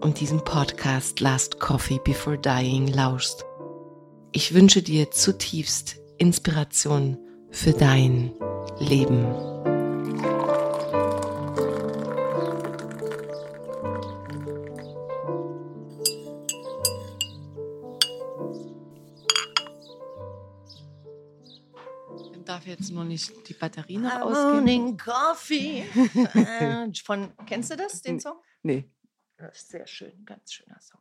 und diesem Podcast Last Coffee Before Dying lauschst. Ich wünsche dir zutiefst Inspiration für dein Leben. Ich darf jetzt nur nicht die Batterie noch ausgehen. Morning Coffee. Äh, Von, kennst du das, den Song? Nee. Das ist sehr schön, ganz schöner Song.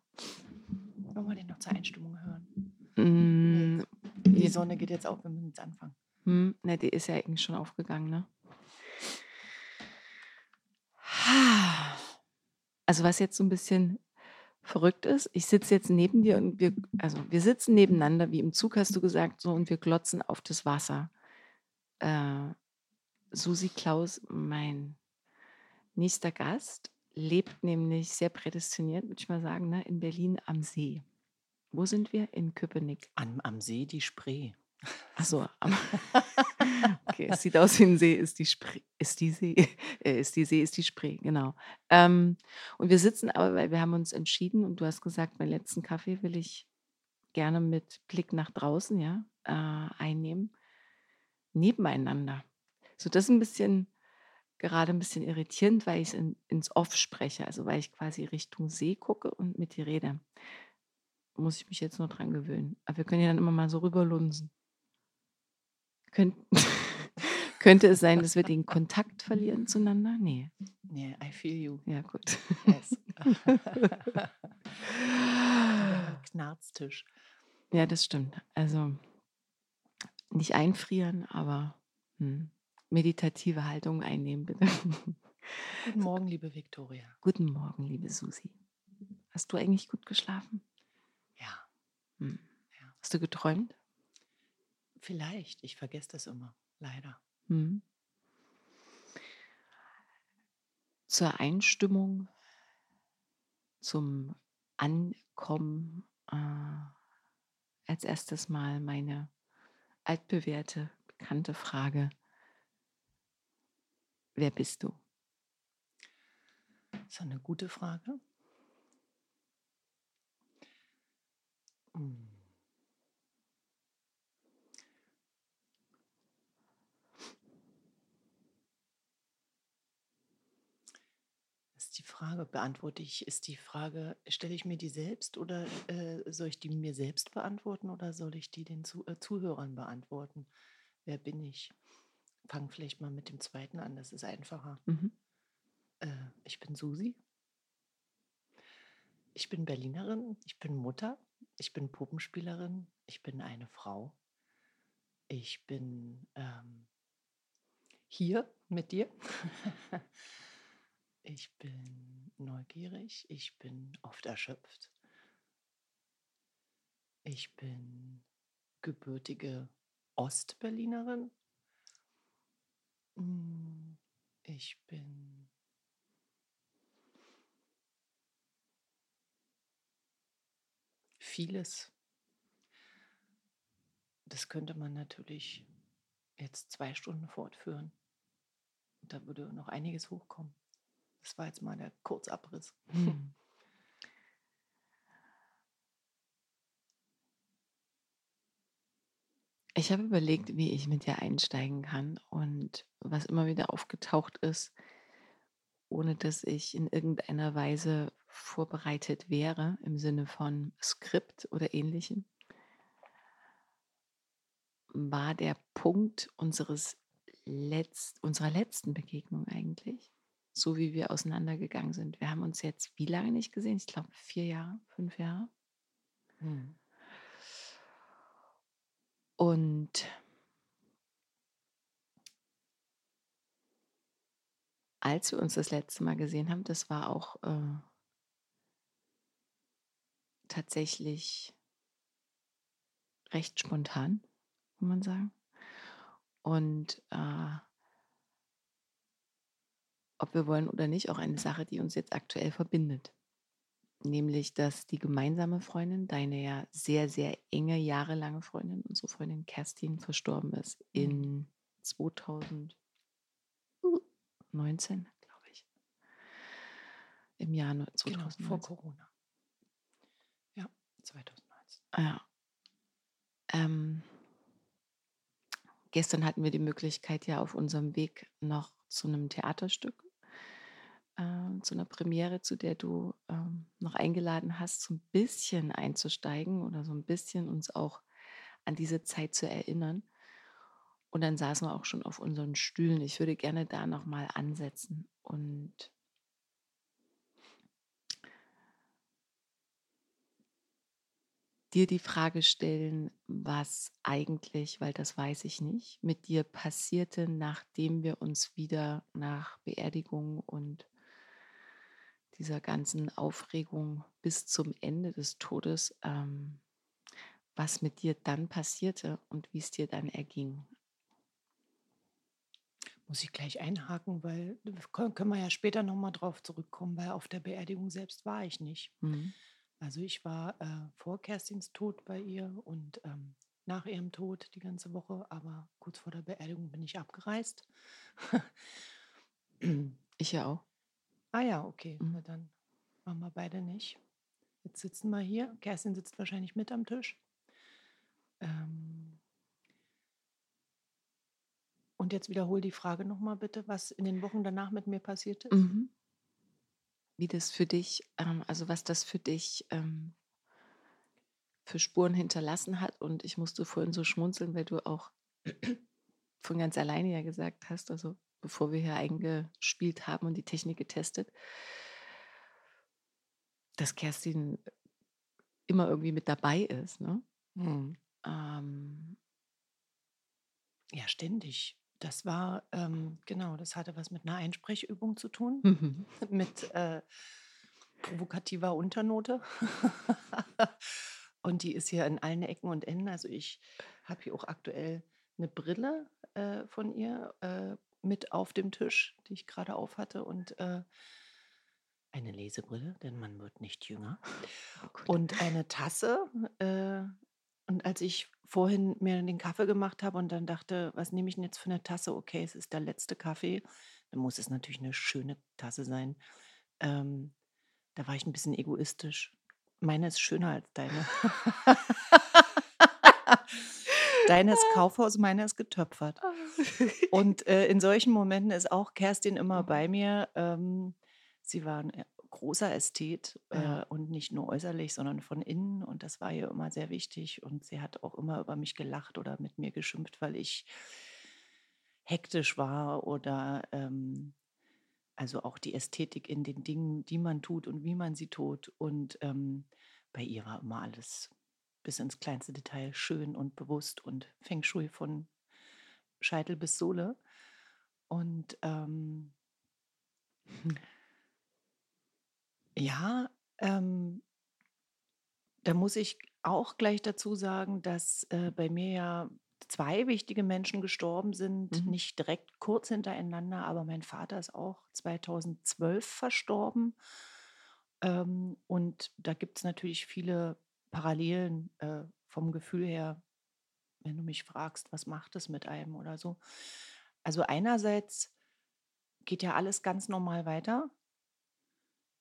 Wollen wir den noch zur Einstimmung hören? Mm, Die Sonne geht jetzt auf, wir müssen jetzt anfangen. Hm, ne, die ist ja eigentlich schon aufgegangen, ne? Also was jetzt so ein bisschen verrückt ist, ich sitze jetzt neben dir und wir, also wir sitzen nebeneinander, wie im Zug hast du gesagt, so und wir glotzen auf das Wasser. Äh, Susi Klaus, mein nächster Gast, lebt nämlich sehr prädestiniert, würde ich mal sagen, ne, in Berlin am See. Wo sind wir? In Köpenick. Am, am See die Spree. Achso, am okay, es sieht aus wie ein See, ist die Spree, ist die See, äh, ist die See, ist die Spree, genau. Ähm, und wir sitzen aber, weil wir haben uns entschieden und du hast gesagt, meinen letzten Kaffee will ich gerne mit Blick nach draußen, ja, äh, einnehmen, nebeneinander. So, das ist ein bisschen, gerade ein bisschen irritierend, weil ich in, ins Off spreche, also weil ich quasi Richtung See gucke und mit dir rede. Muss ich mich jetzt nur dran gewöhnen. Aber wir können ja dann immer mal so rüberlunsen. Könnt, könnte es sein, dass wir den Kontakt verlieren zueinander? Nee. Yeah, I feel you. Ja, gut. Yes. Knarztisch. Ja, das stimmt. Also nicht einfrieren, aber hm, meditative Haltung einnehmen, bitte. Guten Morgen, liebe Viktoria. Guten Morgen, liebe Susi. Hast du eigentlich gut geschlafen? Ja, Hm. Ja. Hast du geträumt? vielleicht. Ich vergesse das immer, leider. Hm. Zur Einstimmung, zum Ankommen, äh, als erstes mal meine altbewährte, bekannte Frage. Wer bist du? Das ist eine gute Frage. Hm. Das Ist die Frage, beantworte ich, ist die Frage, stelle ich mir die selbst oder äh, soll ich die mir selbst beantworten oder soll ich die den Zuh äh, Zuhörern beantworten? Wer bin ich? Fang vielleicht mal mit dem zweiten an, das ist einfacher. Mhm. Äh, ich bin Susi. Ich bin Berlinerin, ich bin Mutter, ich bin Puppenspielerin, ich bin eine Frau. Ich bin ähm, hier mit dir. ich bin neugierig, ich bin oft erschöpft. Ich bin gebürtige Ostberlinerin. Mm, Ich bin vieles. Das könnte man natürlich jetzt zwei Stunden fortführen. Da würde noch einiges hochkommen. Das war jetzt mal der Kurzabriss. Hm. Ich habe überlegt, wie ich mit dir einsteigen kann und was immer wieder aufgetaucht ist, ohne dass ich in irgendeiner Weise vorbereitet wäre im Sinne von Skript oder ähnlichem, war der Punkt unseres letzt, unserer letzten Begegnung eigentlich, so wie wir auseinandergegangen sind. Wir haben uns jetzt wie lange nicht gesehen? Ich glaube vier Jahre, fünf Jahre. Hm. Und als wir uns das letzte Mal gesehen haben, das war auch äh, tatsächlich recht spontan, kann man sagen. Und äh, ob wir wollen oder nicht, auch eine Sache, die uns jetzt aktuell verbindet. Nämlich, dass die gemeinsame Freundin, deine ja sehr, sehr enge, jahrelange Freundin, unsere Freundin Kerstin, verstorben ist Mhm. in 2019, glaube ich. Im Jahr ne- Genau, 2019. vor Corona. Ja, 2019. Ja. Ähm, gestern hatten wir die Möglichkeit, ja auf unserem Weg noch zu einem Theaterstück, äh, zu einer Premiere, zu der du ähm, noch eingeladen hast, so ein bisschen einzusteigen oder so ein bisschen uns auch an diese Zeit zu erinnern. Und dann saßen wir auch schon auf unseren Stühlen. Ich würde gerne da nochmal ansetzen und dir die Frage stellen, was eigentlich, weil das weiß ich nicht, mit dir passierte, nachdem wir uns wieder nach Beerdigung und dieser ganzen Aufregung bis zum Ende des Todes, ähm, was mit dir dann passierte und wie es dir dann erging. Muss ich gleich einhaken, weil können wir ja später nochmal drauf zurückkommen, weil auf der Beerdigung selbst war ich nicht. Mhm. Also ich war äh, vor Kerstins Tod bei ihr und ähm, nach ihrem Tod die ganze Woche, aber kurz vor der Beerdigung bin ich abgereist. Ich ja auch. Ah ja, okay, Mhm. na dann waren wir beide nicht. Jetzt sitzen wir hier. Kerstin sitzt wahrscheinlich mit am Tisch. Ähm, und jetzt wiederhol die Frage nochmal bitte, was in den Wochen danach mit mir passiert ist. Mhm. Wie das für dich, ähm, also was das für dich ähm, für Spuren hinterlassen hat. Und ich musste vorhin so schmunzeln, weil du auch von ganz alleine ja gesagt hast, also bevor wir hier eingespielt haben und die Technik getestet, dass Kerstin immer irgendwie mit dabei ist. Ne? Mhm. Ähm, Ja, ständig. Das war, ähm, genau, das hatte was mit einer Einsprechübung zu tun, mhm. mit äh, provokativer Unternote. und die ist hier in allen Ecken und Enden. Also ich habe hier auch aktuell eine Brille äh, von ihr äh, mit auf dem Tisch, die ich gerade auf hatte. Und äh, eine Lesebrille, denn man wird nicht jünger. Oh Gott. Und eine Tasse. Äh, und als ich vorhin mir den Kaffee gemacht habe und dann dachte, was nehme ich denn jetzt für eine Tasse? Okay, es ist der letzte Kaffee. Dann muss es natürlich eine schöne Tasse sein. Ähm, da war ich ein bisschen egoistisch. Meine ist schöner als deine. deine ist Kaufhaus, meine ist getöpfert. Und äh, in solchen Momenten ist auch Kerstin immer Mhm. bei mir. Ähm, Sie war ein äh, großer Ästhet Ja. äh, und nicht nur äußerlich, sondern von innen. Und das war ihr immer sehr wichtig. Und sie hat auch immer über mich gelacht oder mit mir geschimpft, weil ich hektisch war oder ähm, also auch die Ästhetik in den Dingen, die man tut und wie man sie tut. Und ähm, bei ihr war immer alles bis ins kleinste Detail schön und bewusst und Feng Shui von Scheitel bis Sohle. Und ähm, ja, ähm, da muss ich auch gleich dazu sagen, dass äh, bei mir ja zwei wichtige Menschen gestorben sind, Mhm. nicht direkt kurz hintereinander, aber mein Vater ist auch 2012 verstorben. Ähm, und da gibt es natürlich viele Parallelen äh, vom Gefühl her, wenn du mich fragst, was macht es mit einem oder so. Also einerseits geht ja alles ganz normal weiter,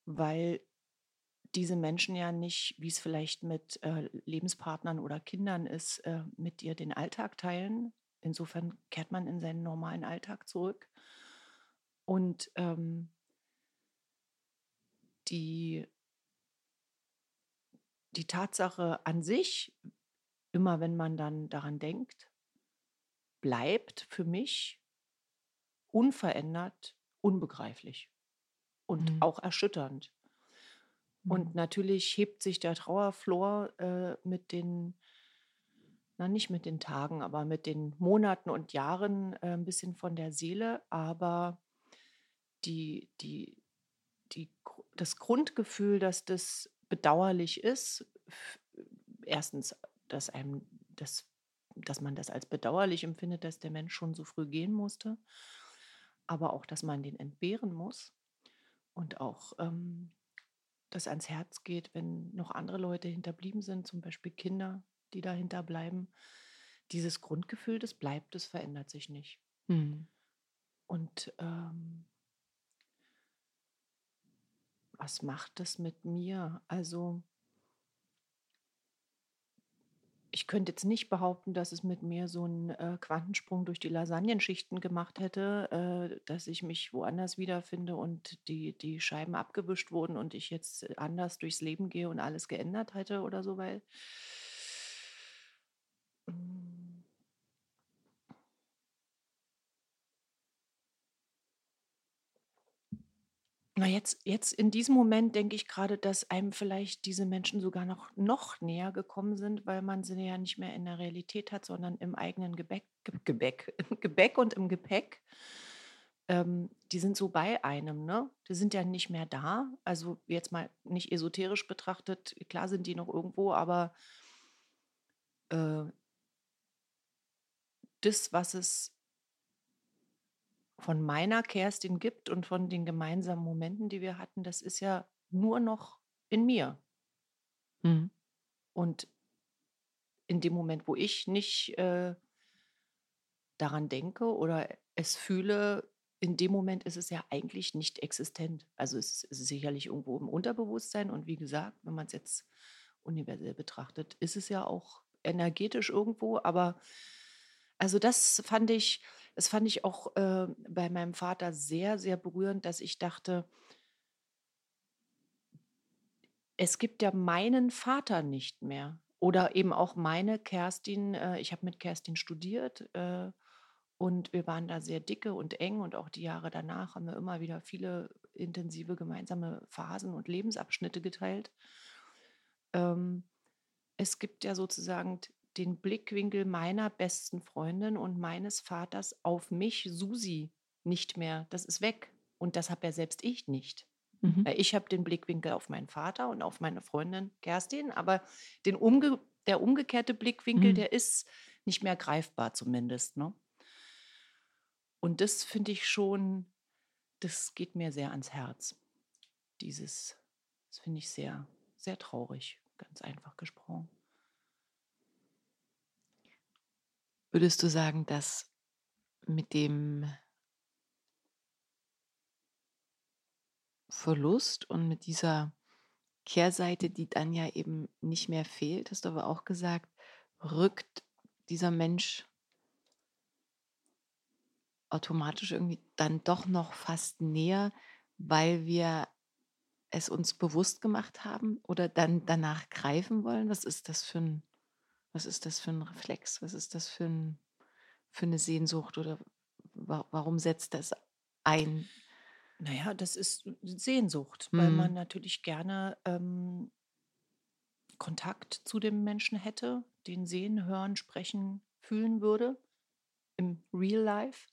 weil diese Menschen ja nicht, wie es vielleicht mit äh, Lebenspartnern oder Kindern ist, äh, mit dir den Alltag teilen. Insofern kehrt man in seinen normalen Alltag zurück. Und ähm, die, die Tatsache an sich, immer wenn man dann daran denkt, bleibt für mich unverändert unbegreiflich und Mhm. auch erschütternd. Und Mhm. natürlich hebt sich der Trauerflor äh, mit den, na nicht mit den Tagen, aber mit den Monaten und Jahren äh, ein bisschen von der Seele. Aber die, die, die, das Grundgefühl, dass das bedauerlich ist, erstens, dass einem das, dass man das als bedauerlich empfindet, dass der Mensch schon so früh gehen musste, aber auch, dass man den entbehren muss und auch ähm, das ans Herz geht, wenn noch andere Leute hinterblieben sind, zum Beispiel Kinder, die dahinter bleiben. Dieses Grundgefühl, das bleibt, das verändert sich nicht. Mhm. Und ähm, was macht das mit mir? Also ich könnte jetzt nicht behaupten, dass es mit mir so einen äh, Quantensprung durch die Lasagnenschichten gemacht hätte, äh, dass ich mich woanders wiederfinde und die, die Scheiben abgewischt wurden und ich jetzt anders durchs Leben gehe und alles geändert hätte oder so, weil Na, jetzt, jetzt in diesem Moment denke ich gerade, dass einem vielleicht diese Menschen sogar noch, noch näher gekommen sind, weil man sie ja nicht mehr in der Realität hat, sondern im eigenen Gebäck, Ge- Gebäck, Gebäck und im Gepäck. Ähm, die sind so bei einem, ne? Die sind ja nicht mehr da. Also jetzt mal nicht esoterisch betrachtet, klar sind die noch irgendwo, aber äh, das, was es von meiner Kerstin gibt und von den gemeinsamen Momenten, die wir hatten, das ist ja nur noch in mir. Mhm. Und in dem Moment, wo ich nicht äh, daran denke oder es fühle, in dem Moment ist es ja eigentlich nicht existent. Also es ist, sicherlich irgendwo im Unterbewusstsein und wie gesagt, wenn man es jetzt universell betrachtet, ist es ja auch energetisch irgendwo, aber also das fand ich, das fand ich auch äh, bei meinem Vater sehr, sehr berührend, dass ich dachte, es gibt ja meinen Vater nicht mehr. Oder eben auch meine Kerstin. Äh, ich habe mit Kerstin studiert äh, und wir waren da sehr dicke und eng und auch die Jahre danach haben wir immer wieder viele intensive gemeinsame Phasen und Lebensabschnitte geteilt. Ähm, es gibt ja sozusagen den Blickwinkel meiner besten Freundin und meines Vaters auf mich, Susi, nicht mehr. Das ist weg. Und das habe ja selbst ich nicht. Mhm. Weil Ich habe den Blickwinkel auf meinen Vater und auf meine Freundin Kerstin, aber den umge der umgekehrte Blickwinkel, Mhm. der ist nicht mehr greifbar zumindest. Ne? Und das finde ich schon, das geht mir sehr ans Herz. Dieses, das finde ich sehr, sehr traurig, ganz einfach gesprochen. Würdest du sagen, dass mit dem Verlust und mit dieser Kehrseite, die dann ja eben nicht mehr fehlt, hast du aber auch gesagt, rückt dieser Mensch automatisch irgendwie dann doch noch fast näher, weil wir es uns bewusst gemacht haben oder dann danach greifen wollen? Was ist das für ein, was ist das für ein Reflex? Was ist das für, ein, für eine Sehnsucht oder wa warum setzt das ein? Naja, das ist Sehnsucht, weil man Mhm. natürlich gerne ähm, Kontakt zu dem Menschen hätte, den sehen, hören, sprechen, fühlen würde im Real Life.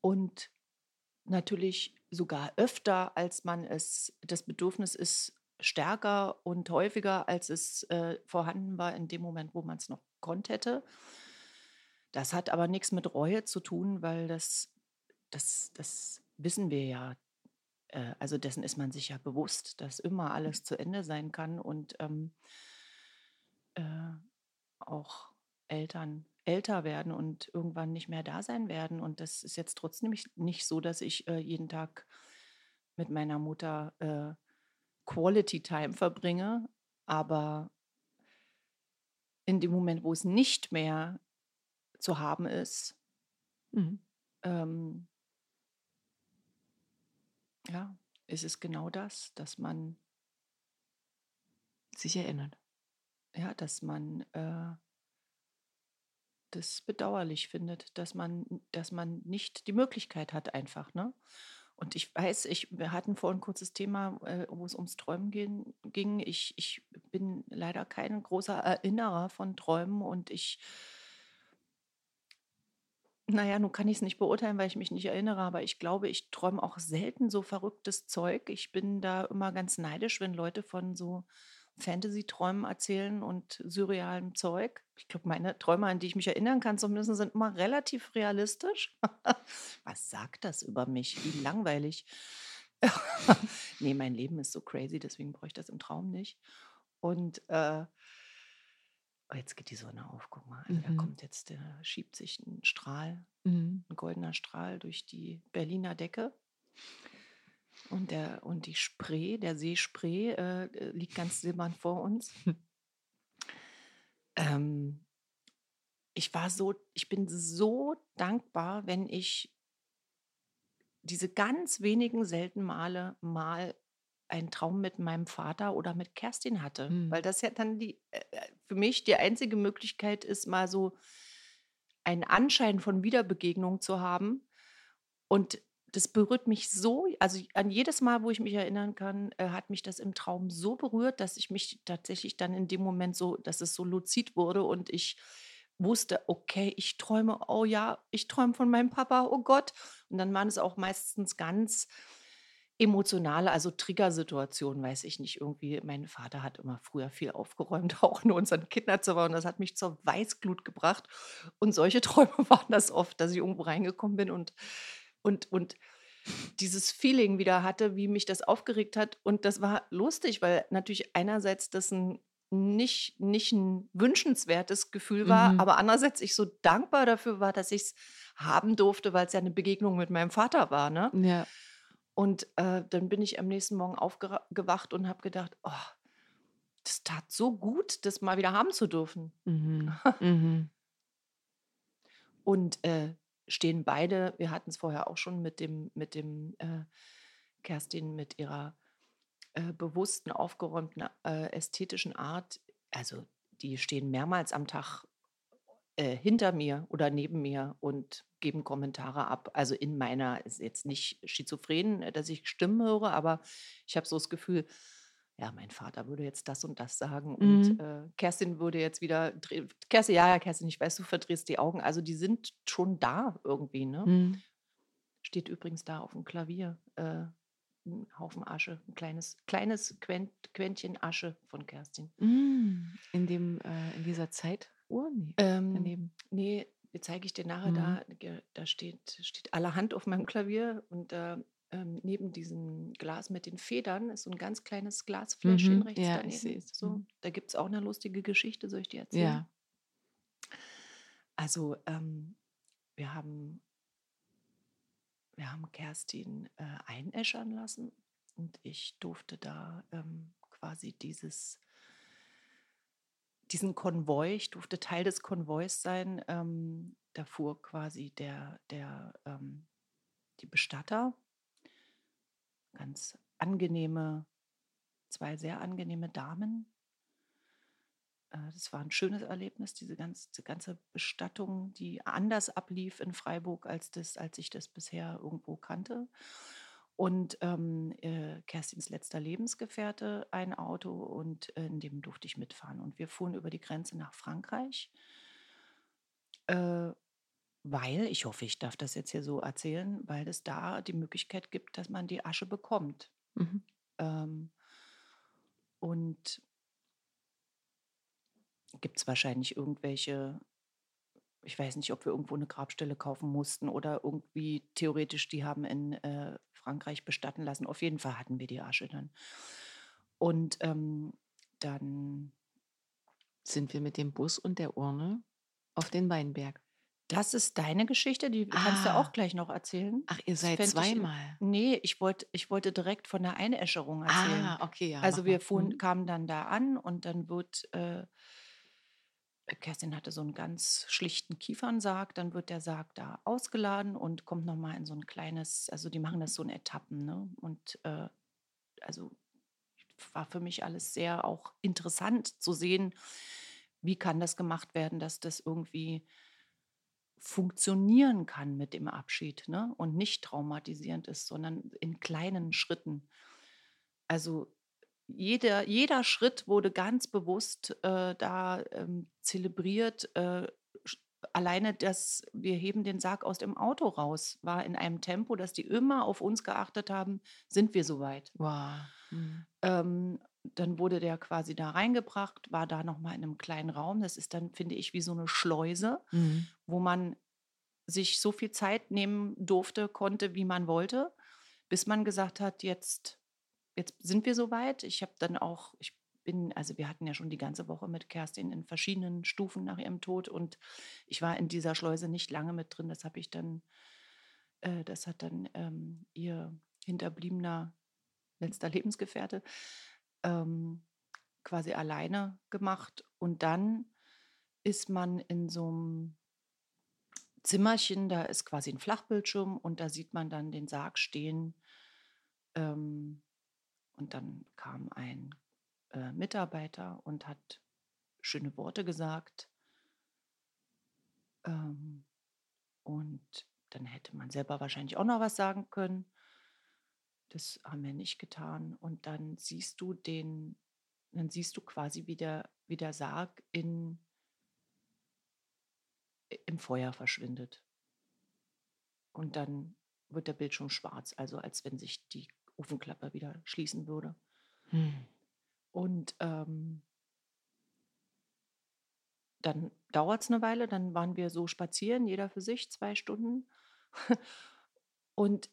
Und natürlich sogar öfter, als man es, das Bedürfnis ist stärker und häufiger, als es äh, vorhanden war in dem Moment, wo man es noch konnte hätte. Das hat aber nichts mit Reue zu tun, weil das, das, das wissen wir ja. Äh, also dessen ist man sich ja bewusst, dass immer alles zu Ende sein kann und ähm, äh, auch Eltern älter werden und irgendwann nicht mehr da sein werden. Und das ist jetzt trotzdem nicht, nicht so, dass ich äh, jeden Tag mit meiner Mutter äh, Quality Time verbringe. Aber in dem Moment, wo es nicht mehr zu haben ist, Mhm. ähm, ja, ist es genau das, dass man, Sich erinnert. ja, dass man äh, das bedauerlich findet, dass man, dass man nicht die Möglichkeit hat, einfach, ne? Und ich weiß, ich, wir hatten vorhin ein kurzes Thema, äh, wo es ums Träumen gehen, ging. Ich, ich bin leider kein großer Erinnerer von Träumen und ich, naja, nun kann ich es nicht beurteilen, weil ich mich nicht erinnere, aber ich glaube, ich träume auch selten so verrücktes Zeug. Ich bin da immer ganz neidisch, wenn Leute von so Fantasy-Träumen erzählen und surrealem Zeug. Ich glaube, meine Träume, an die ich mich erinnern kann, zumindest sind immer relativ realistisch. Was sagt das über mich? Wie langweilig. nee, mein Leben ist so crazy, deswegen brauche ich das im Traum nicht. Und äh, oh, jetzt geht die Sonne auf, guck mal. Also da Mhm. kommt jetzt, der schiebt sich ein Strahl, Mhm. ein goldener Strahl durch die Berliner Decke. Und, der, und die Spree, der See Spree, äh, äh, liegt ganz silbern vor uns. Ähm, ich war so, ich bin so dankbar, wenn ich diese ganz wenigen seltenen Male mal einen Traum mit meinem Vater oder mit Kerstin hatte. Mhm. Weil das ja dann die, äh, äh, für mich die einzige Möglichkeit ist, mal so einen Anschein von Wiederbegegnung zu haben. Und das berührt mich so, also an jedes Mal, wo ich mich erinnern kann, äh, hat mich das im Traum so berührt, dass ich mich tatsächlich dann in dem Moment so, dass es so luzid wurde und ich wusste, okay, ich träume, oh ja, ich träume von meinem Papa, oh Gott. Und dann waren es auch meistens ganz emotionale, also Triggersituationen, weiß ich nicht, irgendwie, mein Vater hat immer früher viel aufgeräumt, auch in unseren Kinderzimmer und das hat mich zur Weißglut gebracht. Und solche Träume waren das oft, dass ich irgendwo reingekommen bin und, und, und dieses Feeling wieder hatte, wie mich das aufgeregt hat. Und das war lustig, weil natürlich einerseits das ein nicht, nicht ein wünschenswertes Gefühl war, Mhm. aber andererseits ich so dankbar dafür war, dass ich es haben durfte, weil es ja eine Begegnung mit meinem Vater war. Ne? Ja. Und äh, dann bin ich am nächsten Morgen aufgewacht und habe gedacht, oh, das tat so gut, das mal wieder haben zu dürfen. Mhm. Mhm. Und äh, stehen beide, wir hatten es vorher auch schon mit dem, mit dem äh, Kerstin, mit ihrer äh, bewussten, aufgeräumten, äh, ästhetischen Art. Also die stehen mehrmals am Tag äh, hinter mir oder neben mir und geben Kommentare ab. Also in meiner, ist jetzt nicht schizophren, dass ich Stimmen höre, aber ich habe so das Gefühl, ja, mein Vater würde jetzt das und das sagen und Mhm. äh, Kerstin würde jetzt wieder, Kerstin, ja, ja, Kerstin, ich weiß, du verdrehst die Augen. Also die sind schon da irgendwie, ne? Mhm. Steht übrigens da auf dem Klavier. Äh, ein Haufen Asche, ein kleines, kleines Quent, Quäntchen Asche von Kerstin. Mhm. In, dem, äh, in dieser Zeituhr? Nee. Ähm, Daneben. nee, zeige ich dir nachher. Mhm. Da, da steht, steht allerhand auf meinem Klavier und da ähm, neben diesem Glas mit den Federn ist so ein ganz kleines Glasfläschchen Mhm. rechts Ja, daneben. So, Mhm. da gibt es auch eine lustige Geschichte, soll ich dir erzählen? Ja. Also ähm, wir haben wir haben Kerstin äh, einäschern lassen und ich durfte da ähm, quasi dieses diesen Konvoi, ich durfte Teil des Konvois sein. Ähm, da fuhr quasi der, der, ähm, die Bestatter, ganz angenehme, zwei sehr angenehme Damen. Äh, das war ein schönes Erlebnis, diese ganze, Bestattung, die anders ablief in Freiburg, als, das, als ich das bisher irgendwo kannte. Und ähm, äh, Kerstins letzter Lebensgefährte ein Auto und äh, in dem durfte ich mitfahren. Und wir fuhren über die Grenze nach Frankreich, weil, ich hoffe, ich darf das jetzt hier so erzählen, weil es da die Möglichkeit gibt, dass man die Asche bekommt. Mhm. Ähm, und gibt es wahrscheinlich irgendwelche, ich weiß nicht, ob wir irgendwo eine Grabstelle kaufen mussten oder irgendwie theoretisch, die haben in äh, Frankreich bestatten lassen. Auf jeden Fall hatten wir die Asche dann. Und ähm, dann sind wir mit dem Bus und der Urne auf den Weinberg. Das ist deine Geschichte, die kannst du Ah. auch gleich noch erzählen. Ach, ihr seid fänd ich- zweimal. Nee, ich wollte ich wollte direkt von der Einäscherung erzählen. Ah, okay, ja. Also wir fuhren, Mhm. kamen dann da an und dann wird, äh, Kerstin hatte so einen ganz schlichten Kiefernsarg, dann wird der Sarg da ausgeladen und kommt nochmal in so ein kleines, also die machen das so in Etappen, ne? Und äh, also war für mich alles sehr auch interessant zu sehen, wie kann das gemacht werden, dass das irgendwie funktionieren kann mit dem Abschied ne? und nicht traumatisierend ist, sondern in kleinen Schritten. Also jeder, jeder Schritt wurde ganz bewusst äh, da ähm, zelebriert. Äh, alleine, dass wir heben den Sarg aus dem Auto raus, war in einem Tempo, dass die immer auf uns geachtet haben, sind wir soweit. Wow. Mhm. Ähm, dann wurde der quasi da reingebracht, war da nochmal in einem kleinen Raum. Das ist dann, finde ich, wie so eine Schleuse, Mhm. wo man sich so viel Zeit nehmen durfte, konnte, wie man wollte, bis man gesagt hat, jetzt, jetzt sind wir soweit. Ich habe dann auch, ich bin, also wir hatten ja schon die ganze Woche mit Kerstin in verschiedenen Stufen nach ihrem Tod und ich war in dieser Schleuse nicht lange mit drin. Das habe ich dann, äh, das hat dann ähm, ihr hinterbliebener letzter Lebensgefährte ähm, quasi alleine gemacht. Und dann ist man in so einem Zimmerchen, da ist quasi ein Flachbildschirm und da sieht man dann den Sarg stehen. Ähm, und dann kam ein äh, Mitarbeiter und hat schöne Worte gesagt. Ähm, und dann hätte man selber wahrscheinlich auch noch was sagen können. Das haben wir nicht getan. Und dann siehst du den, dann siehst du quasi, wie der, wie der Sarg in, im Feuer verschwindet. Und dann wird der Bildschirm schwarz, also als wenn sich die Ofenklappe wieder schließen würde. Mhm. Und ähm, dann dauert es eine Weile, dann waren wir so spazieren, jeder für sich, zwei Stunden. Und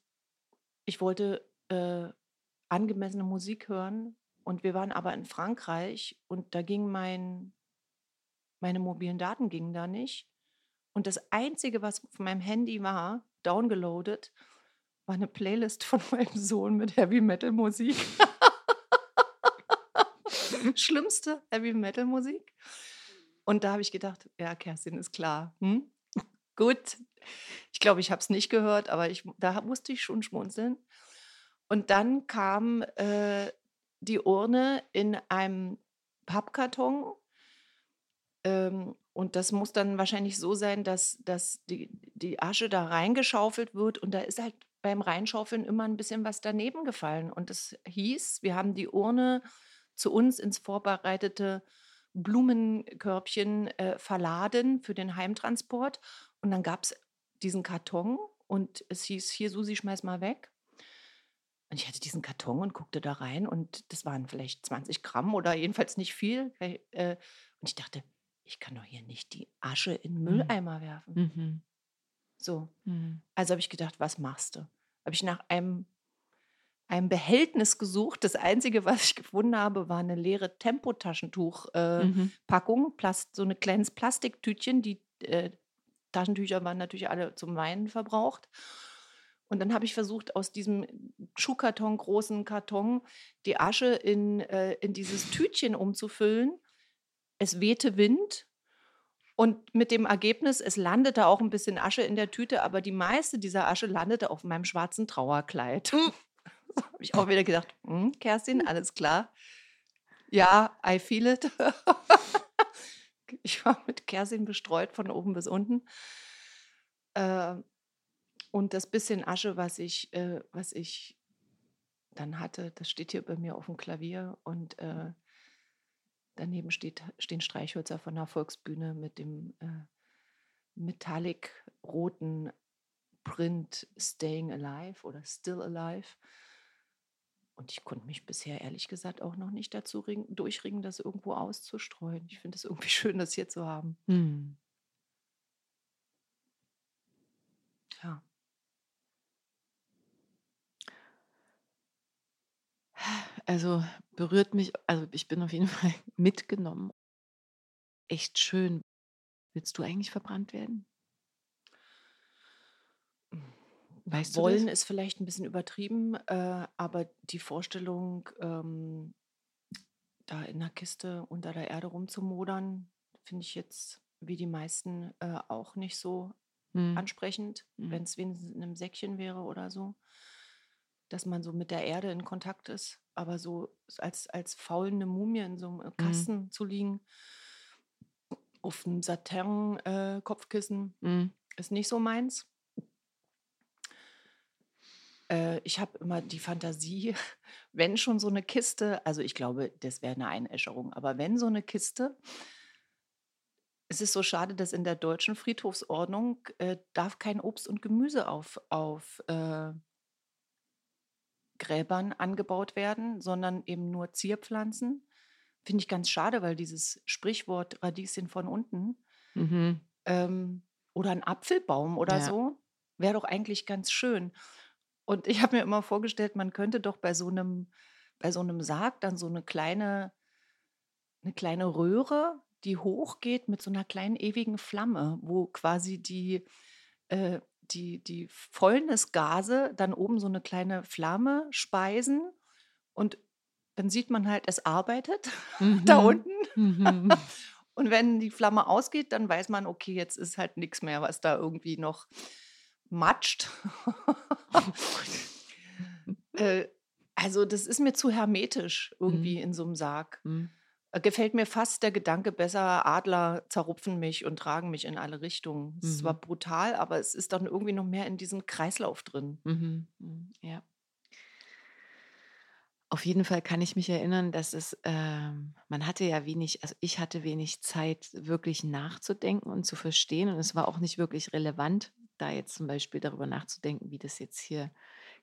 ich wollte äh, angemessene Musik hören. Und wir waren aber in Frankreich und da ging mein, meine mobilen Daten gingen da nicht. Und das Einzige, was auf meinem Handy war, downgeloadet, war eine Playlist von meinem Sohn mit Heavy Metal Musik. Schlimmste Heavy Metal Musik. Und da habe ich gedacht, ja, Kerstin ist klar. Hm? Gut. Ich glaube, ich habe es nicht gehört, aber ich, da musste ich schon schmunzeln. Und dann kam äh, die Urne in einem Pappkarton. Ähm, und das muss dann wahrscheinlich so sein, dass, dass die, die Asche da reingeschaufelt wird. Und da ist halt beim Reinschaufeln immer ein bisschen was daneben gefallen. Und das hieß, wir haben die Urne zu uns ins vorbereitete Blumenkörbchen äh, verladen für den Heimtransport. Und dann gab es diesen Karton und es hieß, hier Susi, schmeiß mal weg. Und ich hatte diesen Karton und guckte da rein und das waren vielleicht 20 Gramm oder jedenfalls nicht viel. Äh, und ich dachte, ich kann doch hier nicht die Asche in den Mülleimer werfen. Mhm. So. Mhm. Also habe ich gedacht, was machst du? Habe ich nach einem, einem Behältnis gesucht. Das Einzige, was ich gefunden habe, war eine leere Tempotaschentuch-Packung. Mhm. Plast so ein kleines Plastiktütchen. Die äh, Taschentücher waren natürlich alle zum Weinen verbraucht. Und dann habe ich versucht, aus diesem Schuhkarton, großen Karton, die Asche in, äh, in dieses Tütchen umzufüllen. Es wehte Wind. Und mit dem Ergebnis, es landete auch ein bisschen Asche in der Tüte, aber die meiste dieser Asche landete auf meinem schwarzen Trauerkleid. habe ich auch wieder gedacht, hm, Kerstin, alles klar. Ja, I feel it. ich war mit Kerstin bestreut von oben bis unten. Äh, und das bisschen Asche, was ich, äh, was ich dann hatte, das steht hier bei mir auf dem Klavier und äh, daneben steht, stehen Streichhölzer von der Volksbühne mit dem äh, metallic roten Print Staying Alive oder Still Alive. Und ich konnte mich bisher ehrlich gesagt auch noch nicht dazu ring, durchringen, das irgendwo auszustreuen. Ich finde es irgendwie schön, das hier zu haben. Hm. Ja. Also berührt mich, also ich bin auf jeden Fall mitgenommen. Echt schön. Willst du eigentlich verbrannt werden? Weißt du Wollen ist vielleicht ein bisschen übertrieben, äh, aber die Vorstellung, ähm, da in der Kiste unter der Erde rumzumodern, finde ich jetzt wie die meisten äh, auch nicht so Hm. ansprechend, Mhm. wenn es wenigstens in einem Säckchen wäre oder so, dass man so mit der Erde in Kontakt ist, aber so als, als faulende Mumie in so einem äh, Mhm. Kasten zu liegen, auf einem Satin-Kopfkissen, Hm. ist nicht so meins. Äh, ich habe immer die Fantasie, wenn schon so eine Kiste, also ich glaube, das wäre eine Einäscherung, aber wenn so eine Kiste, es ist so schade, dass in der deutschen Friedhofsordnung äh, darf kein Obst und Gemüse auf, auf äh, Gräbern angebaut werden, sondern eben nur Zierpflanzen. Finde ich ganz schade, weil dieses Sprichwort Radieschen von unten Mhm. ähm, oder ein Apfelbaum oder Ja. so wäre doch eigentlich ganz schön. Und ich habe mir immer vorgestellt, man könnte doch bei so einem, bei so einem Sarg dann so eine kleine, eine kleine Röhre, die hochgeht mit so einer kleinen ewigen Flamme, wo quasi die, äh, die, die Fäulnisgase dann oben so eine kleine Flamme speisen und dann sieht man halt, es arbeitet da Mhm. unten. Mhm. Und wenn die Flamme ausgeht, dann weiß man, okay, jetzt ist halt nichts mehr, was da irgendwie noch matscht. äh, also das ist mir zu hermetisch irgendwie Mhm. in so einem Sarg. Mhm. Äh, Gefällt mir fast der Gedanke besser, Adler zerrupfen mich und tragen mich in alle Richtungen. Es zwar Mhm. brutal, aber es ist dann irgendwie noch mehr in diesem Kreislauf drin. Mhm. Mhm. Ja. Auf jeden Fall kann ich mich erinnern, dass es, ähm, man hatte ja wenig, also ich hatte wenig Zeit, wirklich nachzudenken und zu verstehen. Und es war auch nicht wirklich relevant, da jetzt zum Beispiel darüber nachzudenken, wie das jetzt hier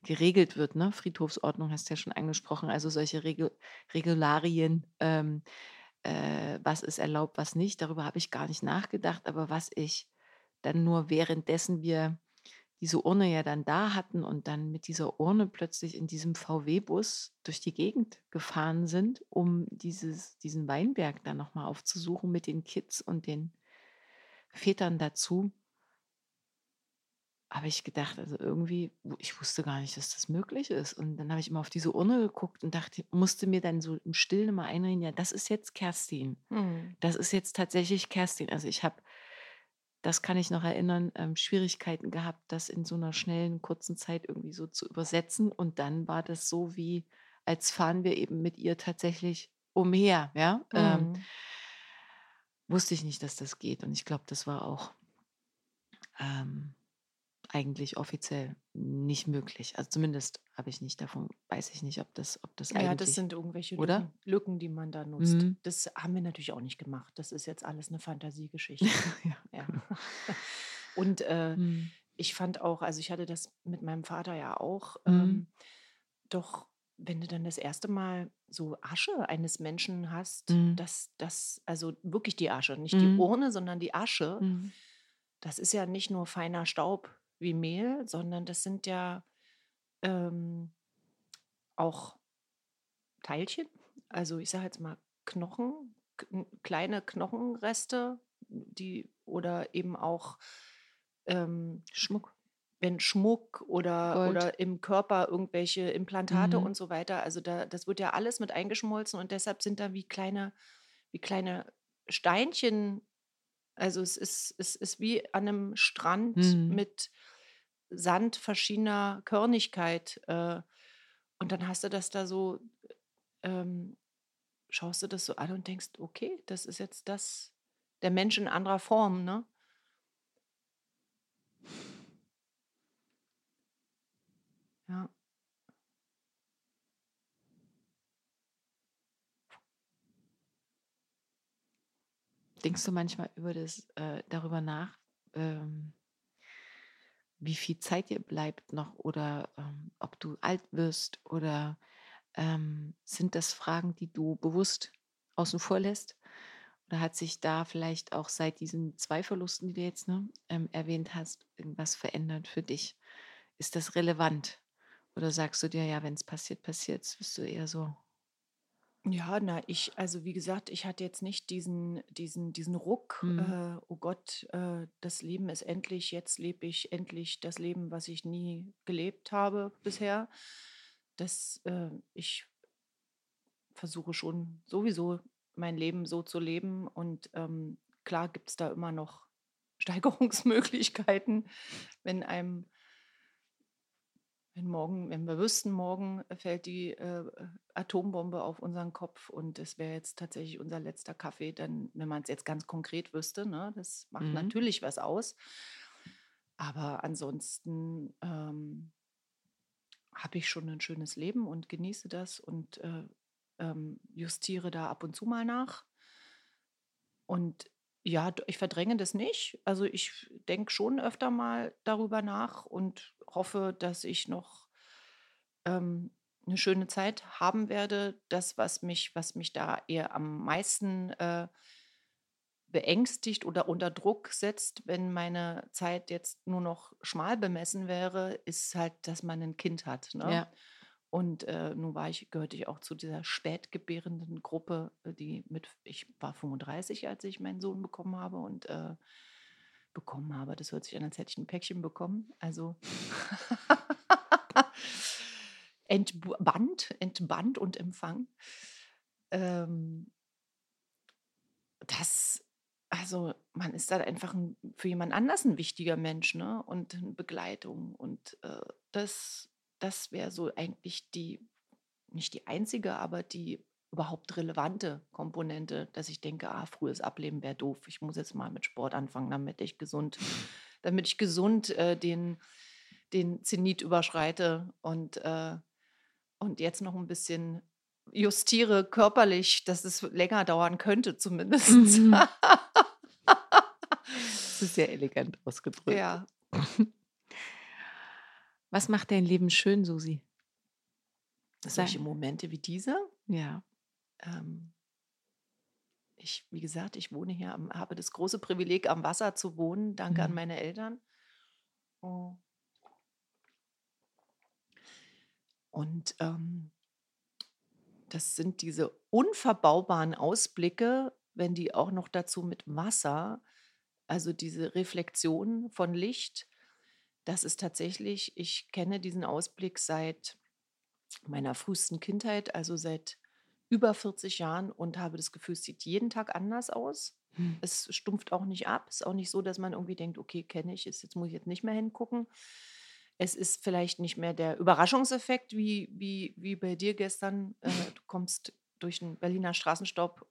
geregelt wird. Ne? Friedhofsordnung hast du ja schon angesprochen, also solche Regel Regularien, ähm, äh, was ist erlaubt, was nicht. Darüber habe ich gar nicht nachgedacht. Aber was ich dann nur währenddessen wir diese Urne ja dann da hatten und dann mit dieser Urne plötzlich in diesem VW-Bus durch die Gegend gefahren sind, um dieses, diesen Weinberg dann nochmal aufzusuchen mit den Kids und den Vätern dazu, habe ich gedacht, also irgendwie, ich wusste gar nicht, dass das möglich ist. Und dann habe ich immer auf diese Urne geguckt und dachte, musste mir dann so im Stillen mal einreden, ja, das ist jetzt Kerstin. Hm. Das ist jetzt tatsächlich Kerstin. Also ich habe, das kann ich noch erinnern, ähm, Schwierigkeiten gehabt, das in so einer schnellen, kurzen Zeit irgendwie so zu übersetzen. Und dann war das so wie, als fahren wir eben mit ihr tatsächlich umher. Ja? Ähm, Hm. wusste ich nicht, dass das geht. Und ich glaube, das war auch ähm, eigentlich offiziell nicht möglich. Also zumindest habe ich nicht davon, weiß ich nicht, ob das, ob das Ja, eigentlich. das sind irgendwelche oder? Lücken, Lücken, die man da nutzt. Mhm. Das haben wir natürlich auch nicht gemacht. Das ist jetzt alles eine Fantasiegeschichte. ja. ja. Und äh, Mhm. ich fand auch, also ich hatte das mit meinem Vater ja auch, Mhm. ähm, doch wenn du dann das erste Mal so Asche eines Menschen hast, Mhm. dass das, also wirklich die Asche, nicht die Mhm. Urne, sondern die Asche, Mhm. das ist ja nicht nur feiner Staub wie Mehl, sondern das sind ja ähm, auch Teilchen. Also ich sage jetzt mal Knochen, kleine Knochenreste, die oder eben auch ähm, Schmuck. wenn Schmuck oder, Gold. oder im Körper irgendwelche Implantate Mhm. und so weiter. Also da, das wird ja alles mit eingeschmolzen und deshalb sind da wie kleine, wie kleine Steinchen. Also es ist, es ist wie an einem Strand Mhm. mit Sand verschiedener Körnigkeit. Äh, und dann hast du das da so, ähm, schaust du das so an und denkst, okay, das ist jetzt das, der Mensch in anderer Form, ne? Ja. Denkst du manchmal über das, äh, darüber nach, ähm, wie viel Zeit dir bleibt noch oder ähm, ob du alt wirst oder ähm, sind das Fragen, die du bewusst außen vor lässt? Oder hat sich da vielleicht auch seit diesen zwei Verlusten, die du jetzt ne, ähm, erwähnt hast, irgendwas verändert für dich? Ist das relevant? Oder sagst du dir, ja, wenn es passiert, passiert es, bist du eher so, Ja, na, ich, also wie gesagt, ich hatte jetzt nicht diesen, diesen, diesen Ruck, hm, äh, oh Gott, äh, das Leben ist endlich, jetzt lebe ich endlich das Leben, was ich nie gelebt habe bisher. Das, äh, ich versuche schon sowieso mein Leben so zu leben und ähm, klar gibt es da immer noch Steigerungsmöglichkeiten, wenn einem wenn morgen, wenn wir wüssten, morgen fällt die äh, Atombombe auf unseren Kopf und es wäre jetzt tatsächlich unser letzter Kaffee, dann, wenn man es jetzt ganz konkret wüsste, ne, das macht mhm. natürlich was aus. Aber ansonsten ähm, habe ich schon ein schönes Leben und genieße das und äh, ähm, justiere da ab und zu mal nach. Und ja, ich verdränge das nicht. Also ich denke schon öfter mal darüber nach und hoffe, dass ich noch ähm, eine schöne Zeit haben werde. Das, was mich, was mich da eher am meisten äh, beängstigt oder unter Druck setzt, wenn meine Zeit jetzt nur noch schmal bemessen wäre, ist halt, dass man ein Kind hat. Ne? Ja. Und äh, nun war ich, gehörte ich auch zu dieser spätgebärenden Gruppe, äh, die mit, ich war 35, als ich meinen Sohn bekommen habe und äh, bekommen habe. Das hört sich an, als hätte ich ein Päckchen bekommen. Also entband, entband und empfang. Ähm, das, also man ist dann einfach ein, für jemand anders ein wichtiger Mensch, ne? Und eine Begleitung. Und äh, das, das wäre so eigentlich die, nicht die einzige, aber die überhaupt relevante Komponente, dass ich denke, ah, frühes Ableben wäre doof. Ich muss jetzt mal mit Sport anfangen, damit ich gesund, damit ich gesund äh, den, den Zenit überschreite und, äh, und jetzt noch ein bisschen justiere körperlich, dass es länger dauern könnte, zumindest. Mhm. Das ist sehr elegant ausgedrückt. ja. Was macht dein Leben schön, Susi? Solche Momente wie diese. Ja. Ähm, ich, wie gesagt, ich wohne hier, am, habe das große Privileg, am Wasser zu wohnen. Danke an Mhm. meine Eltern. Oh. Und ähm, das sind diese unverbaubaren Ausblicke, wenn die auch noch dazu mit Wasser, also diese Reflexion von Licht, das ist tatsächlich, ich kenne diesen Ausblick seit meiner frühesten Kindheit, also seit über 40 Jahren und habe das Gefühl, es sieht jeden Tag anders aus. Hm. Es stumpft auch nicht ab. Es ist auch nicht so, dass man irgendwie denkt, okay, kenne ich, ist, jetzt muss ich jetzt nicht mehr hingucken. Es ist vielleicht nicht mehr der Überraschungseffekt wie, wie, wie bei dir gestern. Äh, du kommst durch den Berliner Straßenstaub,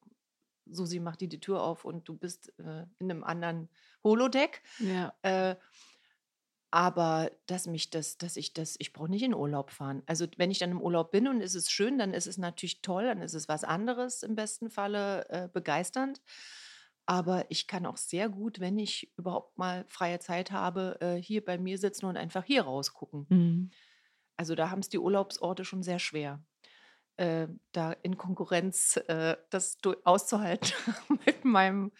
Susi macht dir die Tür auf und du bist äh, in einem anderen Holodeck. Ja. Äh, aber dass mich das, dass ich das, ich brauche nicht in Urlaub fahren. Also wenn ich dann im Urlaub bin und es ist schön, dann ist es natürlich toll, dann ist es was anderes im besten Falle äh, begeisternd. Aber ich kann auch sehr gut, wenn ich überhaupt mal freie Zeit habe, äh, hier bei mir sitzen und einfach hier rausgucken. Mhm. Also da haben es die Urlaubsorte schon sehr schwer, äh, da in Konkurrenz äh, das auszuhalten mit meinem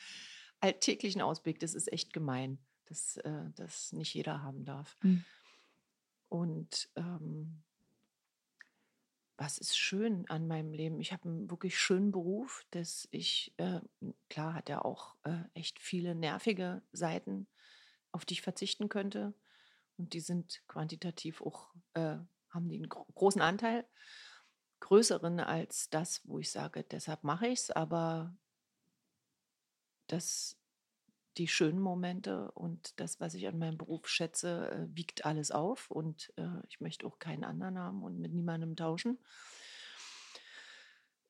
alltäglichen Ausblick. Das ist echt gemein, dass äh, das nicht jeder haben darf. Mhm. Und ähm, was ist schön an meinem Leben? Ich habe einen wirklich schönen Beruf, dass ich, äh, klar hat er auch äh, echt viele nervige Seiten, auf die ich verzichten könnte. Und die sind quantitativ auch, äh, haben die einen gro großen Anteil, größeren als das, wo ich sage, deshalb mache ich es. Aber das die schönen Momente und das, was ich an meinem Beruf schätze, äh, wiegt alles auf und äh, ich möchte auch keinen anderen haben und mit niemandem tauschen.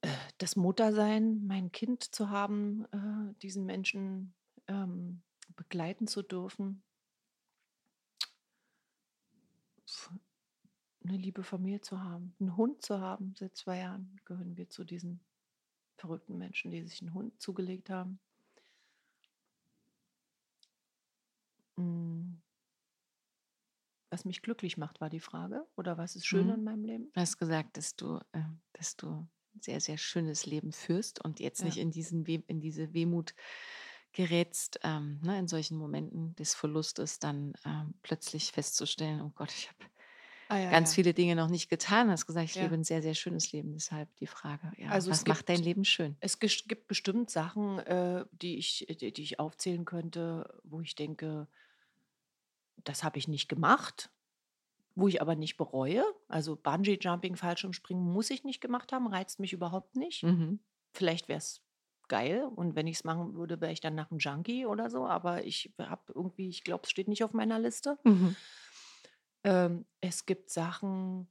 Äh, das Muttersein, mein Kind zu haben, äh, diesen Menschen ähm, begleiten zu dürfen, eine liebe Familie zu haben, einen Hund zu haben. Seit zwei Jahren gehören wir zu diesen verrückten Menschen, die sich einen Hund zugelegt haben. Mm. Was mich glücklich macht, war die Frage. Oder was ist schön Mhm. in meinem Leben? Du hast gesagt, dass du, äh, dass du ein sehr, sehr schönes Leben führst und jetzt Ja. nicht in, diesen Weh, in diese Wehmut gerätst, ähm, ne, in solchen Momenten des Verlustes dann ähm, plötzlich festzustellen, oh Gott, ich habe Ah, ja, ganz ja. viele Dinge noch nicht getan. Du hast gesagt, ich Ja. lebe ein sehr, sehr schönes Leben. Deshalb die Frage, ja, Also es was macht dein gibt- Leben schön? Es gibt bestimmt Sachen, äh, die, ich, die, die ich aufzählen könnte, wo ich denke, das habe ich nicht gemacht, wo ich aber nicht bereue. Also Bungee-Jumping, Fallschirmspringen muss ich nicht gemacht haben, reizt mich überhaupt nicht. Mhm. Vielleicht wäre es geil und wenn ich es machen würde, wäre ich dann nach einem Junkie oder so, aber ich habe irgendwie, ich glaube, es steht nicht auf meiner Liste. Mhm. Ähm, es gibt Sachen,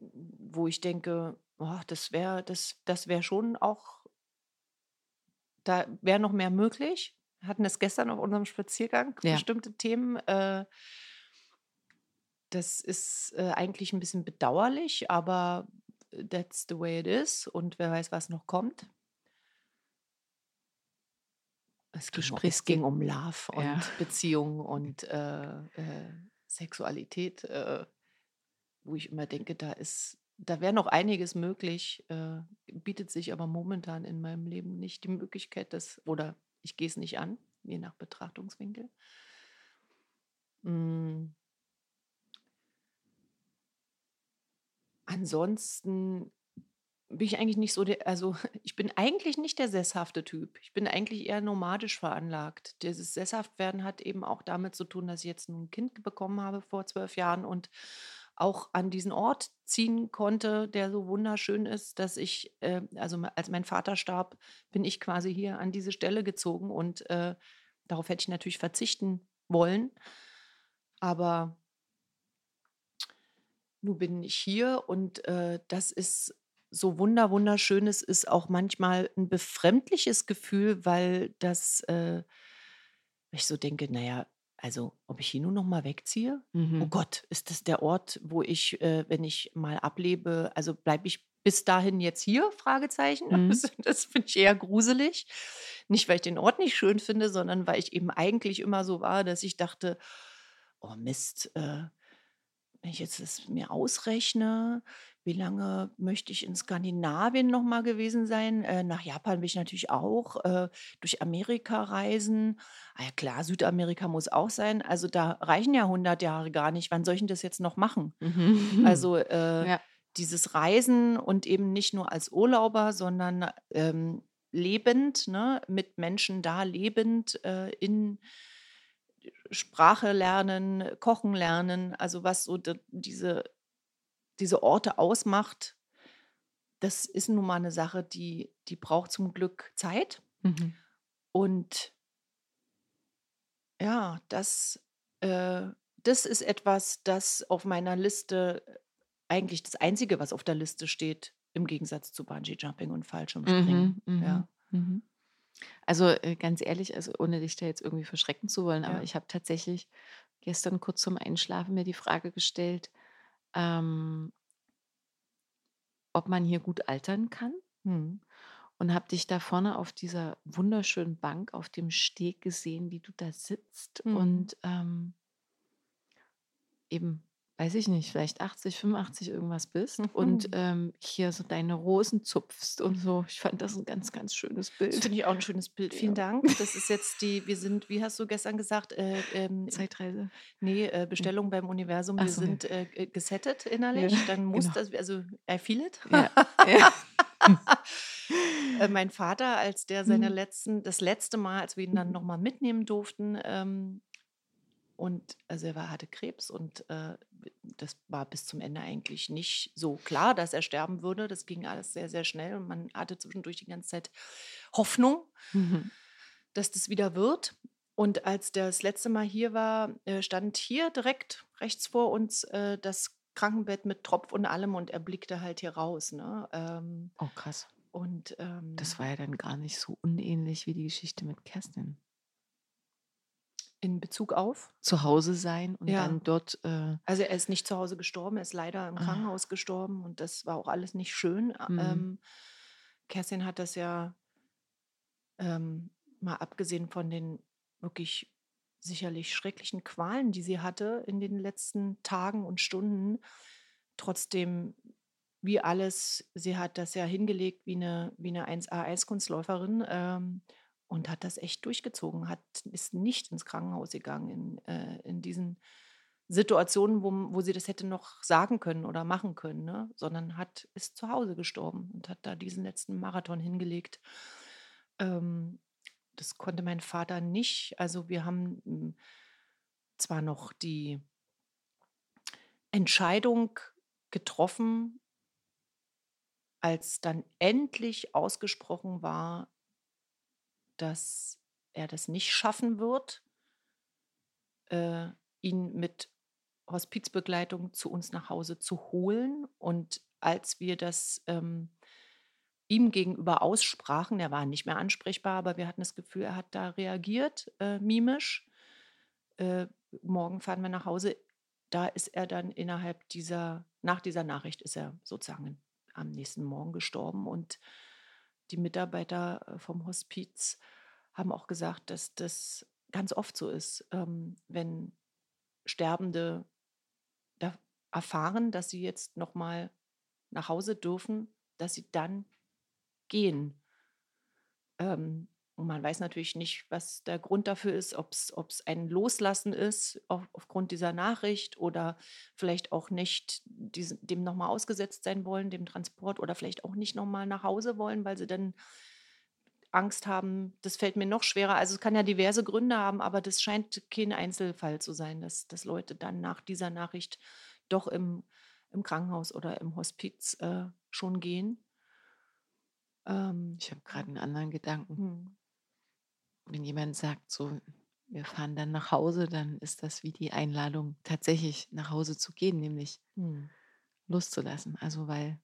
wo ich denke, oh, das wäre das, das wär schon auch, da wäre noch mehr möglich. Wir hatten das gestern auf unserem Spaziergang, Ja. bestimmte Themen. Äh, das ist äh, eigentlich ein bisschen bedauerlich, aber that's the way it is und wer weiß, was noch kommt. Es Du ging, um, um Love und Ja. Beziehung und äh, äh, Sexualität, äh, wo ich immer denke, da ist, da wäre noch einiges möglich, äh, bietet sich aber momentan in meinem Leben nicht die Möglichkeit, dass, oder ich gehe es nicht an, je nach Betrachtungswinkel. Mm. Ansonsten bin ich eigentlich nicht so der, also ich bin eigentlich nicht der sesshafte Typ. Ich bin eigentlich eher nomadisch veranlagt. Dieses Sesshaftwerden hat eben auch damit zu tun, dass ich jetzt ein Kind bekommen habe vor zwölf Jahren und auch an diesen Ort ziehen konnte, der so wunderschön ist, dass ich, äh, also als mein Vater starb, bin ich quasi hier an diese Stelle gezogen und äh, darauf hätte ich natürlich verzichten wollen. Aber nun bin ich hier und äh, das ist so wunder, wunderschön. Es ist auch manchmal ein befremdliches Gefühl, weil das, äh, ich so denke, naja, also ob ich hier nur noch mal wegziehe? Oh Mhm. Gott, ist das der Ort, wo ich, äh, wenn ich mal ablebe, also bleibe ich bis dahin jetzt hier? Fragezeichen. Mhm. Das, das finde ich eher gruselig. Nicht, weil ich den Ort nicht schön finde, sondern weil ich eben eigentlich immer so war, dass ich dachte, oh Mist, äh, wenn ich jetzt das mir ausrechne, wie lange möchte ich in Skandinavien noch mal gewesen sein? Äh, nach Japan will ich natürlich auch. Äh, durch Amerika reisen. Ah ja klar, Südamerika muss auch sein. Also da reichen ja 100 Jahre gar nicht. Wann soll ich denn das jetzt noch machen? Mhm. Also äh, ja. dieses Reisen und eben nicht nur als Urlauber, sondern ähm, lebend, ne, mit Menschen da lebend äh, in Sprache lernen, Kochen lernen, also was so diese, diese Orte ausmacht, das ist nun mal eine Sache, die, die braucht zum Glück Zeit. Mhm. Und ja, das, äh, das ist etwas, das auf meiner Liste eigentlich das Einzige, was auf der Liste steht, im Gegensatz zu Bungee-Jumping und Fallschirmspringen. Mhm, Ja. mhm, mhm. Also äh, ganz ehrlich, also ohne dich da jetzt irgendwie verschrecken zu wollen, aber Ja. ich habe tatsächlich gestern kurz zum Einschlafen mir die Frage gestellt, ähm, ob man hier gut altern kann Hm. und habe dich da vorne auf dieser wunderschönen Bank auf dem Steg gesehen, wie du da sitzt Mhm. und ähm, eben, weiß ich nicht, vielleicht 80, 85 irgendwas bist und Mhm. ähm, hier so deine Rosen zupfst und so. Ich fand das ein ganz, ganz schönes Das Bild. finde ich auch ein schönes Bild. Vielen Ja. Dank. Das ist jetzt die, wir sind, wie hast du gestern gesagt, äh, ähm, Zeitreise. nee, äh, Bestellung beim Universum, wir so, sind äh, gesettet innerlich. Ja, Dann muss genau. das, also I feel it. Ja. ja. Äh, mein Vater, als der seine Mhm. letzten, das letzte Mal, als wir ihn dann Mhm. nochmal mitnehmen durften, ähm, und also er war, hatte Krebs und äh, das war bis zum Ende eigentlich nicht so klar, dass er sterben würde. Das ging alles sehr, sehr schnell und man hatte zwischendurch die ganze Zeit Hoffnung, Mhm. dass das wieder wird. Und als der das letzte Mal hier war, äh, stand hier direkt rechts vor uns äh, das Krankenbett mit Tropf und allem und er blickte halt hier raus. Ne? Ähm, Oh, krass. und ähm, Das war ja dann gar nicht so unähnlich wie die Geschichte mit Kerstin. In Bezug auf, Zu Hause sein und Ja. dann dort, äh, also er ist nicht zu Hause gestorben, er ist leider im Ah. Krankenhaus gestorben und das war auch alles nicht schön. Mhm. Ähm, Kerstin hat das ja ähm, mal abgesehen von den wirklich sicherlich schrecklichen Qualen, die sie hatte in den letzten Tagen und Stunden, trotzdem wie alles, sie hat das ja hingelegt wie eine, wie eine 1A Eiskunstläuferin ähm, und hat das echt durchgezogen, hat, ist nicht ins Krankenhaus gegangen in, äh, in diesen Situationen, wo, wo sie das hätte noch sagen können oder machen können, ne? sondern hat, ist zu Hause gestorben und hat da diesen letzten Marathon hingelegt. Ähm, das konnte mein Vater nicht. Also wir haben mm, zwar noch die Entscheidung getroffen, als dann endlich ausgesprochen war, dass er das nicht schaffen wird, äh, ihn mit Hospizbegleitung zu uns nach Hause zu holen. Und als wir das ähm, ihm gegenüber aussprachen, er war nicht mehr ansprechbar, aber wir hatten das Gefühl, er hat da reagiert, äh, mimisch. Äh, morgen fahren wir nach Hause. Da ist er dann innerhalb dieser, nach dieser Nachricht ist er sozusagen am nächsten Morgen gestorben. Und die Mitarbeiter äh, vom Hospiz haben auch gesagt, dass das ganz oft so ist, ähm, wenn Sterbende erfahren, dass sie jetzt noch mal nach Hause dürfen, dass sie dann gehen. Ähm, und man weiß natürlich nicht, was der Grund dafür ist, ob es ein Loslassen ist auf, aufgrund dieser Nachricht oder vielleicht auch nicht diesen, dem nochmal ausgesetzt sein wollen, dem Transport oder vielleicht auch nicht nochmal nach Hause wollen, weil sie dann Angst haben, das fällt mir noch schwerer. Also es kann ja diverse Gründe haben, aber das scheint kein Einzelfall zu sein, dass, dass Leute dann nach dieser Nachricht doch im, im Krankenhaus oder im Hospiz äh, schon gehen. Ähm, ich habe gerade einen anderen Gedanken. hm. Wenn jemand sagt, so, wir fahren dann nach Hause, dann ist das wie die Einladung, tatsächlich nach Hause zu gehen, nämlich Hm. loszulassen. Also weil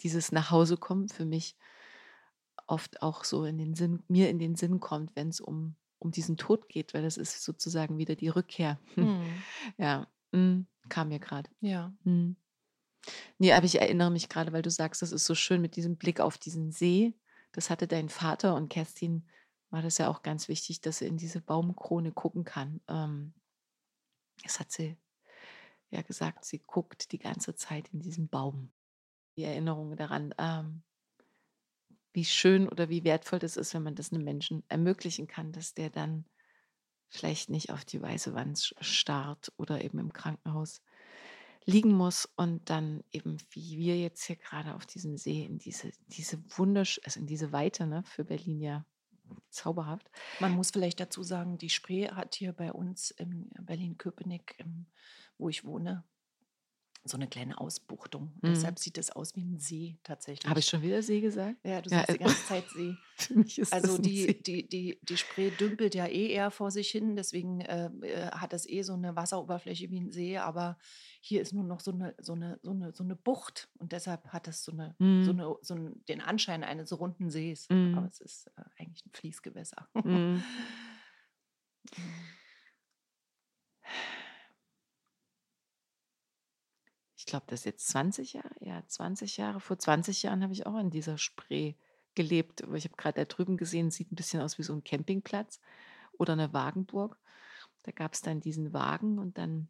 dieses nach Hause kommen für mich oft auch so in den Sinn, mir in den Sinn kommt, wenn es um, um diesen Tod geht, weil das ist sozusagen wieder die Rückkehr. Hm. Ja, mm, kam mir gerade. Ja. Mm. Nee, aber ich erinnere mich gerade, weil du sagst, das ist so schön mit diesem Blick auf diesen See. Das hatte dein Vater und Kerstin war das ja auch ganz wichtig, dass sie in diese Baumkrone gucken kann. Ähm, das hat sie ja gesagt, sie guckt die ganze Zeit in diesen Baum. Die Erinnerung daran, ähm, wie schön oder wie wertvoll das ist, wenn man das einem Menschen ermöglichen kann, dass der dann vielleicht nicht auf die weiße Wand starrt oder eben im Krankenhaus liegen muss und dann eben, wie wir jetzt hier gerade auf diesem See, in diese, diese wundersch also in diese Weite, ne, für Berlin ja zauberhaft. Man muss vielleicht dazu sagen, die Spree hat hier bei uns in Berlin-Köpenick, ähm, wo ich wohne, so eine kleine Ausbuchtung. Mhm. Deshalb sieht es aus wie ein See tatsächlich. Habe ich schon wieder See gesagt? Ja, du Ja, sagst die äh, ganze Zeit See. Für mich ist Also das die, See. die, die, die Spree dümpelt ja eh eher vor sich hin, deswegen äh, äh, hat das eh so eine Wasseroberfläche wie ein See, aber hier ist nur noch so eine, so eine, so eine, so eine Bucht und deshalb hat es so, eine, so, Mhm. eine, so einen, den Anschein eines runden Sees. Mhm. Aber es ist äh, eigentlich ein Fließgewässer. Ich glaube, das ist jetzt 20 Jahre, ja, 20 Jahre. Vor 20 Jahren habe ich auch an dieser Spree gelebt. Ich habe gerade da drüben gesehen, sieht ein bisschen aus wie so ein Campingplatz oder eine Wagenburg. Da gab es dann diesen Wagen und dann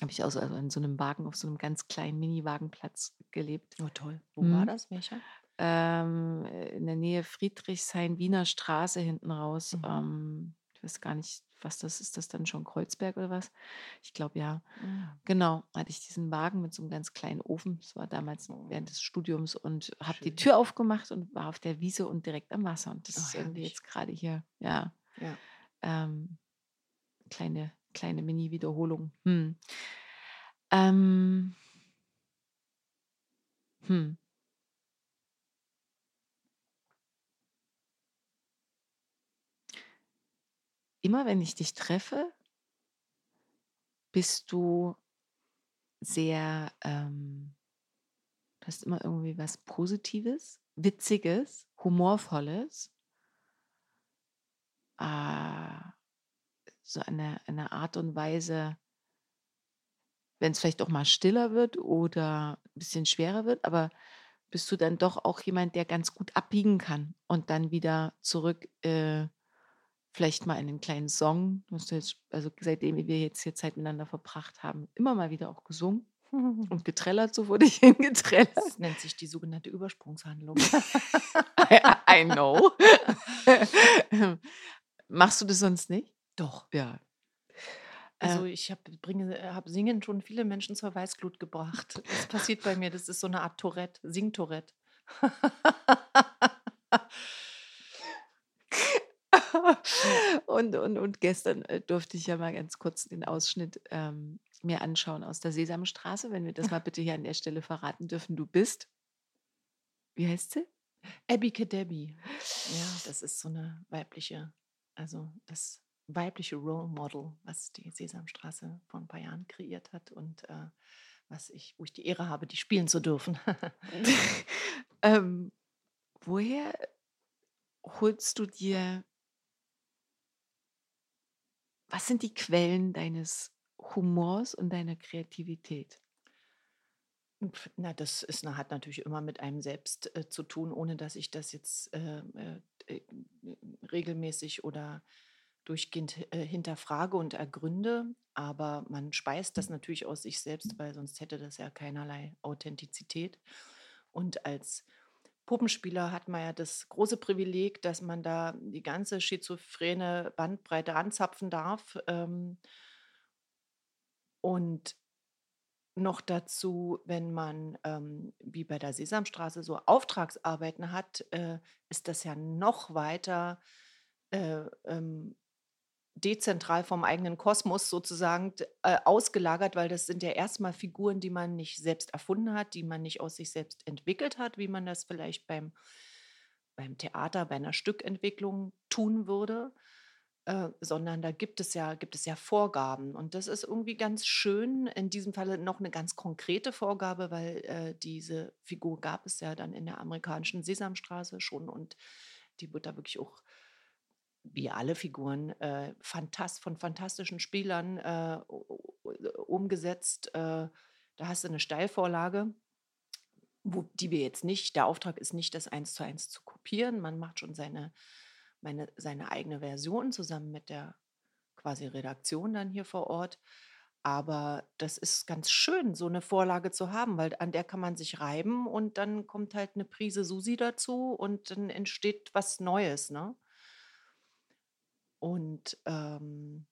habe ich also, also in so einem Wagen auf so einem ganz kleinen Mini-Wagenplatz gelebt. Oh toll. Wo war Mhm. das? Welcher? Ähm, äh, in der Nähe Friedrichshain, Wiener Straße hinten raus. Mhm. Ähm, ich weiß gar nicht, was das ist. Das dann schon Kreuzberg oder was? Ich glaube ja. Mhm. Genau, hatte ich diesen Wagen mit so einem ganz kleinen Ofen. Das war damals Oh. während des Studiums und habe die. Tür aufgemacht und war auf der Wiese und direkt am Wasser. Und das Oh, ist irgendwie herrlich. jetzt gerade hier, ja, Ja. ähm, kleine, kleine Mini-Wiederholung. Hm. Ähm, hm. Immer wenn ich dich treffe, bist du sehr, ähm, du hast immer irgendwie was Positives, Witziges, Humorvolles. Äh, so eine, eine Art und Weise, wenn es vielleicht auch mal stiller wird oder ein bisschen schwerer wird, aber bist du dann doch auch jemand, der ganz gut abbiegen kann und dann wieder zurück, äh, vielleicht mal in einen kleinen Song. Jetzt, also seitdem wir jetzt hier Zeit miteinander verbracht haben, immer mal wieder auch gesungen und getrellert, so wurde ich hingetrellert. Das nennt sich die sogenannte Übersprungshandlung. I, I know. Machst du das sonst nicht? Doch. Ja. Also ich habe hab Singen schon viele Menschen zur Weißglut gebracht. Das passiert bei mir, das ist so eine Art Tourette, Sing-Tourette. und, und, und gestern äh, durfte ich ja mal ganz kurz den Ausschnitt ähm, mir anschauen aus der Sesamstraße, wenn wir das mal bitte hier an der Stelle verraten dürfen. Du bist, wie heißt sie? Abby Kadebby. Ja, das ist so eine weibliche, also das weibliche Role Model, was die Sesamstraße vor ein paar Jahren kreiert hat und äh, was ich, wo ich die Ehre habe, die spielen zu dürfen. ähm, woher holst du dir, was sind die Quellen deines Humors und deiner Kreativität? Na, das ist, hat natürlich immer mit einem selbst äh, zu tun, ohne dass ich das jetzt äh, äh, äh regelmäßig oder durchgehend äh, hinterfrage und ergründe. Aber man speist das natürlich aus sich selbst, weil sonst hätte das ja keinerlei Authentizität. Und als Puppenspieler hat man ja das große Privileg, dass man da die ganze schizophrene Bandbreite anzapfen darf. Ähm, und noch dazu, wenn man ähm, wie bei der Sesamstraße so Auftragsarbeiten hat, äh, ist das ja noch weiter äh, ähm, dezentral vom eigenen Kosmos sozusagen äh, ausgelagert, weil das sind ja erstmal Figuren, die man nicht selbst erfunden hat, die man nicht aus sich selbst entwickelt hat, wie man das vielleicht beim, beim Theater, bei einer Stückentwicklung tun würde, äh, sondern da gibt es ja gibt es ja Vorgaben und das ist irgendwie ganz schön. In diesem Falle noch eine ganz konkrete Vorgabe, weil äh, diese Figur gab es ja dann in der amerikanischen Sesamstraße schon und die wird da wirklich auch wie alle Figuren, äh, fantast von fantastischen Spielern äh, umgesetzt. Äh, da hast du eine Steilvorlage, wo, die wir jetzt nicht, der Auftrag ist nicht, das eins zu eins zu kopieren. Man macht schon seine, meine, seine eigene Version zusammen mit der quasi Redaktion dann hier vor Ort. Aber das ist ganz schön, so eine Vorlage zu haben, weil an der kann man sich reiben und dann kommt halt eine Prise Susi dazu und dann entsteht was Neues. Ne? Und ähm,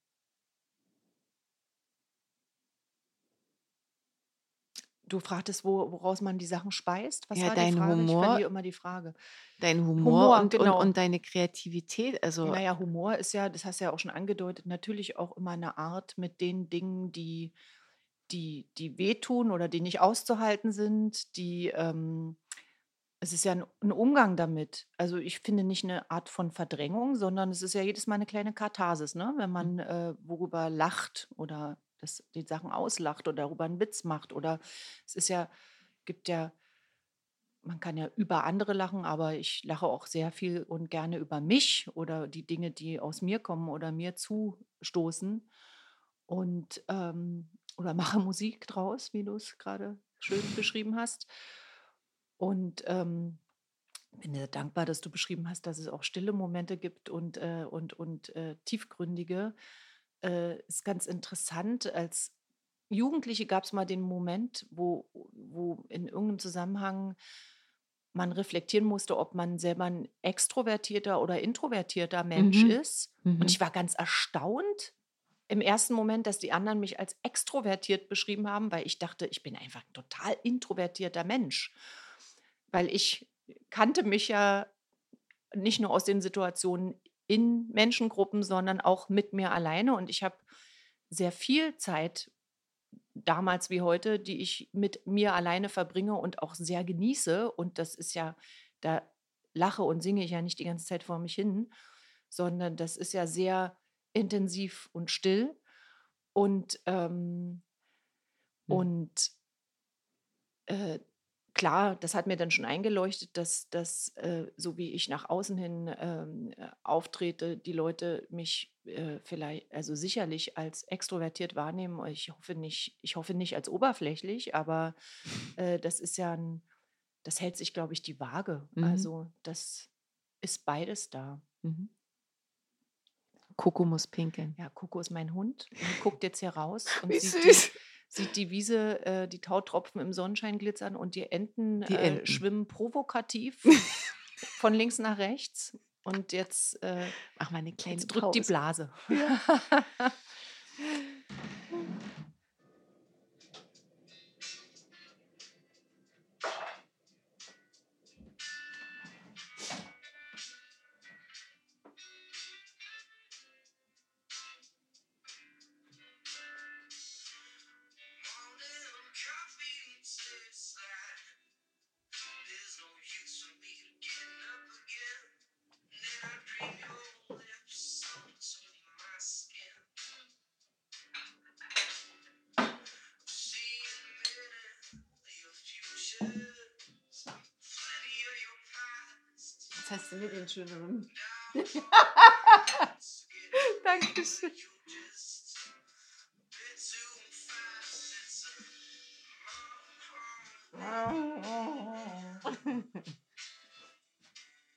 du fragtest, wo, woraus man die Sachen speist. Was Ja, war die dein Frage? Ich Humor, verliere immer die Frage. dein Humor Humor, und, und, genau. und deine Kreativität. Also, Naja, Humor ist ja, das hast du ja auch schon angedeutet, natürlich auch immer eine Art mit den Dingen, die, die, die wehtun oder die nicht auszuhalten sind, die ähm, es ist ja ein, ein Umgang damit. Also ich finde nicht eine Art von Verdrängung, sondern es ist ja jedes Mal eine kleine Katharsis, ne? Wenn man äh, worüber lacht oder das, die Sachen auslacht oder darüber einen Witz macht. Oder es ist ja, gibt ja, man kann ja über andere lachen, aber ich lache auch sehr viel und gerne über mich oder die Dinge, die aus mir kommen oder mir zustoßen. Und ähm, oder mache Musik draus, wie du es gerade schön beschrieben hast. Und ähm, bin dir dankbar, dass du beschrieben hast, dass es auch stille Momente gibt und, äh, und, und äh, tiefgründige. Äh, ist ganz interessant. Als Jugendliche gab es mal den Moment, wo, wo in irgendeinem Zusammenhang man reflektieren musste, ob man selber ein extrovertierter oder introvertierter Mensch mhm, ist. Und mhm. ich war ganz erstaunt im ersten Moment, dass die anderen mich als extrovertiert beschrieben haben, weil ich dachte, ich bin einfach ein total introvertierter Mensch weil ich kannte mich ja nicht nur aus den Situationen in Menschengruppen, sondern auch mit mir alleine. Und ich habe sehr viel Zeit, damals wie heute, die ich mit mir alleine verbringe und auch sehr genieße. Und das ist ja, da lache und singe ich ja nicht die ganze Zeit vor mich hin, sondern das ist ja sehr intensiv und still. Und, ähm, Hm. und äh, klar, das hat mir dann schon eingeleuchtet, dass, dass äh, so wie ich nach außen hin ähm, äh, auftrete, die Leute mich äh, vielleicht, also sicherlich als extrovertiert wahrnehmen. Ich hoffe nicht, ich hoffe nicht als oberflächlich, aber äh, das ist ja ein, das hält sich, glaube ich, die Waage. Mhm. Also das ist beides da. Mhm. Coco muss pinkeln. Ja, Coco ist mein Hund. Und die guckt jetzt hier raus und Wie sieht, süß. Die, sieht die Wiese, äh, die Tautropfen im Sonnenschein glitzern und die Enten, Die äh, Enten. schwimmen provokativ von links nach rechts. Und jetzt, äh, Mach mal eine kleine jetzt drückt die Pause. Blase. Jetzt den schöneren. Dankeschön.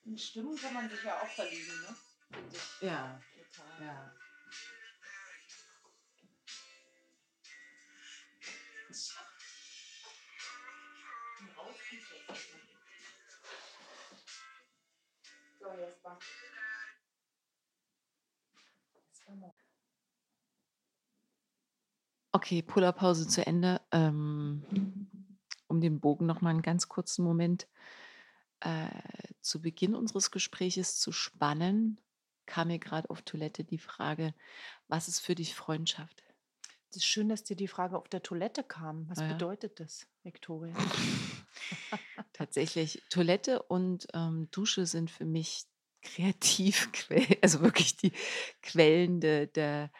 In Stimmen kann man sich ja auch verlieben, ne? Ja, ja. So, jetzt mal. Okay, Pullerpause zu Ende. Ähm, um den Bogen noch mal einen ganz kurzen Moment äh, zu Beginn unseres Gespräches zu spannen, kam mir gerade auf Toilette die Frage, was ist für dich Freundschaft? Es ist schön, dass dir die Frage auf der Toilette kam. Was Ja. bedeutet das, Viktoria? Tatsächlich, Toilette und ähm, Dusche sind für mich Kreativquellen, also wirklich die Quellen de, der,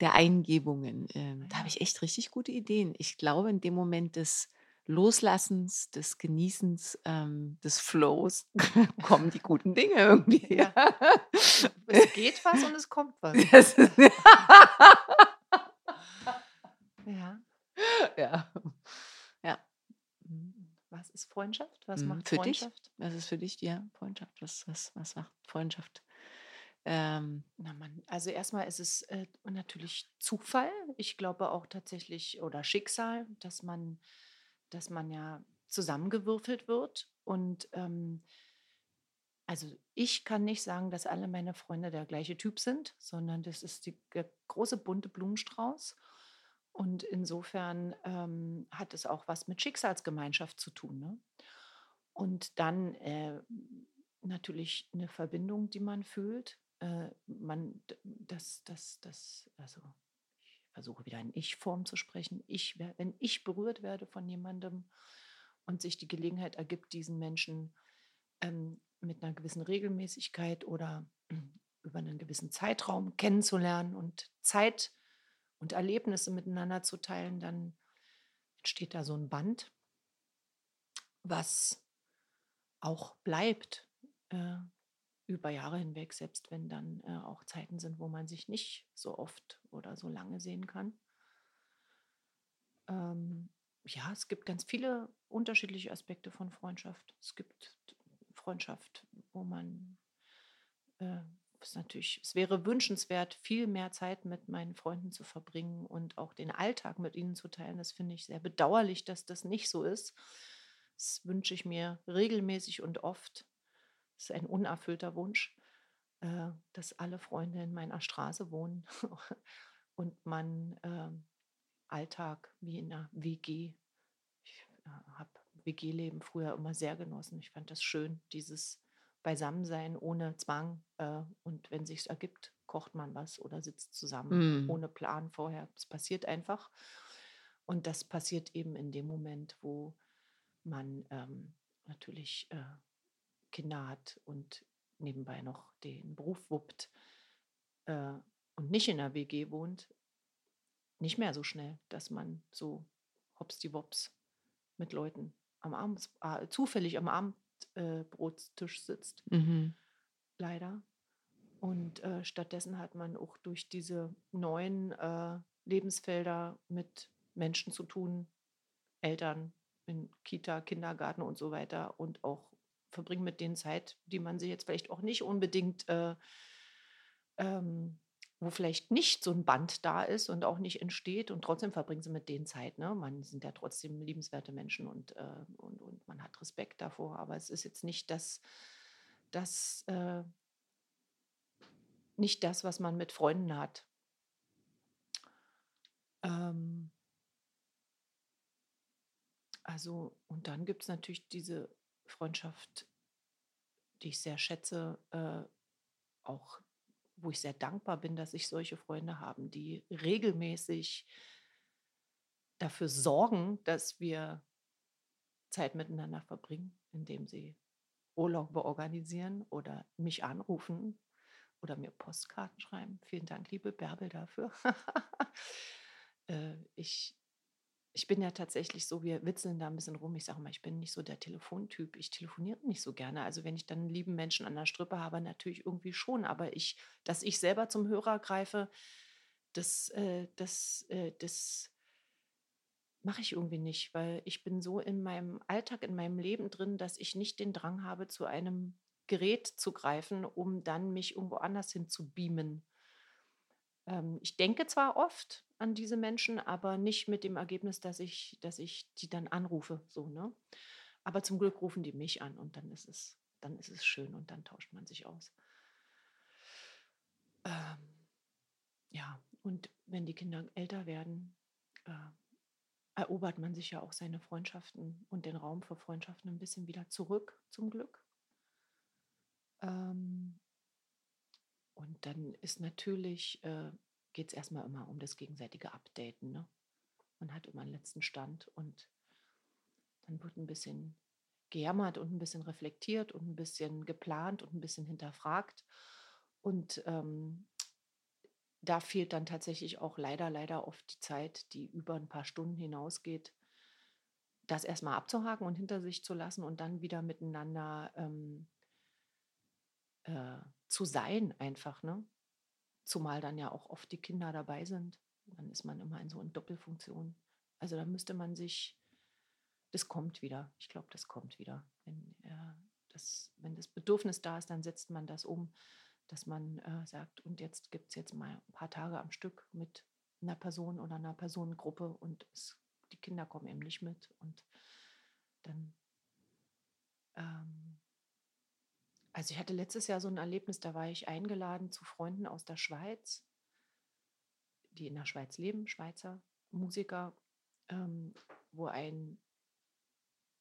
der Eingebungen. Ähm, Da habe ich echt richtig gute Ideen. Ich glaube, in dem Moment des Loslassens, des Genießens, ähm, des Flows kommen die guten Dinge irgendwie. Ja. Es geht was und es kommt was. Ist, Ja. ja. Was ist Freundschaft? Was Mhm. macht Für dich? Freundschaft? Was ist für dich ja Freundschaft? Was, was, was macht Freundschaft? Ähm, Na man, also erstmal ist es äh, natürlich Zufall. Ich glaube auch tatsächlich oder Schicksal, dass man, dass man ja zusammengewürfelt wird. Und ähm, also ich kann nicht sagen, dass alle meine Freunde der gleiche Typ sind, sondern das ist die, der große bunte Blumenstrauß. Und insofern ähm, hat es auch was mit Schicksalsgemeinschaft zu tun. Ne? Und dann äh, natürlich eine Verbindung, die man fühlt. Äh, man, das, das, das, also ich versuche wieder in Ich-Form zu sprechen. Ich, wenn ich berührt werde von jemandem und sich die Gelegenheit ergibt, diesen Menschen ähm, mit einer gewissen Regelmäßigkeit oder über einen gewissen Zeitraum kennenzulernen und Zeit und Erlebnisse miteinander zu teilen, dann entsteht da so ein Band, was auch bleibt äh, über Jahre hinweg, selbst wenn dann äh, auch Zeiten sind, wo man sich nicht so oft oder so lange sehen kann. Ähm, ja, es gibt ganz viele unterschiedliche Aspekte von Freundschaft. Es gibt Freundschaft, wo man äh, es natürlich, es wäre wünschenswert, viel mehr Zeit mit meinen Freunden zu verbringen und auch den Alltag mit ihnen zu teilen. Das finde ich sehr bedauerlich, dass das nicht so ist. Das wünsche ich mir regelmäßig und oft. Das ist ein unerfüllter Wunsch, äh, dass alle Freunde in meiner Straße wohnen und man ähm, Alltag wie in einer WG. Ich äh, habe WG-Leben früher immer sehr genossen. Ich fand das schön, dieses Beisammensein ohne Zwang. Äh, und wenn sich ergibt, kocht man was oder sitzt zusammen Mm. ohne Plan vorher. Es passiert einfach. Und das passiert eben in dem Moment, wo man ähm, natürlich äh, Kinder hat und nebenbei noch den Beruf wuppt. Äh, und nicht in einer WG wohnt, nicht mehr so schnell, dass man so hopsdiwops mit Leuten am Abend, äh, zufällig am Abendbrotstisch äh, sitzt. Mhm. Leider. Und äh, stattdessen hat man auch durch diese neuen äh, Lebensfelder mit Menschen zu tun, Eltern in Kita, Kindergarten und so weiter und auch verbringen mit denen Zeit, die man sich jetzt vielleicht auch nicht unbedingt, äh, ähm, wo vielleicht nicht so ein Band da ist und auch nicht entsteht und trotzdem verbringen sie mit denen Zeit. Ne? Man sind ja trotzdem liebenswerte Menschen und, äh, und, und man hat Respekt davor, aber es ist jetzt nicht das, das äh, nicht das, was man mit Freunden hat. Ähm, also, und dann gibt es natürlich diese Freundschaft, die ich sehr schätze, äh, auch wo ich sehr dankbar bin, dass ich solche Freunde habe, die regelmäßig dafür sorgen, dass wir Zeit miteinander verbringen, indem sie Urlaube organisieren oder mich anrufen oder mir Postkarten schreiben. Vielen Dank, liebe Bärbel, dafür. äh, ich ich bin ja tatsächlich so, wir witzeln da ein bisschen rum. Ich sage mal, ich bin nicht so der Telefontyp. Ich telefoniere nicht so gerne. Also wenn ich dann einen lieben Menschen an der Strippe habe, natürlich irgendwie schon. Aber ich, dass ich selber zum Hörer greife, das, äh, das, äh, das mache ich irgendwie nicht, weil ich bin so in meinem Alltag, in meinem Leben drin, dass ich nicht den Drang habe, zu einem Gerät zu greifen, um dann mich irgendwo anders hin zu beamen. Ähm, ich denke zwar oft an diese Menschen, aber nicht mit dem Ergebnis, dass ich, dass ich die dann anrufe. So, ne? Aber zum Glück rufen die mich an und dann ist es, dann ist es schön und dann tauscht man sich aus. Ähm, ja, und wenn die Kinder älter werden, äh, erobert man sich ja auch seine Freundschaften und den Raum für Freundschaften ein bisschen wieder zurück, zum Glück. Ähm, und dann ist natürlich, äh, geht es erstmal immer um das gegenseitige Updaten. Ne? Man hat immer einen letzten Stand und dann wird ein bisschen gejammert und ein bisschen reflektiert und ein bisschen geplant und ein bisschen hinterfragt. Und ähm, da fehlt dann tatsächlich auch leider, leider oft die Zeit, die über ein paar Stunden hinausgeht, das erstmal abzuhaken und hinter sich zu lassen und dann wieder miteinander ähm, äh, zu sein einfach, ne? Zumal dann ja auch oft die Kinder dabei sind. Dann ist man immer in so in Doppelfunktion. Also da müsste man sich, das kommt wieder. Ich glaube, das kommt wieder. Wenn, äh, das, wenn das Bedürfnis da ist, dann setzt man das um, dass man äh, sagt, und jetzt gibt es jetzt mal ein paar Tage am Stück mit einer Person oder einer Personengruppe und es, die Kinder kommen eben nicht mit. Und dann ähm, also ich hatte letztes Jahr so ein Erlebnis, da war ich eingeladen zu Freunden aus der Schweiz, die in der Schweiz leben, Schweizer Musiker, ähm, wo ein,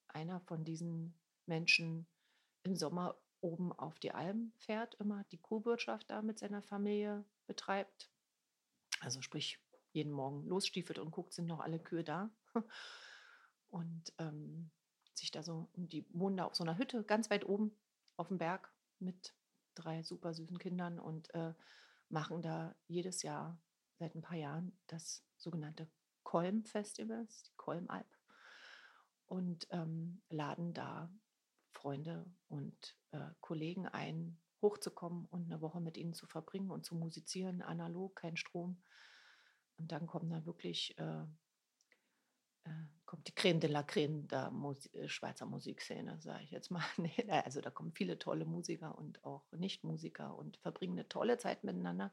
einer von diesen Menschen im Sommer oben auf die Alm fährt, immer die Kuhwirtschaft da mit seiner Familie betreibt. Also sprich, jeden Morgen losstiefelt und guckt, sind noch alle Kühe da. Und ähm, sich da so, und die wohnen da auf so einer Hütte ganz weit oben auf dem Berg mit drei super süßen Kindern und äh, machen da jedes Jahr seit ein paar Jahren das sogenannte Kolm-Festival, die Kolm-Alp, und ähm, laden da Freunde und äh, Kollegen ein, hochzukommen und eine Woche mit ihnen zu verbringen und zu musizieren, analog, kein Strom. Und dann kommen da wirklich äh, äh, die Creme de la Creme der Mus äh, Schweizer Musikszene, sage ich jetzt mal. Also da kommen viele tolle Musiker und auch Nichtmusiker und verbringen eine tolle Zeit miteinander.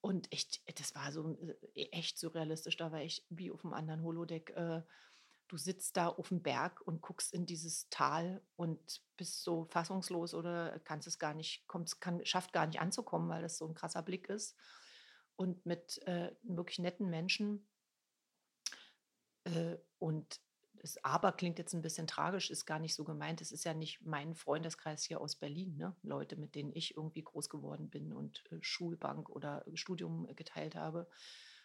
Und echt, das war so äh, echt surrealistisch. Da war ich wie auf einem anderen Holodeck. Äh, du sitzt da auf dem Berg und guckst in dieses Tal und bist so fassungslos oder kannst es gar nicht, kommst, kann, schafft gar nicht anzukommen, weil das so ein krasser Blick ist. Und mit äh, wirklich netten Menschen und das Aber klingt jetzt ein bisschen tragisch, ist gar nicht so gemeint. Es ist ja nicht mein Freundeskreis hier aus Berlin, ne? Leute, mit denen ich irgendwie groß geworden bin und äh, Schulbank oder Studium geteilt habe,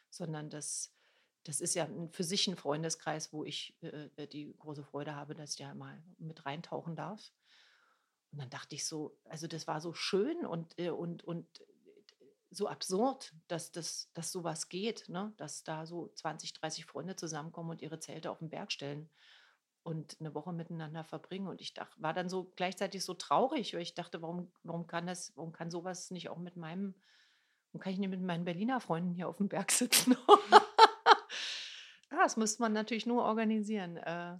sondern das, das ist ja für sich ein Freundeskreis, wo ich äh, äh, die große Freude habe, dass ich da mal mit reintauchen darf. Und dann dachte ich so, also das war so schön und, äh, und, und so absurd, dass, das, dass sowas geht, ne? dass da so 20, 30 Freunde zusammenkommen und ihre Zelte auf den Berg stellen und eine Woche miteinander verbringen. Und ich dachte, war dann so gleichzeitig so traurig, weil ich dachte, warum, warum kann das, warum kann sowas nicht auch mit meinem, warum kann ich nicht mit meinen Berliner Freunden hier auf dem Berg sitzen? ja, das müsste man natürlich nur organisieren. Äh,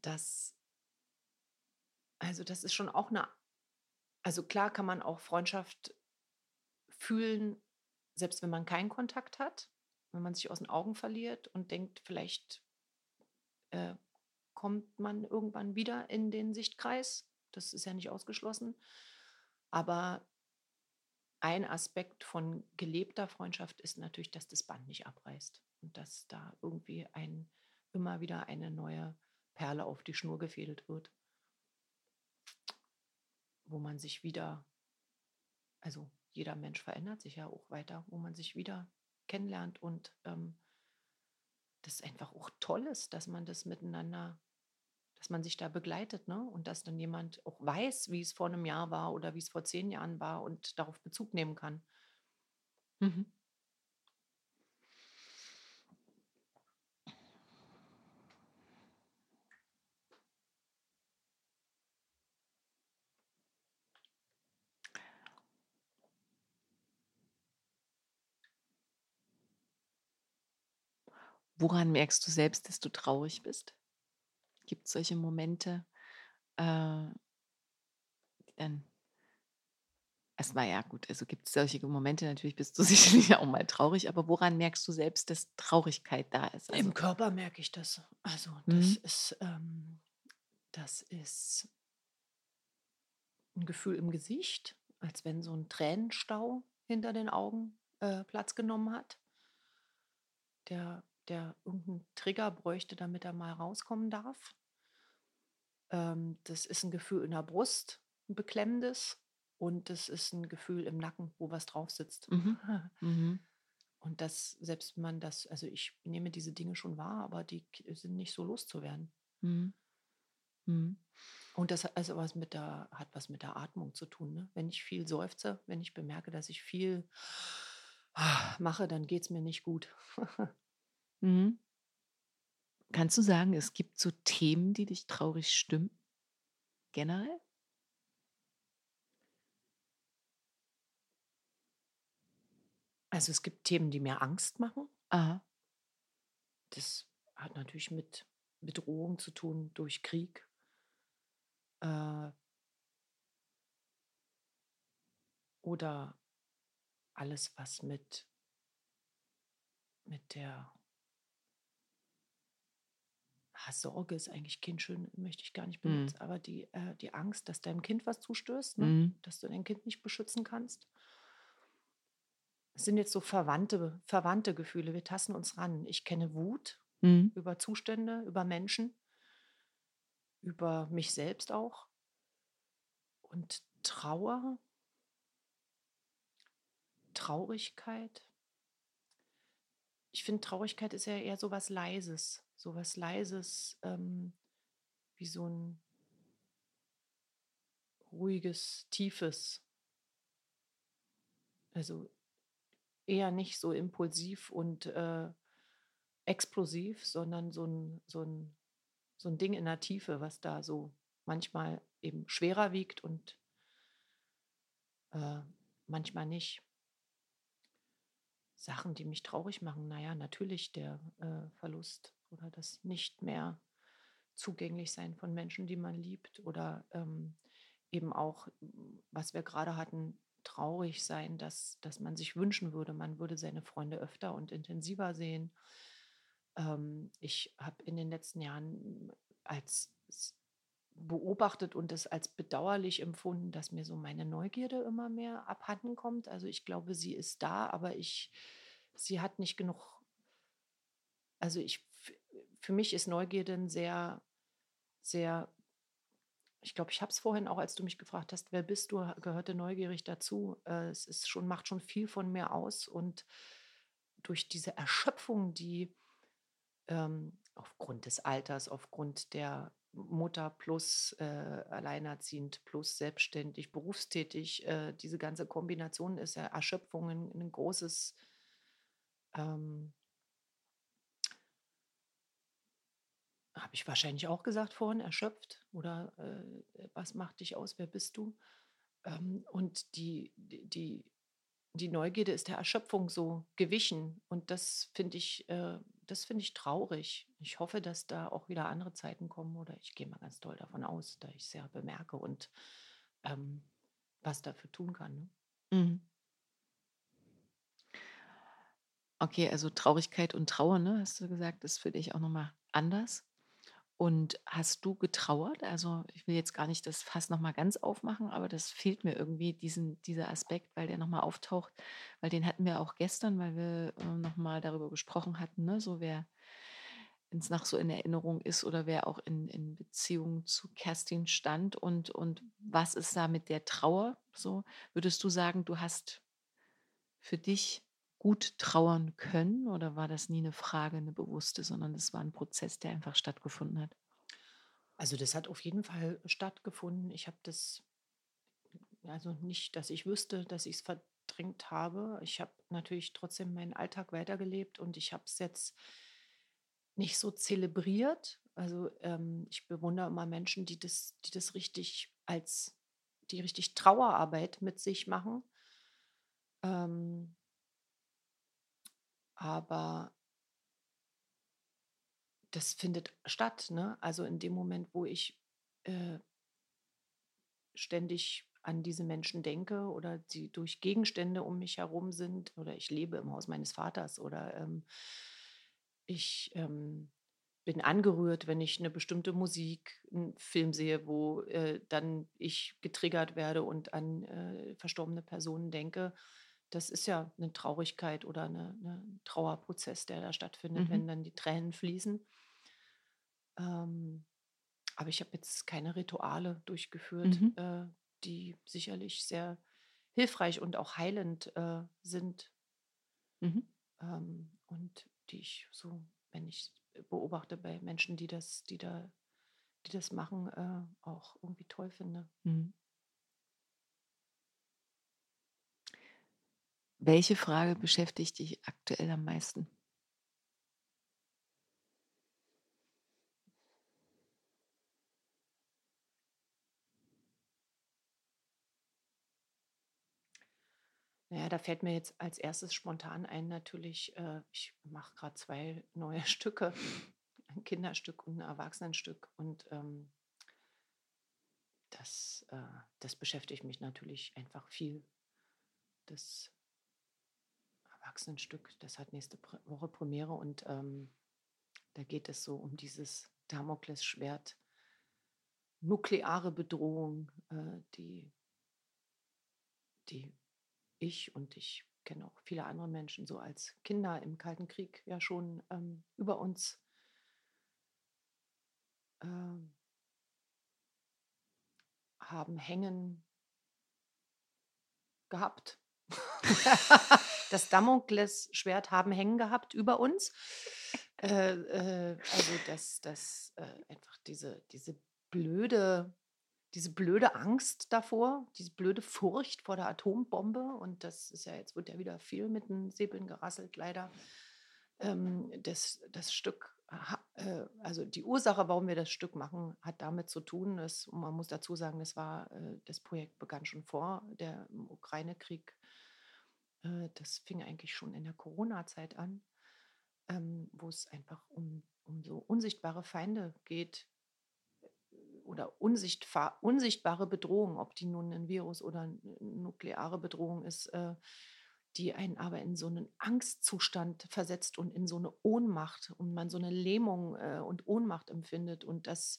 das, also das ist schon auch eine also klar kann man auch Freundschaft fühlen, selbst wenn man keinen Kontakt hat, wenn man sich aus den Augen verliert und denkt, vielleicht äh, kommt man irgendwann wieder in den Sichtkreis. Das ist ja nicht ausgeschlossen. Aber ein Aspekt von gelebter Freundschaft ist natürlich, dass das Band nicht abreißt und dass da irgendwie ein, immer wieder eine neue Perle auf die Schnur gefädelt wird wo man sich wieder, also jeder Mensch verändert sich ja auch weiter, wo man sich wieder kennenlernt und ähm, das einfach auch toll ist, dass man das miteinander, dass man sich da begleitet, ne? Und dass dann jemand auch weiß, wie es vor einem Jahr war oder wie es vor zehn Jahren war und darauf Bezug nehmen kann. Mhm. Woran merkst du selbst, dass du traurig bist? Gibt es solche Momente, äh, die dann erstmal ja gut, also gibt es solche Momente, natürlich bist du sicherlich auch mal traurig, aber woran merkst du selbst, dass Traurigkeit da ist? Also, Im Körper merke ich das. Also das mhm. ist, ähm, das ist ein Gefühl im Gesicht, als wenn so ein Tränenstau hinter den Augen äh, Platz genommen hat. Der der irgendeinen Trigger bräuchte, damit er mal rauskommen darf. Ähm, das ist ein Gefühl in der Brust, ein beklemmendes. Und das ist ein Gefühl im Nacken, wo was drauf sitzt. Mhm. Mhm. Und das, selbst wenn man das, also ich nehme diese Dinge schon wahr, aber die sind nicht so loszuwerden. Mhm. Mhm. Und das also was mit der, hat was mit der Atmung zu tun. Ne? Wenn ich viel seufze, wenn ich bemerke, dass ich viel mache, dann geht es mir nicht gut. Mhm. Kannst du sagen, es gibt so Themen, die dich traurig stimmen? Generell? Also es gibt Themen, die mir Angst machen. Aha. Das hat natürlich mit Bedrohung zu tun durch Krieg. Äh, oder alles, was mit, mit der ah, Sorge ist eigentlich kein schön, möchte ich gar nicht mhm. benutzen, mhm. aber die, äh, die Angst, dass deinem Kind was zustößt, ne? mhm. dass du dein Kind nicht beschützen kannst. Es sind jetzt so verwandte, verwandte Gefühle. Wir tasten uns ran. Ich kenne Wut mhm. über Zustände, über Menschen, über mich selbst auch. Und Trauer, Traurigkeit. Ich finde, Traurigkeit ist ja eher so was Leises so was Leises, ähm, wie so ein ruhiges, tiefes. Also eher nicht so impulsiv und äh, explosiv, sondern so ein, so, ein, so ein Ding in der Tiefe, was da so manchmal eben schwerer wiegt und äh, manchmal nicht. Sachen, die mich traurig machen, naja, natürlich der äh, Verlust oder das nicht mehr zugänglich sein von Menschen, die man liebt oder ähm, eben auch, was wir gerade hatten, traurig sein, dass, dass man sich wünschen würde, man würde seine Freunde öfter und intensiver sehen. Ähm, ich habe in den letzten Jahren als beobachtet und es als bedauerlich empfunden, dass mir so meine Neugierde immer mehr abhanden kommt. Also ich glaube, sie ist da, aber ich, sie hat nicht genug, also ich für mich ist Neugierde ein sehr, sehr, ich glaube, ich habe es vorhin auch, als du mich gefragt hast, wer bist du, gehörte neugierig dazu. Äh, es ist schon, macht schon viel von mir aus und durch diese Erschöpfung, die ähm, aufgrund des Alters, aufgrund der Mutter plus äh, alleinerziehend plus selbstständig, berufstätig. Äh, diese ganze Kombination ist ja Erschöpfung ein, ein großes ähm, habe ich wahrscheinlich auch gesagt vorhin, erschöpft oder äh, was macht dich aus, wer bist du? Ähm, und die, die, die Neugierde ist der Erschöpfung so gewichen und das finde ich, äh, das ich traurig. Ich hoffe, dass da auch wieder andere Zeiten kommen oder ich gehe mal ganz doll davon aus, da ich sehr bemerke und ähm, was dafür tun kann. Ne? Mhm. Okay, also Traurigkeit und Trauer, ne, hast du gesagt, ist für dich auch nochmal anders. Und hast du getrauert? Also ich will jetzt gar nicht das Fass nochmal ganz aufmachen, aber das fehlt mir irgendwie, diesen, dieser Aspekt, weil der nochmal auftaucht, weil den hatten wir auch gestern, weil wir äh, nochmal darüber gesprochen hatten, ne? so wer uns nach so in Erinnerung ist oder wer auch in, in Beziehung zu Kerstin stand und, und was ist da mit der Trauer? So würdest du sagen, du hast für dich gut trauern können oder war das nie eine Frage, eine bewusste, sondern es war ein Prozess, der einfach stattgefunden hat? Also das hat auf jeden Fall stattgefunden. Ich habe das, also nicht, dass ich wüsste, dass ich es verdrängt habe. Ich habe natürlich trotzdem meinen Alltag weitergelebt und ich habe es jetzt nicht so zelebriert. Also ähm, ich bewundere immer Menschen, die das, die das richtig als, die richtig Trauerarbeit mit sich machen. Ähm, aber das findet statt. Ne? Also in dem Moment, wo ich äh, ständig an diese Menschen denke oder sie durch Gegenstände um mich herum sind oder ich lebe im Haus meines Vaters oder ähm, ich ähm, bin angerührt, wenn ich eine bestimmte Musik, einen Film sehe, wo äh, dann ich getriggert werde und an äh, verstorbene Personen denke das ist ja eine Traurigkeit oder eine, eine ein Trauerprozess, der da stattfindet, mhm. wenn dann die Tränen fließen. Ähm, aber ich habe jetzt keine Rituale durchgeführt, mhm. äh, die sicherlich sehr hilfreich und auch heilend äh, sind. Mhm. Ähm, und die ich so, wenn ich beobachte bei Menschen, die das, die da, die das machen, äh, auch irgendwie toll finde. Mhm. Welche Frage beschäftigt dich aktuell am meisten? Naja, da fällt mir jetzt als erstes spontan ein, natürlich, äh, ich mache gerade zwei neue Stücke, ein Kinderstück und ein Erwachsenenstück. Und ähm, das, äh, das beschäftigt mich natürlich einfach viel. Das Erwachsenenstück. Das hat nächste Woche Premiere und ähm, da geht es so um dieses Damoklesschwert, nukleare Bedrohung, äh, die, die ich und ich kenne auch viele andere Menschen so als Kinder im Kalten Krieg ja schon ähm, über uns äh, haben hängen gehabt. das Damoklesschwert haben hängen gehabt über uns. Äh, äh, also dass das äh, einfach diese, diese blöde, diese blöde Angst davor, diese blöde Furcht vor der Atombombe. Und das ist ja, jetzt wird ja wieder viel mit den Säbeln gerasselt, leider. Ähm, das, das Stück, äh, also die Ursache, warum wir das Stück machen, hat damit zu tun, dass, man muss dazu sagen, das war, äh, das Projekt begann schon vor dem Ukraine-Krieg äh, das fing eigentlich schon in der Corona-Zeit an, ähm, wo es einfach um, um so unsichtbare Feinde geht äh, oder unsichtbar, unsichtbare Bedrohung, ob die nun ein Virus oder eine nukleare Bedrohung ist, äh, die einen aber in so einen Angstzustand versetzt und in so eine Ohnmacht und man so eine Lähmung und Ohnmacht empfindet und das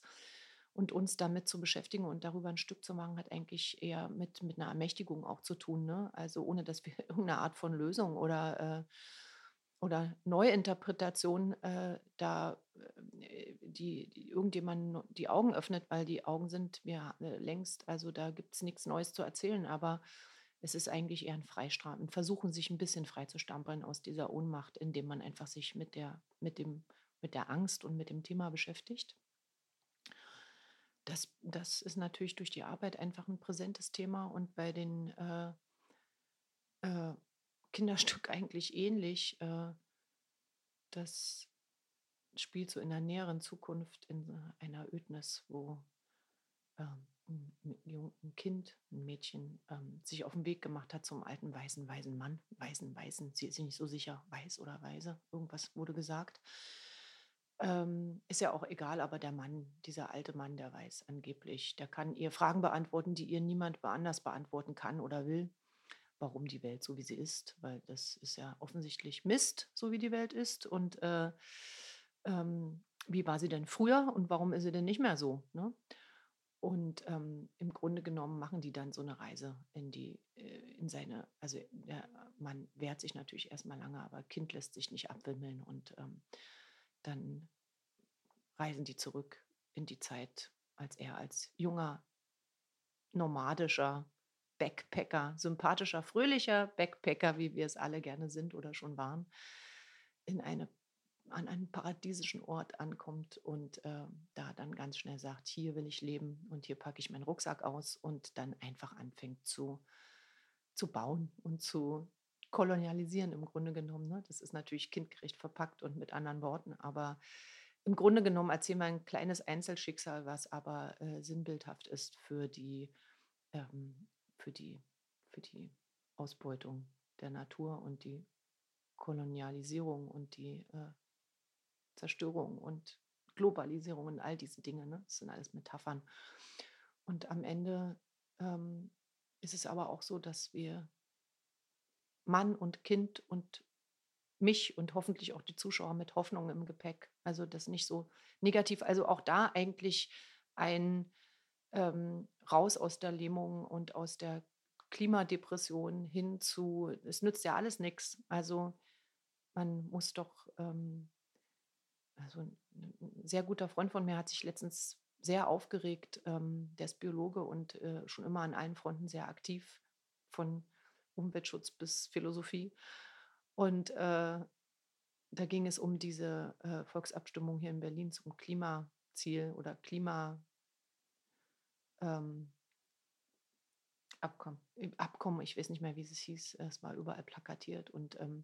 und uns damit zu beschäftigen und darüber ein Stück zu machen, hat eigentlich eher mit, mit einer Ermächtigung auch zu tun. Ne? Also ohne, dass wir irgendeine Art von Lösung oder, äh, oder Neuinterpretation äh, da äh, die, die irgendjemanden die Augen öffnet, weil die Augen sind mir äh, längst, also da gibt es nichts Neues zu erzählen, aber es ist eigentlich eher ein Freistrafen, versuchen sich ein bisschen freizustampeln aus dieser Ohnmacht, indem man einfach sich mit der, mit dem, mit der Angst und mit dem Thema beschäftigt. Das, das ist natürlich durch die Arbeit einfach ein präsentes Thema und bei den äh, äh, Kinderstück eigentlich ähnlich. Äh, das spielt so in der näheren Zukunft in einer Ödnis, wo ähm, ein, ein Kind, ein Mädchen, ähm, sich auf den Weg gemacht hat zum alten weißen, weisen Mann, weißen, weißen, sie ist nicht so sicher, weiß oder weise, irgendwas wurde gesagt. Ähm, ist ja auch egal, aber der Mann, dieser alte Mann, der weiß angeblich, der kann ihr Fragen beantworten, die ihr niemand anders beantworten kann oder will. Warum die Welt so wie sie ist, weil das ist ja offensichtlich Mist, so wie die Welt ist. Und äh, ähm, wie war sie denn früher und warum ist sie denn nicht mehr so? Ne? Und ähm, im Grunde genommen machen die dann so eine Reise in die, äh, in seine, also der Mann wehrt sich natürlich erstmal lange, aber Kind lässt sich nicht abwimmeln und ähm, dann reisen die zurück in die Zeit, als er als junger, nomadischer Backpacker, sympathischer, fröhlicher Backpacker, wie wir es alle gerne sind oder schon waren, in eine an einen paradiesischen Ort ankommt und äh, da dann ganz schnell sagt, hier will ich leben und hier packe ich meinen Rucksack aus und dann einfach anfängt zu, zu bauen und zu kolonialisieren im Grunde genommen. Ne? Das ist natürlich kindgerecht verpackt und mit anderen Worten, aber im Grunde genommen erzählen wir ein kleines Einzelschicksal, was aber äh, sinnbildhaft ist für die, ähm, für, die, für die Ausbeutung der Natur und die Kolonialisierung und die äh, Zerstörung und Globalisierung und all diese Dinge. Ne? Das sind alles Metaphern. Und am Ende ähm, ist es aber auch so, dass wir Mann und Kind und mich und hoffentlich auch die Zuschauer mit Hoffnung im Gepäck, also das nicht so negativ, also auch da eigentlich ein ähm, raus aus der Lähmung und aus der Klimadepression hin zu, es nützt ja alles nichts. Also man muss doch ähm, also ein, sehr guter Freund von mir hat sich letztens sehr aufgeregt. Ähm, der ist Biologe und äh, schon immer an allen Fronten sehr aktiv, von Umweltschutz bis Philosophie. Und äh, da ging es um diese äh, Volksabstimmung hier in Berlin zum Klimaziel oder Klima. Ähm, Abkommen, ich weiß nicht mehr, wie es hieß, es war überall plakatiert und ähm,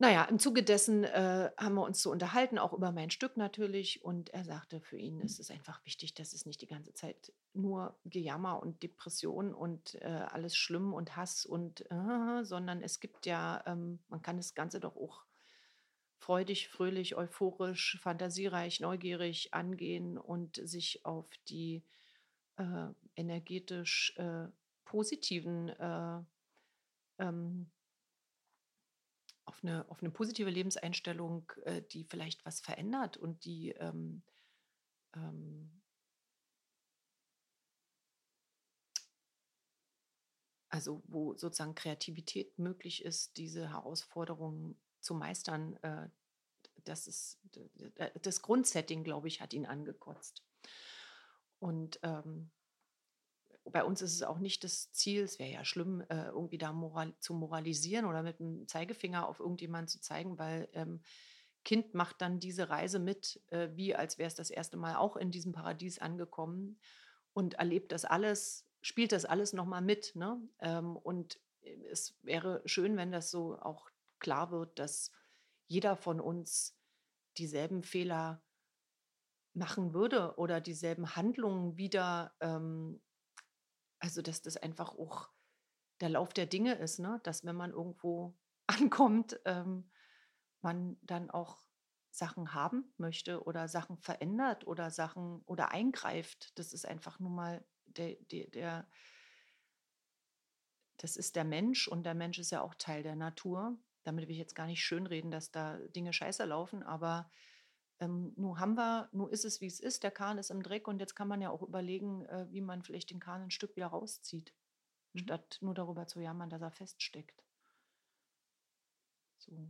naja, im Zuge dessen äh, haben wir uns so unterhalten, auch über mein Stück natürlich. Und er sagte, für ihn ist es einfach wichtig, dass es nicht die ganze Zeit nur Gejammer und Depression und äh, alles schlimm und Hass und, äh, sondern es gibt ja, ähm, man kann das Ganze doch auch freudig, fröhlich, euphorisch, fantasiereich, neugierig angehen und sich auf die äh, energetisch äh, positiven äh, ähm, auf eine, auf eine positive Lebenseinstellung, äh, die vielleicht was verändert und die ähm, ähm, also wo sozusagen Kreativität möglich ist, diese Herausforderungen zu meistern, äh, das ist das Grundsetting, glaube ich, hat ihn angekotzt. Und ähm, bei uns ist es auch nicht das Ziel, es wäre ja schlimm, äh, irgendwie da moral zu moralisieren oder mit dem Zeigefinger auf irgendjemanden zu zeigen, weil ähm, Kind macht dann diese Reise mit, äh, wie als wäre es das erste Mal auch in diesem Paradies angekommen und erlebt das alles, spielt das alles nochmal mit. Ne? Ähm, und äh, es wäre schön, wenn das so auch klar wird, dass jeder von uns dieselben Fehler machen würde oder dieselben Handlungen wieder ähm, also, dass das einfach auch der Lauf der Dinge ist, ne? dass wenn man irgendwo ankommt, ähm, man dann auch Sachen haben möchte oder Sachen verändert oder Sachen oder eingreift. Das ist einfach nur mal der, der, der das ist der Mensch und der Mensch ist ja auch Teil der Natur. Damit will ich jetzt gar nicht schönreden, dass da Dinge scheiße laufen, aber ähm, nun haben wir, nun ist es, wie es ist, der Kahn ist im Dreck und jetzt kann man ja auch überlegen, äh, wie man vielleicht den Kahn ein Stück wieder rauszieht, mhm. statt nur darüber zu jammern, dass er feststeckt. So.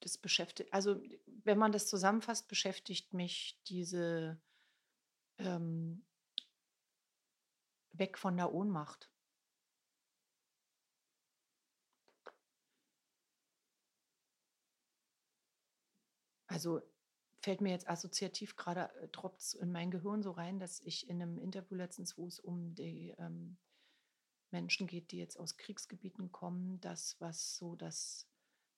Das beschäftigt, also wenn man das zusammenfasst, beschäftigt mich diese ähm, weg von der Ohnmacht. Also fällt mir jetzt assoziativ gerade, äh, tropft in mein Gehirn so rein, dass ich in einem Interview letztens, wo es um die ähm, Menschen geht, die jetzt aus Kriegsgebieten kommen, das, was so das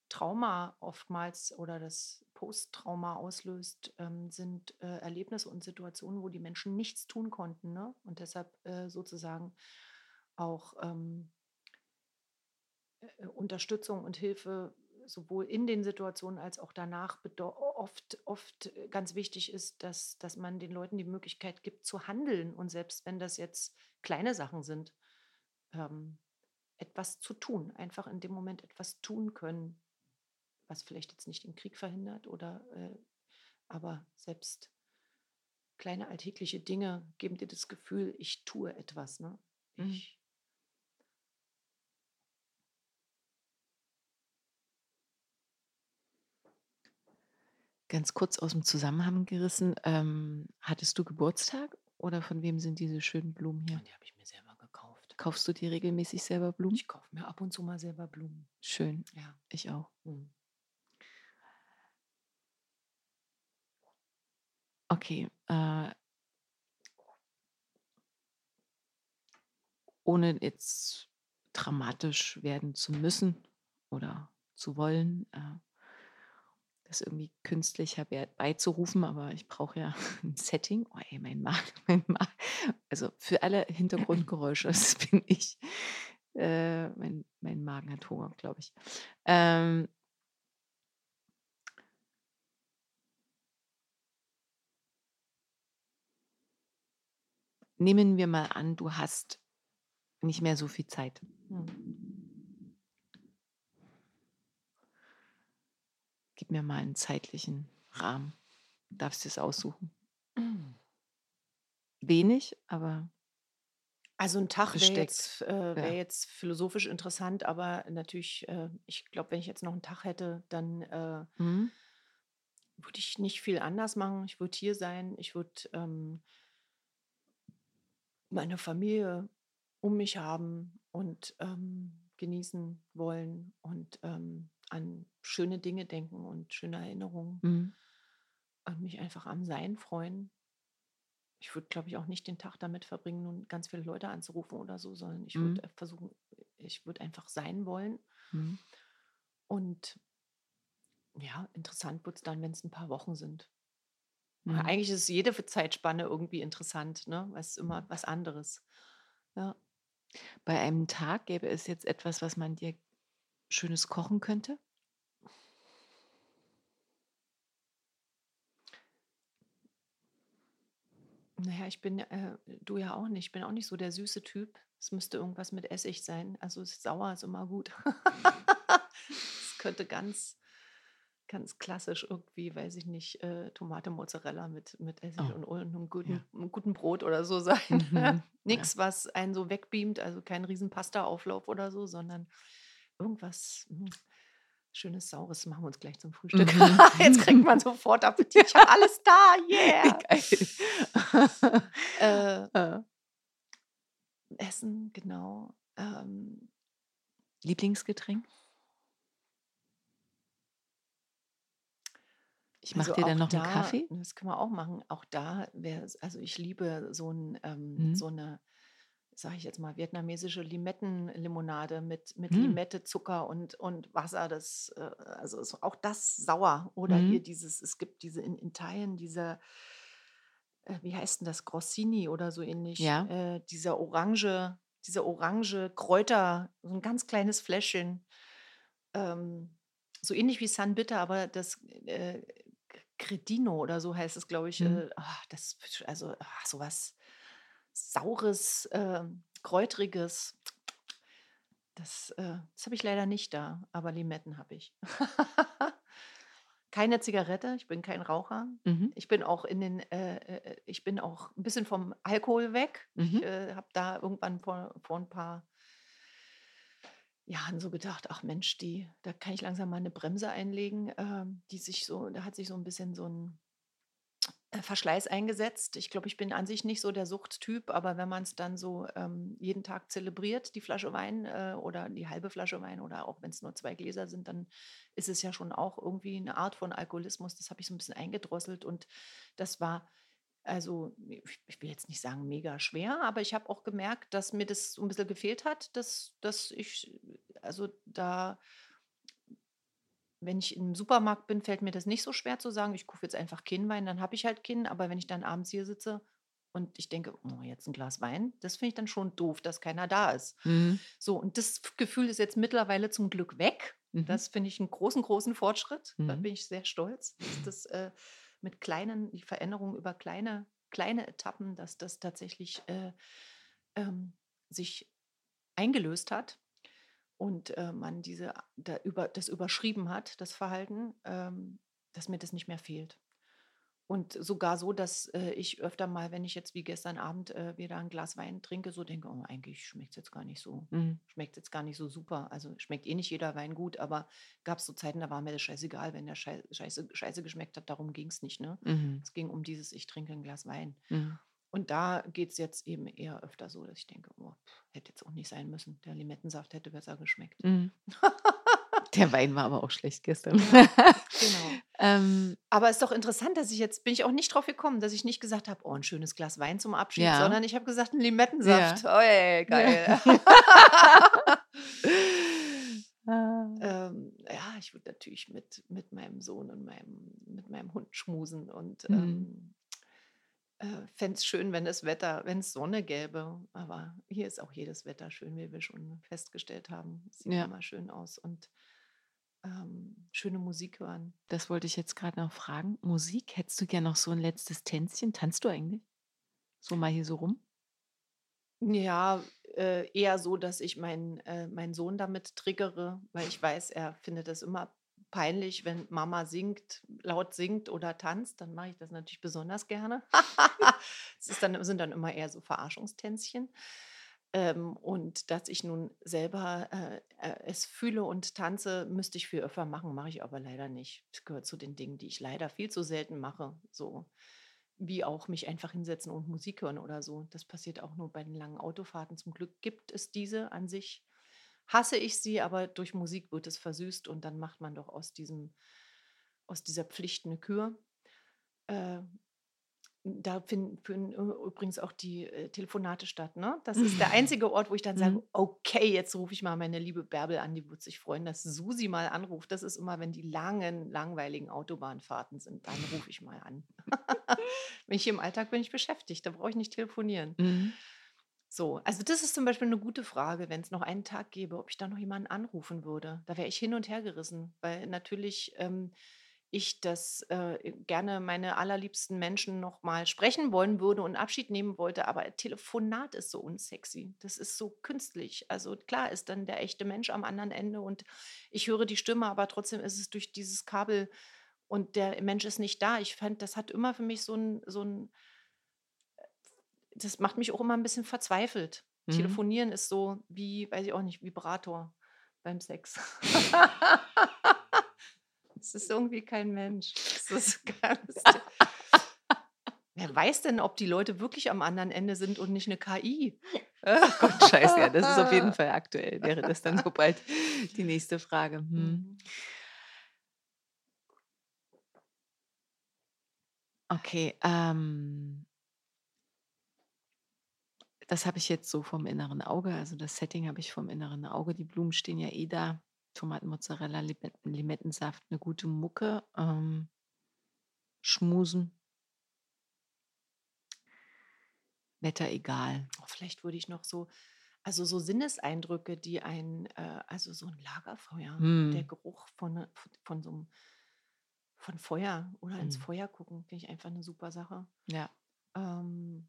Trauma oftmals oder das Posttrauma auslöst, ähm, sind äh, Erlebnisse und Situationen, wo die Menschen nichts tun konnten ne? und deshalb äh, sozusagen auch ähm, äh, Unterstützung und Hilfe sowohl in den Situationen als auch danach oft, oft äh, ganz wichtig ist, dass, dass man den Leuten die Möglichkeit gibt zu handeln und selbst wenn das jetzt kleine Sachen sind, ähm, etwas zu tun, einfach in dem Moment etwas tun können, was vielleicht jetzt nicht den Krieg verhindert oder äh, aber selbst kleine alltägliche Dinge geben dir das Gefühl, ich tue etwas. Ne? Mhm. Ich, Ganz kurz aus dem Zusammenhang gerissen, ähm, hattest du Geburtstag oder von wem sind diese schönen Blumen hier? die habe ich mir selber gekauft. Kaufst du dir regelmäßig selber Blumen? Ich kaufe mir ab und zu mal selber Blumen. Schön, Ja. ich auch. Mhm. Okay, äh ohne jetzt dramatisch werden zu müssen oder zu wollen, äh, das irgendwie künstlich herber beizurufen, aber ich brauche ja ein Setting. Oh ey, mein Magen, mein Magen. Also für alle Hintergrundgeräusche, das bin ich. Äh, mein, mein Magen hat Hunger, glaube ich. Ähm, nehmen wir mal an, du hast nicht mehr so viel Zeit. Mhm. Gib mir mal einen zeitlichen Rahmen. Du darfst dir es aussuchen. Wenig, aber Also ein Tag wäre jetzt, äh, wär ja. jetzt philosophisch interessant, aber natürlich, äh, ich glaube, wenn ich jetzt noch einen Tag hätte, dann äh, mhm. würde ich nicht viel anders machen. Ich würde hier sein, ich würde ähm, meine Familie um mich haben und ähm, genießen wollen und ähm, an schöne Dinge denken und schöne Erinnerungen Mhm. und mich einfach am Sein freuen. Ich würde, glaube ich, auch nicht den Tag damit verbringen, nun ganz viele Leute anzurufen oder so, sondern ich Mhm. würde versuchen, ich würde einfach sein wollen. Mhm. Und ja, interessant wird es dann, wenn es ein paar Wochen sind. Ja, Mhm. Eigentlich ist jede Zeitspanne irgendwie interessant, ne? Es ist immer was anderes. Ja. Bei einem Tag gäbe es jetzt etwas, was man dir Schönes kochen könnte? Naja, ich bin, äh, du ja auch nicht. Ich bin auch nicht so der süße Typ. Es müsste irgendwas mit Essig sein. Also sauer ist immer gut. Es könnte ganz, ganz klassisch irgendwie, weiß ich nicht, äh, Tomate Mozzarella mit, mit Essig Oh, und, und einem guten, ja. einem guten Brot oder so sein. Mhm. Ja. Nichts, was einen so wegbeamt, also kein riesen Pasta-Auflauf oder so, sondern irgendwas hm, schönes Saures machen wir uns gleich zum Frühstück. Mhm. Jetzt kriegt man sofort Appetit. Ich habe alles da, yeah. Äh, Äh, Essen, genau. Ähm, Lieblingsgetränk? Ich mache also dir dann noch einen da, Kaffee. das können wir auch machen. Auch da wäre also ich liebe so, ein, ähm, Mhm. so eine, sage ich jetzt mal, vietnamesische Limettenlimonade mit, mit Mhm. Limette, Zucker und, und Wasser. Das, äh, also ist auch das sauer. Oder hier Mhm. dieses, es gibt diese in Italien, diese, äh, wie heißt denn das, Grossini oder so ähnlich, Ja. äh, dieser orange, dieser orange Kräuter, so ein ganz kleines Fläschchen. Ähm, so ähnlich wie San Bitter, aber das äh, Credino oder so heißt es, glaube ich. Mhm. Äh, ah, das, also ah, sowas Saures, ähm, Kräutriges. Das, äh, das habe ich leider nicht da, aber Limetten habe ich. Keine Zigarette, ich bin kein Raucher. Mhm. Ich bin auch in den, äh, äh, ich bin auch ein bisschen vom Alkohol weg. Ich Mhm. äh, habe da irgendwann vor, vor ein paar Jahren so gedacht, ach Mensch, die, da kann ich langsam mal eine Bremse einlegen, ähm, die sich so, da hat sich so ein bisschen so ein, äh, Verschleiß eingesetzt. Ich glaube, ich bin an sich nicht so der Suchttyp, aber wenn man es dann so ähm, jeden Tag zelebriert, die Flasche Wein äh, oder die halbe Flasche Wein oder auch wenn es nur zwei Gläser sind, dann ist es ja schon auch irgendwie eine Art von Alkoholismus. Das habe ich so ein bisschen eingedrosselt und das war also ich will jetzt nicht sagen mega schwer, aber ich habe auch gemerkt, dass mir das so ein bisschen gefehlt hat, dass, dass ich, also da wenn ich im Supermarkt bin, fällt mir das nicht so schwer zu sagen, ich kaufe jetzt einfach Kinnwein, dann habe ich halt Kinn. Aber wenn ich dann abends hier sitze und ich denke, oh, jetzt ein Glas Wein, das finde ich dann schon doof, dass keiner da ist. Mhm. So, und das Gefühl ist jetzt mittlerweile zum Glück weg. Mhm. Das finde ich einen großen, großen Fortschritt. Da Mhm. bin ich sehr stolz, dass das äh, mit kleinen, die Veränderungen über kleine, kleine Etappen, dass das tatsächlich äh, ähm, sich eingelöst hat und äh, man diese, da über, das überschrieben hat, das Verhalten, ähm, dass mir das nicht mehr fehlt. Und sogar so, dass äh, ich öfter mal, wenn ich jetzt wie gestern Abend äh, wieder ein Glas Wein trinke, so denke, oh, eigentlich schmeckt es jetzt gar nicht so, Mhm. schmeckt jetzt gar nicht so super. Also schmeckt eh nicht jeder Wein gut, aber gab es so Zeiten, da war mir das scheißegal, wenn der Schei- scheiße, scheiße geschmeckt hat, darum ging es nicht. Ne? Mhm. Es ging um dieses, ich trinke ein Glas Wein. Mhm. Und da geht es jetzt eben eher öfter so, dass ich denke, oh, pff, hätte jetzt auch nicht sein müssen. Der Limettensaft hätte besser geschmeckt. Mhm. Der Wein war aber auch schlecht gestern. Genau. ähm, Aber es ist doch interessant, dass ich jetzt, bin ich auch nicht drauf gekomm, dass ich nicht gesagt habe, oh, ein schönes Glas Wein zum Abschied, Ja. sondern ich habe gesagt, ein Limettensaft. Oh, ey, geil. ah, ähm, ja, ich würde natürlich mit, mit meinem Sohn und meinem, mit meinem Hund schmusen und Mhm. ähm, äh, fände es schön, wenn das Wetter, wenn es Sonne gäbe. Aber hier ist auch jedes Wetter schön, wie wir schon festgestellt haben. Es sieht Ja. immer schön aus und ähm, schöne Musik hören. das wollte ich jetzt gerade noch fragen. Musik, hättest du gerne noch so ein letztes Tänzchen? Tanzt du eigentlich? So mal hier so rum? Ja, äh, eher so, dass ich meinen äh, meinen Sohn damit triggere, weil ich weiß, er findet es immer peinlich, wenn Mama singt, laut singt oder tanzt, dann mache ich das natürlich besonders gerne. Es dann, sind dann immer eher so Verarschungstänzchen. Ähm, und dass ich nun selber äh, äh, es fühle und tanze, müsste ich viel öfter machen, mache ich aber leider nicht. Das gehört zu den Dingen, die ich leider viel zu selten mache. So wie auch mich einfach hinsetzen und Musik hören oder so. Das passiert auch nur bei den langen Autofahrten. Zum Glück gibt es diese an sich. Hasse ich sie, aber durch Musik wird es versüßt und dann macht man doch aus diesem, aus dieser Pflicht eine Kür. Äh, da finden, übrigens auch die äh, Telefonate statt. Ne? Das ist der einzige Ort, wo ich dann sage, Mhm. okay, jetzt rufe ich mal meine liebe Bärbel an, die wird sich freuen, dass Susi mal anruft. Das ist immer, wenn die langen, langweiligen Autobahnfahrten sind, dann rufe ich mal an. wenn ich im Alltag bin ich beschäftigt, da brauche ich nicht telefonieren. Mhm. So, also das ist zum Beispiel eine gute Frage, wenn es noch einen Tag gäbe, ob ich da noch jemanden anrufen würde. Da wäre ich hin und her gerissen, weil natürlich ähm, ich das äh, gerne meine allerliebsten Menschen noch mal sprechen wollen würde und Abschied nehmen wollte, aber Telefonat ist so unsexy. Das ist so künstlich. Also klar ist dann der echte Mensch am anderen Ende und ich höre die Stimme, aber trotzdem ist es durch dieses Kabel und der Mensch ist nicht da. Ich fand, das hat immer für mich so ein, so ein das macht mich auch immer ein bisschen verzweifelt. Mhm. Telefonieren ist so wie, weiß ich auch nicht, Vibrator beim Sex. Es ist irgendwie kein Mensch. Es ist ganz. Wer weiß denn, ob die Leute wirklich am anderen Ende sind und nicht eine KI? Gott, scheiße, ja, das ist auf jeden Fall aktuell. Wäre das dann so bald die nächste Frage. Hm. Mhm. Okay, ähm, das habe ich jetzt so vom inneren Auge. Also das Setting habe ich vom inneren Auge. Die Blumen stehen ja eh da. Tomaten, Mozzarella, Limetten, Limettensaft, eine gute Mucke. Ähm, schmusen. Wetter egal. Oh, Vielleicht würde ich noch so, also so Sinneseindrücke, die ein, äh, also so ein Lagerfeuer, der Hm. Geruch von, ne- von so einem, von Feuer oder ins Hm. Feuer gucken, finde ich einfach eine super Sache. Ja. Ähm,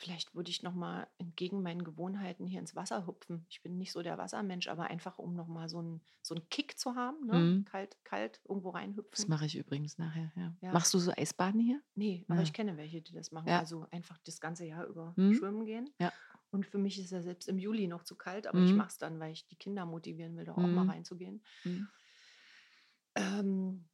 vielleicht würde ich noch mal entgegen meinen Gewohnheiten hier ins Wasser hüpfen. Ich bin nicht so der Wassermensch, aber einfach um noch mal so einen so einen Kick zu haben, ne? Mhm. kalt, kalt irgendwo Das reinhüpfen. mache ich übrigens nachher. Ja. Ja. Machst du so Eisbaden hier? Nee, aber Ja. ich kenne welche, die das machen. Also einfach das ganze Jahr über Mhm. schwimmen gehen. Ja. Und für mich ist ja selbst im Juli noch zu kalt, aber ich Mhm. mache es dann, weil ich die Kinder motivieren will, da auch mal Mhm. reinzugehen. Mhm. Ähm,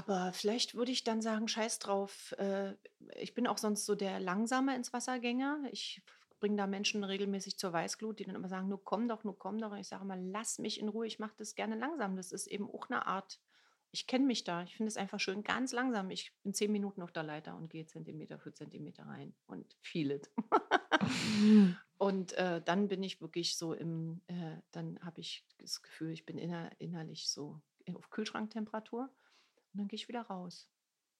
Aber vielleicht würde ich dann sagen, scheiß drauf. Äh, ich bin auch sonst so der Langsame ins Wassergänger. Ich bringe da Menschen regelmäßig zur Weißglut, die dann immer sagen, nur komm doch, nur komm doch. Und ich sage immer, lass mich in Ruhe, ich mache das gerne langsam. Das ist eben auch eine Art, ich kenne mich da. Ich finde es einfach schön, ganz langsam. Ich bin zehn Minuten auf der Leiter und gehe Zentimeter für Zentimeter rein und feel it. und äh, dann bin ich wirklich so im, äh, dann habe ich das Gefühl, ich bin inner, innerlich so auf Kühlschranktemperatur und dann gehe ich wieder raus.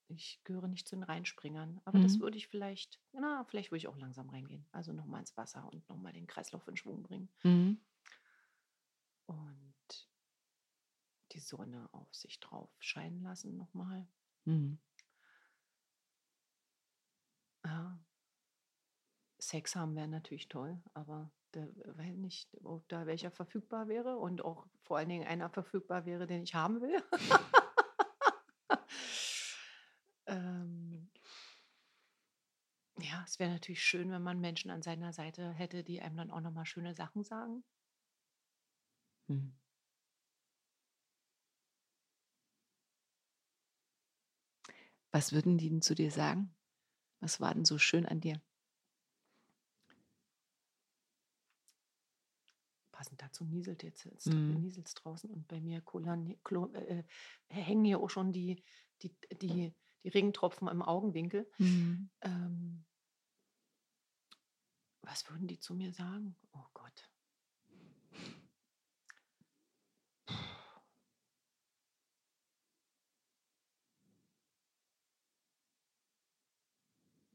Ich gehöre nicht zu den Reinspringern, aber das Mhm. würde ich vielleicht, na, vielleicht würde ich auch langsam reingehen. Also nochmal ins Wasser und nochmal den Kreislauf in Schwung bringen Mhm. und die Sonne auf sich drauf scheinen lassen nochmal. Mhm. Ja. Sex haben wäre natürlich toll, aber da weiß nicht, ob da welcher verfügbar wäre und auch vor allen Dingen einer verfügbar wäre, den ich haben will. ähm, ja, es wäre natürlich schön, wenn man Menschen an seiner Seite hätte, die einem dann auch nochmal schöne Sachen sagen. Mhm. Was würden die denn zu dir sagen? Was war denn so schön an dir? Passend dazu nieselt jetzt, jetzt Mhm. nieselt draußen und bei mir kullern, klo, äh, hängen hier auch schon die, die, die, die Regentropfen im Augenwinkel. Mhm. Ähm, was würden die zu mir sagen? Oh Gott.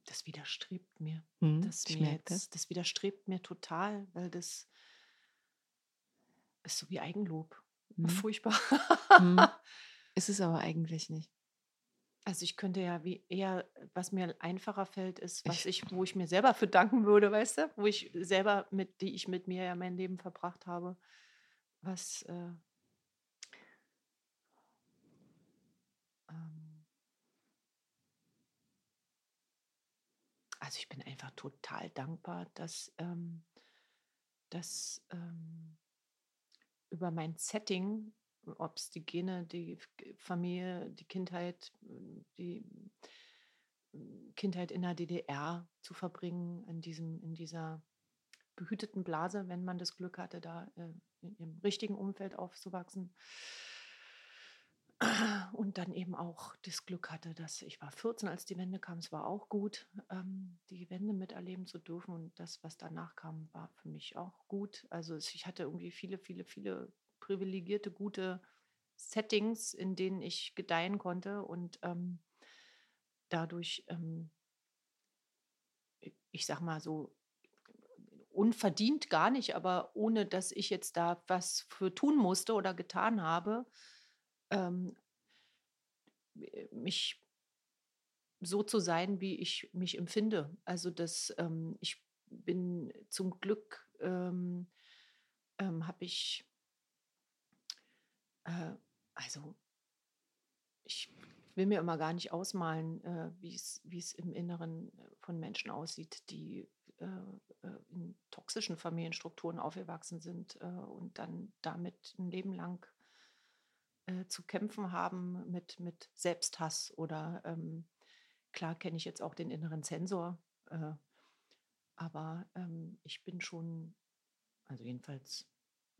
Das widerstrebt mir. Mhm. Das, mir merke das. jetzt, das widerstrebt mir total, weil das ist so wie Eigenlob. Mhm. Furchtbar. Mhm. Ist es aber eigentlich nicht. Also ich könnte ja wie eher, was mir einfacher fällt, ist, was Ich- wo ich mir selber für danken würde, weißt du, wo ich selber mit, die ich mit mir ja mein Leben verbracht habe, was äh, ähm, also ich bin einfach total dankbar, dass, ähm, dass ähm, über mein Setting, ob es die Gene, die Familie, die Kindheit, die Kindheit in der DDR zu verbringen, in, diesem, in dieser behüteten Blase, wenn man das Glück hatte, da äh, im richtigen Umfeld aufzuwachsen. Und dann eben auch das Glück hatte, dass ich war 14, als die Wende kam. Es war auch gut, ähm, die Wende miterleben zu dürfen. Und das, was danach kam, war für mich auch gut. Also ich hatte irgendwie viele, viele, viele privilegierte, gute Settings, in denen ich gedeihen konnte. Und ähm, dadurch, ähm, ich sag mal so, unverdient gar nicht, aber ohne dass ich jetzt da was für tun musste oder getan habe, ähm, äh, mich so zu sein, wie ich mich empfinde. Also das, ähm, ich bin zum Glück, ähm, ähm, habe ich, äh, also ich will mir immer gar nicht ausmalen, äh, wie es im Inneren äh, von Menschen aussieht, die äh, äh, in toxischen Familienstrukturen aufgewachsen sind äh, und dann damit ein Leben lang äh, zu kämpfen haben mit, mit Selbsthass oder ähm, klar kenne ich jetzt auch den inneren Zensor, äh, aber ähm, ich bin schon, also jedenfalls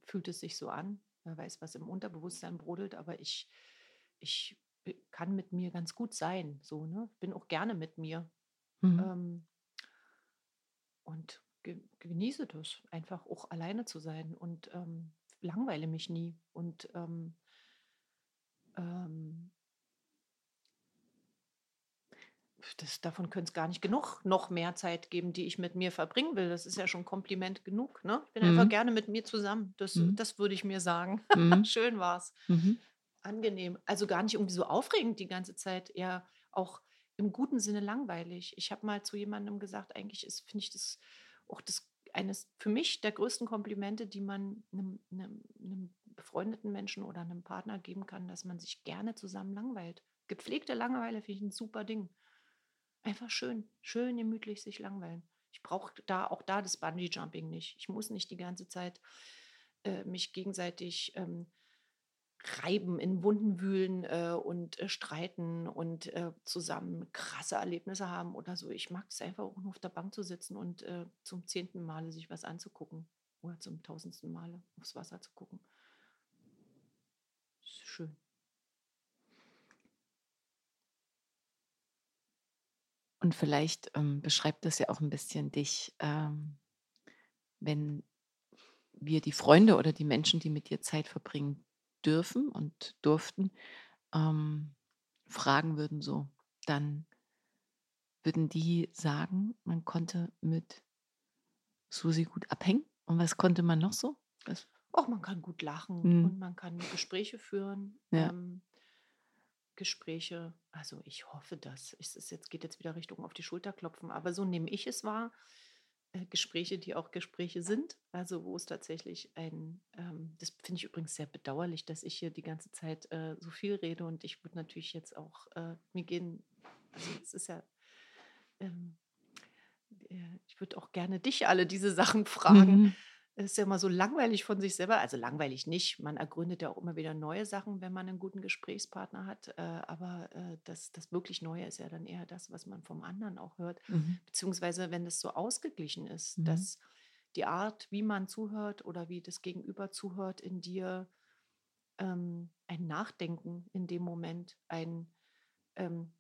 fühlt es sich so an, wer weiß, was im Unterbewusstsein brodelt, aber ich, ich kann mit mir ganz gut sein, so, ne? Bin auch gerne mit mir Mhm. ähm, und ge genieße das, einfach auch alleine zu sein und ähm, langweile mich nie und ähm, ähm, das, davon könnte es gar nicht genug noch mehr Zeit geben, die ich mit mir verbringen will. Das ist ja schon Kompliment genug. Ne? Ich bin einfach Mhm. gerne mit mir zusammen. Das, Mhm. das würde ich mir sagen. Mhm. Schön war's. Mhm. Angenehm. Also gar nicht irgendwie so aufregend die ganze Zeit, eher auch im guten Sinne langweilig. Ich habe mal zu jemandem gesagt, eigentlich ist, finde ich das auch das eines für mich der größten Komplimente, die man einem, einem, einem befreundeten Menschen oder einem Partner geben kann, dass man sich gerne zusammen langweilt. Gepflegte Langeweile finde ich ein super Ding. Einfach schön, schön gemütlich sich langweilen. Ich brauche da auch da das Bungee-Jumping nicht. Ich muss nicht die ganze Zeit äh, mich gegenseitig ähm, reiben, in Wunden wühlen äh, und äh, streiten und äh, zusammen krasse Erlebnisse haben oder so. Ich mag es einfach nur auf der Bank zu sitzen und äh, zum zehnten Male sich was anzugucken oder zum tausendsten Male aufs Wasser zu gucken. Ist schön. Und vielleicht ähm, beschreibt das ja auch ein bisschen dich, ähm, wenn wir die Freunde oder die Menschen, die mit dir Zeit verbringen dürfen und durften, ähm, fragen würden so, dann würden die sagen, man konnte mit Susi gut abhängen. Und was konnte man noch so? Auch man kann gut lachen Mhm. und man kann Gespräche führen. Ja. Ähm, Gespräche, also ich hoffe das. Es ist jetzt, geht jetzt wieder Richtung auf die Schulter klopfen, aber so nehme ich es wahr. Äh, Gespräche, die auch Gespräche sind, also wo es tatsächlich ein, ähm, das finde ich übrigens sehr bedauerlich, dass ich hier die ganze Zeit äh, so viel rede und ich würde natürlich jetzt auch, äh, mir gehen, also es ist ja, ähm, äh, ich würde auch gerne dich alle diese Sachen fragen. Mhm. Es ist ja immer so langweilig von sich selber. Also langweilig nicht. Man ergründet ja auch immer wieder neue Sachen, wenn man einen guten Gesprächspartner hat. Äh, aber äh, das, das wirklich Neue ist ja dann eher das, was man vom anderen auch hört. Mhm. Beziehungsweise wenn es so ausgeglichen ist, Mhm. dass die Art, wie man zuhört oder wie das Gegenüber zuhört, in dir ähm, ein Nachdenken in dem Moment, ein ähm,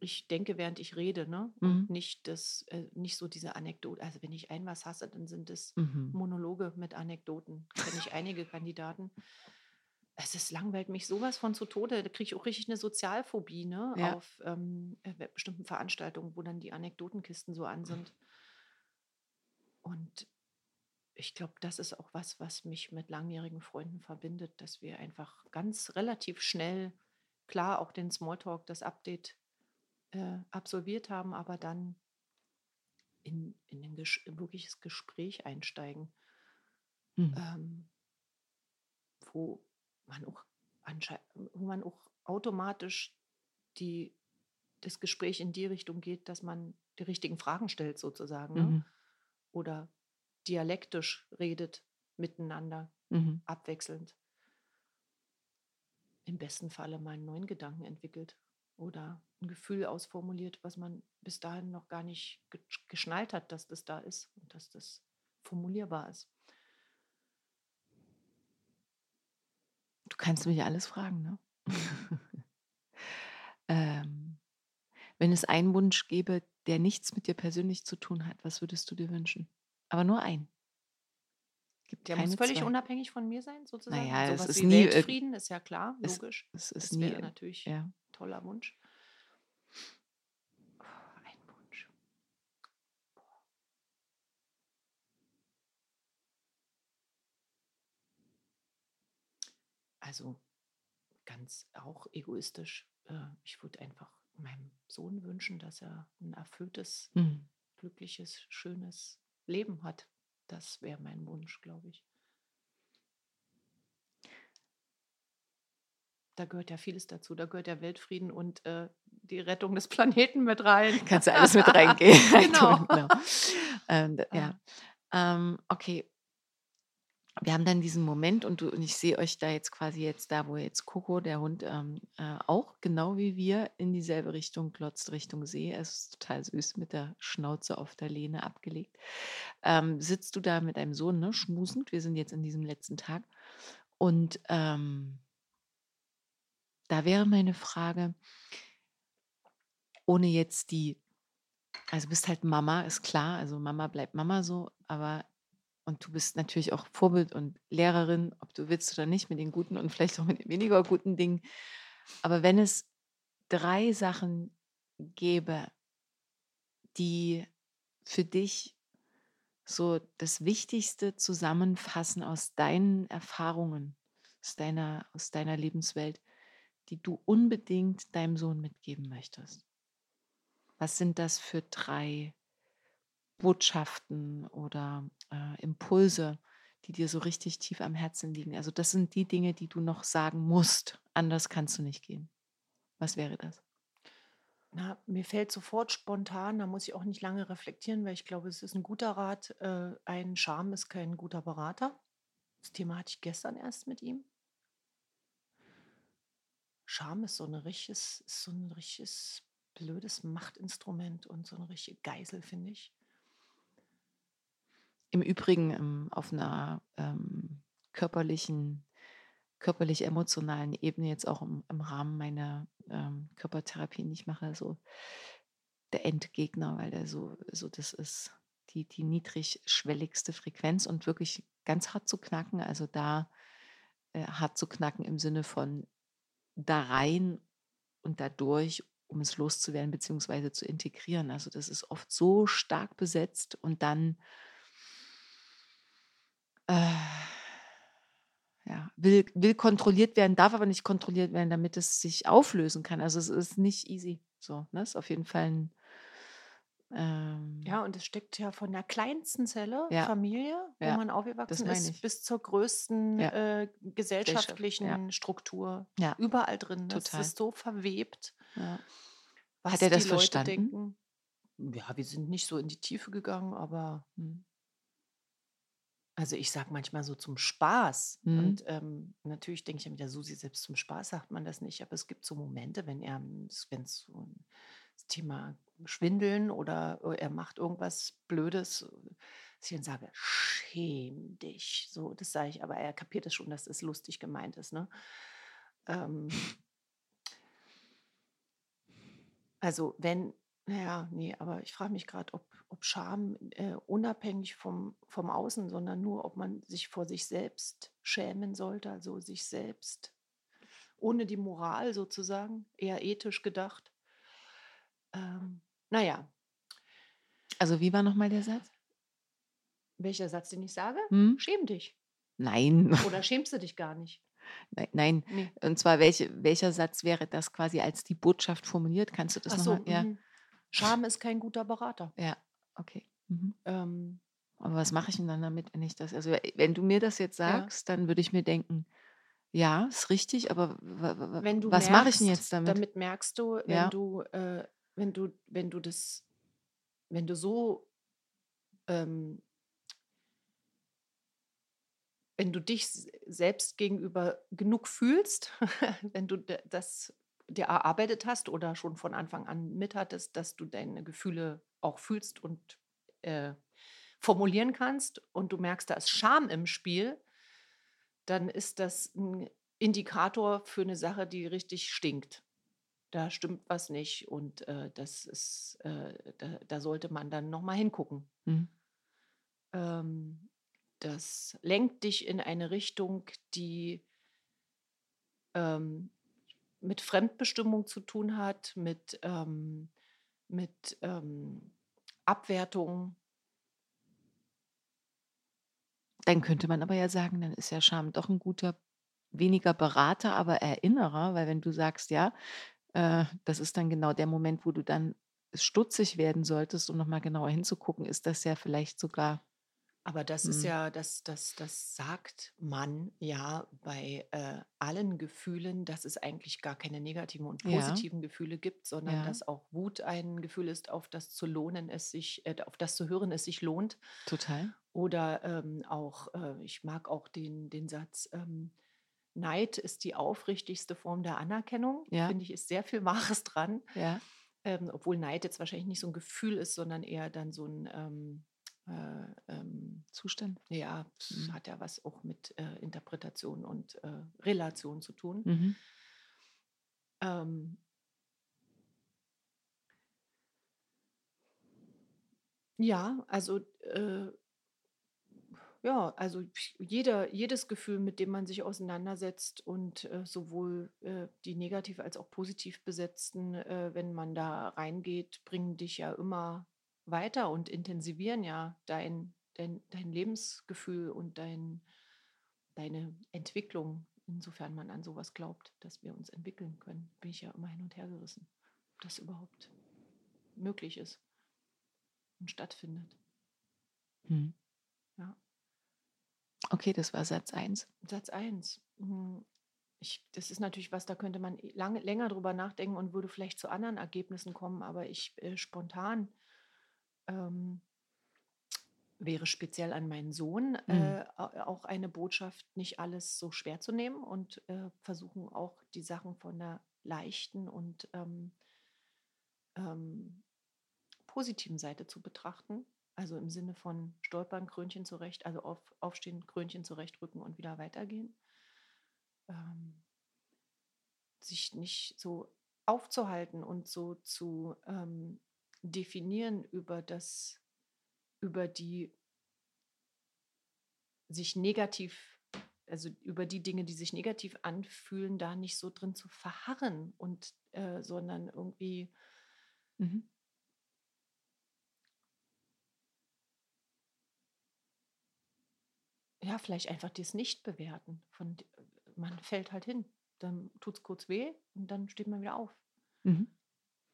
ich denke, während ich rede, ne? Und Mhm. nicht das, äh, nicht so diese Anekdote. Also wenn ich ein was hasse, dann sind es Mhm. Monologe mit Anekdoten. Kenne ich einige Kandidaten. Es ist langweilt mich sowas von zu Tode. Da kriege ich auch richtig eine Sozialphobie, ne? Ja. Auf ähm, äh, bestimmten Veranstaltungen, wo dann die Anekdotenkisten so an sind. Und ich glaube, das ist auch was, was mich mit langjährigen Freunden verbindet, dass wir einfach ganz relativ schnell, klar, auch den Smalltalk, das Update äh, absolviert haben, aber dann in, in ein ges wirkliches Gespräch einsteigen, Mhm. ähm, wo man auch wo man auch automatisch die, das Gespräch in die Richtung geht, dass man die richtigen Fragen stellt, sozusagen, ne? Mhm. oder dialektisch redet miteinander, Mhm. abwechselnd. Im besten Falle mal einen neuen Gedanken entwickelt oder ein Gefühl ausformuliert, was man bis dahin noch gar nicht ge- geschnallt hat, dass das da ist und dass das formulierbar ist. Du kannst mich alles fragen, ne? ähm, wenn es einen Wunsch gäbe, der nichts mit dir persönlich zu tun hat, was würdest du dir wünschen? Aber nur einen. Gibt Der muss völlig zwei. unabhängig von mir sein, sozusagen. Naja, es Sowas ist wie nie, Weltfrieden ist ja klar, es- logisch. Es ist Das nie. natürlich Ja. Toller Wunsch. Ein Wunsch. Also ganz auch egoistisch. äh, Ich würde einfach meinem Sohn wünschen, dass er ein erfülltes, Mhm. glückliches, schönes Leben hat. Das wäre mein Wunsch, glaube ich. Da gehört ja vieles dazu. Da gehört der Weltfrieden und äh, die Rettung des Planeten mit rein. Kannst du alles mit reingehen. Genau. genau. Ähm, ja. Ähm, okay. Wir haben dann diesen Moment und, du, und ich sehe euch da jetzt quasi jetzt da, wo jetzt Coco, der Hund, ähm, äh, auch genau wie wir in dieselbe Richtung glotzt, Richtung See. Es ist total süß mit der Schnauze auf der Lehne abgelegt. Ähm, sitzt du da mit deinem Sohn, ne, schmusend. Wir sind jetzt in diesem letzten Tag. Und ähm, da wäre meine Frage, ohne jetzt die, also bist halt Mama, ist klar, also Mama bleibt Mama so, aber und du bist natürlich auch Vorbild und Lehrerin, ob du willst oder nicht, mit den guten und vielleicht auch mit den weniger guten Dingen. Aber wenn es drei Sachen gäbe, die für dich so das Wichtigste zusammenfassen aus deinen Erfahrungen, aus deiner, aus deiner Lebenswelt, die du unbedingt deinem Sohn mitgeben möchtest? Was sind das für drei Botschaften oder äh, Impulse, die dir so richtig tief am Herzen liegen? Also das sind die Dinge, die du noch sagen musst. Anders kannst du nicht gehen. Was wäre das? Na, mir fällt sofort spontan, da muss ich auch nicht lange reflektieren, weil ich glaube, es ist ein guter Rat. Äh, ein Charme ist kein guter Berater. Das Thema hatte ich gestern erst mit ihm. Scham ist so ein richtiges, so ein richtiges blödes Machtinstrument und so eine richtige Geisel, finde ich. Im Übrigen ähm, auf einer ähm, körperlichen, körperlich-emotionalen Ebene, jetzt auch im, im Rahmen meiner ähm, Körpertherapie, die ich mache, so der Endgegner, weil der so, so das ist die, die niedrigschwelligste Frequenz und wirklich ganz hart zu knacken. Also da äh, hart zu knacken im Sinne von da rein und dadurch, um es loszuwerden, beziehungsweise zu integrieren. Also das ist oft so stark besetzt und dann äh, ja, will, will kontrolliert werden, darf aber nicht kontrolliert werden, damit es sich auflösen kann. Also es ist nicht easy. So, ne? Ist auf jeden Fall ein ähm, Ja, und es steckt ja von der kleinsten Zelle, Ja. Familie, wo Ja, man aufgewachsen ist, bis zur größten Ja. äh, gesellschaftlichen Struktur. Ja. Überall drin. Das Total. ist so verwebt. Was er das die Leute verstanden? denken. Ja, wir sind nicht so in die Tiefe gegangen, aber Hm. also ich sage manchmal so zum Spaß. Mhm. Und ähm, natürlich denke ich ja mit der Susi, selbst zum Spaß sagt man das nicht, aber es gibt so Momente, wenn er, wenn es so ein das Thema Schwindeln oder äh, er macht irgendwas Blödes, äh, dass ich dann sage, schäm dich. So, das sage ich, aber er kapiert es schon, dass es lustig gemeint ist. Ne? Ähm, also wenn, naja, nee, aber ich frage mich gerade, ob, ob Scham äh, unabhängig vom, vom Außen, sondern nur, ob man sich vor sich selbst schämen sollte, also sich selbst ohne die Moral sozusagen, eher ethisch gedacht. Ähm, naja, Also wie war nochmal der Satz? welcher Satz, den ich sage? Hm? Schäm dich. Nein. Oder schämst du dich gar nicht? Nein, nein. Nee. Und zwar, welche, welcher Satz wäre das quasi als die Botschaft formuliert? Kannst du das Ach so, nochmal? Ja. mhm. Scham ist kein guter Berater. Ja, okay. Mhm. Ähm, Aber was mache ich denn dann damit, wenn ich das, also wenn du mir das jetzt Ja. sagst, dann würde ich mir denken, ja, ist richtig, aber was mache ich denn jetzt damit? Damit merkst du, wenn Ja. du, äh, wenn du, wenn du das, wenn du so, ähm, wenn du dich selbst gegenüber genug fühlst, wenn du das dir erarbeitet hast oder schon von Anfang an mithattest, dass du deine Gefühle auch fühlst und äh, formulieren kannst und du merkst, da ist Scham im Spiel, dann ist das ein Indikator für eine Sache, die richtig stinkt. Da stimmt was nicht und äh, das ist, äh, da, da sollte man dann nochmal hingucken. Mhm. Ähm, das lenkt dich in eine Richtung, die ähm, mit Fremdbestimmung zu tun hat, mit, ähm, mit ähm, Abwertung. Dann könnte man aber ja sagen, dann ist ja Scham doch ein guter, weniger Berater, aber Erinnerer, weil wenn du sagst, ja, äh, das ist dann genau der Moment, wo du dann stutzig werden solltest, um nochmal genauer hinzugucken, ist das ja vielleicht sogar, Aber das ist Mhm. ja, das, das, das sagt man ja bei äh, allen Gefühlen, dass es eigentlich gar keine negativen und Ja. positiven Gefühle gibt, sondern Ja. dass auch Wut ein Gefühl ist, auf das zu lohnen es sich, äh, auf das zu hören es sich lohnt. total. Oder ähm, auch, äh, ich mag auch den, den Satz, ähm, Neid ist die aufrichtigste Form der Anerkennung. Ja. Finde ich, ist sehr viel Wahres dran. Ja, Ähm, obwohl Neid jetzt wahrscheinlich nicht so ein Gefühl ist, sondern eher dann so ein, ähm, äh, ähm, Zustand. ja, Mhm. hat ja was auch mit äh, Interpretation und äh, Relation zu tun. Mhm. Ähm, ja, also äh, ja, also jeder, jedes Gefühl, mit dem man sich auseinandersetzt und äh, sowohl äh, die negativ als auch positiv besetzten, äh, wenn man da reingeht, bringen dich ja immer weiter und intensivieren ja dein, dein, dein Lebensgefühl und dein, deine Entwicklung, insofern man an sowas glaubt, dass wir uns entwickeln können, bin ich ja immer hin und her gerissen, ob das überhaupt möglich ist und stattfindet. Mhm. Ja. Okay, das war Satz 1. Satz 1. Ich, das ist natürlich was, da könnte man lange, länger drüber nachdenken und würde vielleicht zu anderen Ergebnissen kommen, aber ich äh, spontan ähm, wäre speziell an meinen Sohn äh, au- auch eine Botschaft, nicht alles so schwer zu nehmen und äh, versuchen auch die Sachen von der leichten und ähm, ähm, positiven Seite zu betrachten. Also im Sinne von Stolpern, Krönchen zurecht, also auf, aufstehen, Krönchen zurechtrücken und wieder weitergehen. Ähm, sich nicht so aufzuhalten und so zu ähm, definieren über das, über die sich negativ, also über die Dinge, die sich negativ anfühlen, da nicht so drin zu verharren und äh, sondern irgendwie mhm. Ja, vielleicht einfach das nicht bewerten. Von, man fällt halt hin. Dann tut es kurz weh und dann steht man wieder auf. Mhm.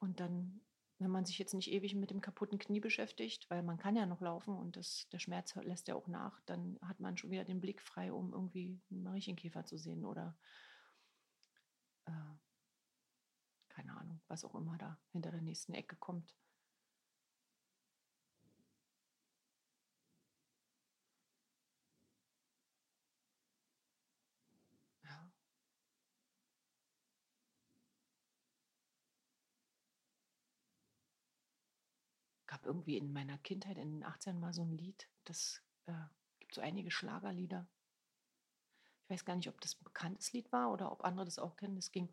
Und dann, wenn man sich jetzt nicht ewig mit dem kaputten Knie beschäftigt, weil man kann ja noch laufen und das, der Schmerz lässt ja auch nach, dann hat man schon wieder den Blick frei, um irgendwie einen Marienkäfer zu sehen oder äh, keine Ahnung, was auch immer da hinter der nächsten Ecke kommt. Gab irgendwie in meiner Kindheit in den 18 mal so ein Lied, das äh, gibt so einige Schlagerlieder. Ich weiß gar nicht, ob das ein bekanntes Lied war oder ob andere das auch kennen. Es ging,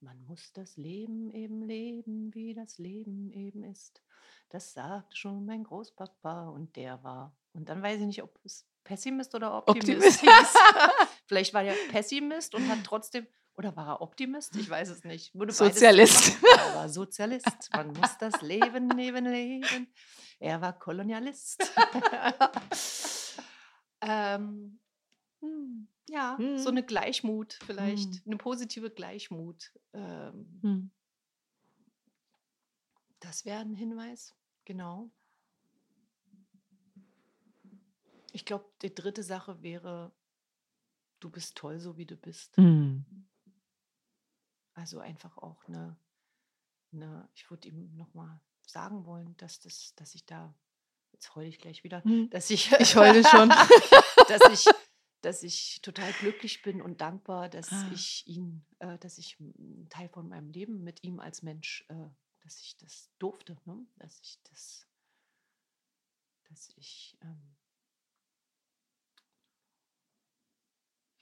man muss das Leben eben leben, wie das Leben eben ist. Das sagte schon mein Großpapa und der war. Und dann weiß ich nicht, ob es Pessimist oder Optimist, Optimist. Vielleicht war der Pessimist und hat trotzdem oder war er Optimist? Ich weiß es nicht. Wurde Sozialist. Er war Sozialist. Man muss das Leben neben leben. Er war Kolonialist. ähm, hm, ja, hm. so eine Gleichmut vielleicht, hm. eine positive Gleichmut. Ähm, hm. Das wäre ein Hinweis, genau. Ich glaube, die dritte Sache wäre, du bist toll, so wie du bist. Hm. Also einfach auch eine, eine ich würde ihm nochmal sagen wollen, dass, das, dass ich da, jetzt heule ich gleich wieder, hm. dass ich. Ich heule schon. dass ich dass ich total glücklich bin und dankbar, dass ah. ich ihn, äh, dass ich einen Teil von meinem Leben mit ihm als Mensch, äh, dass ich das durfte, ne? dass ich das, dass ich ähm,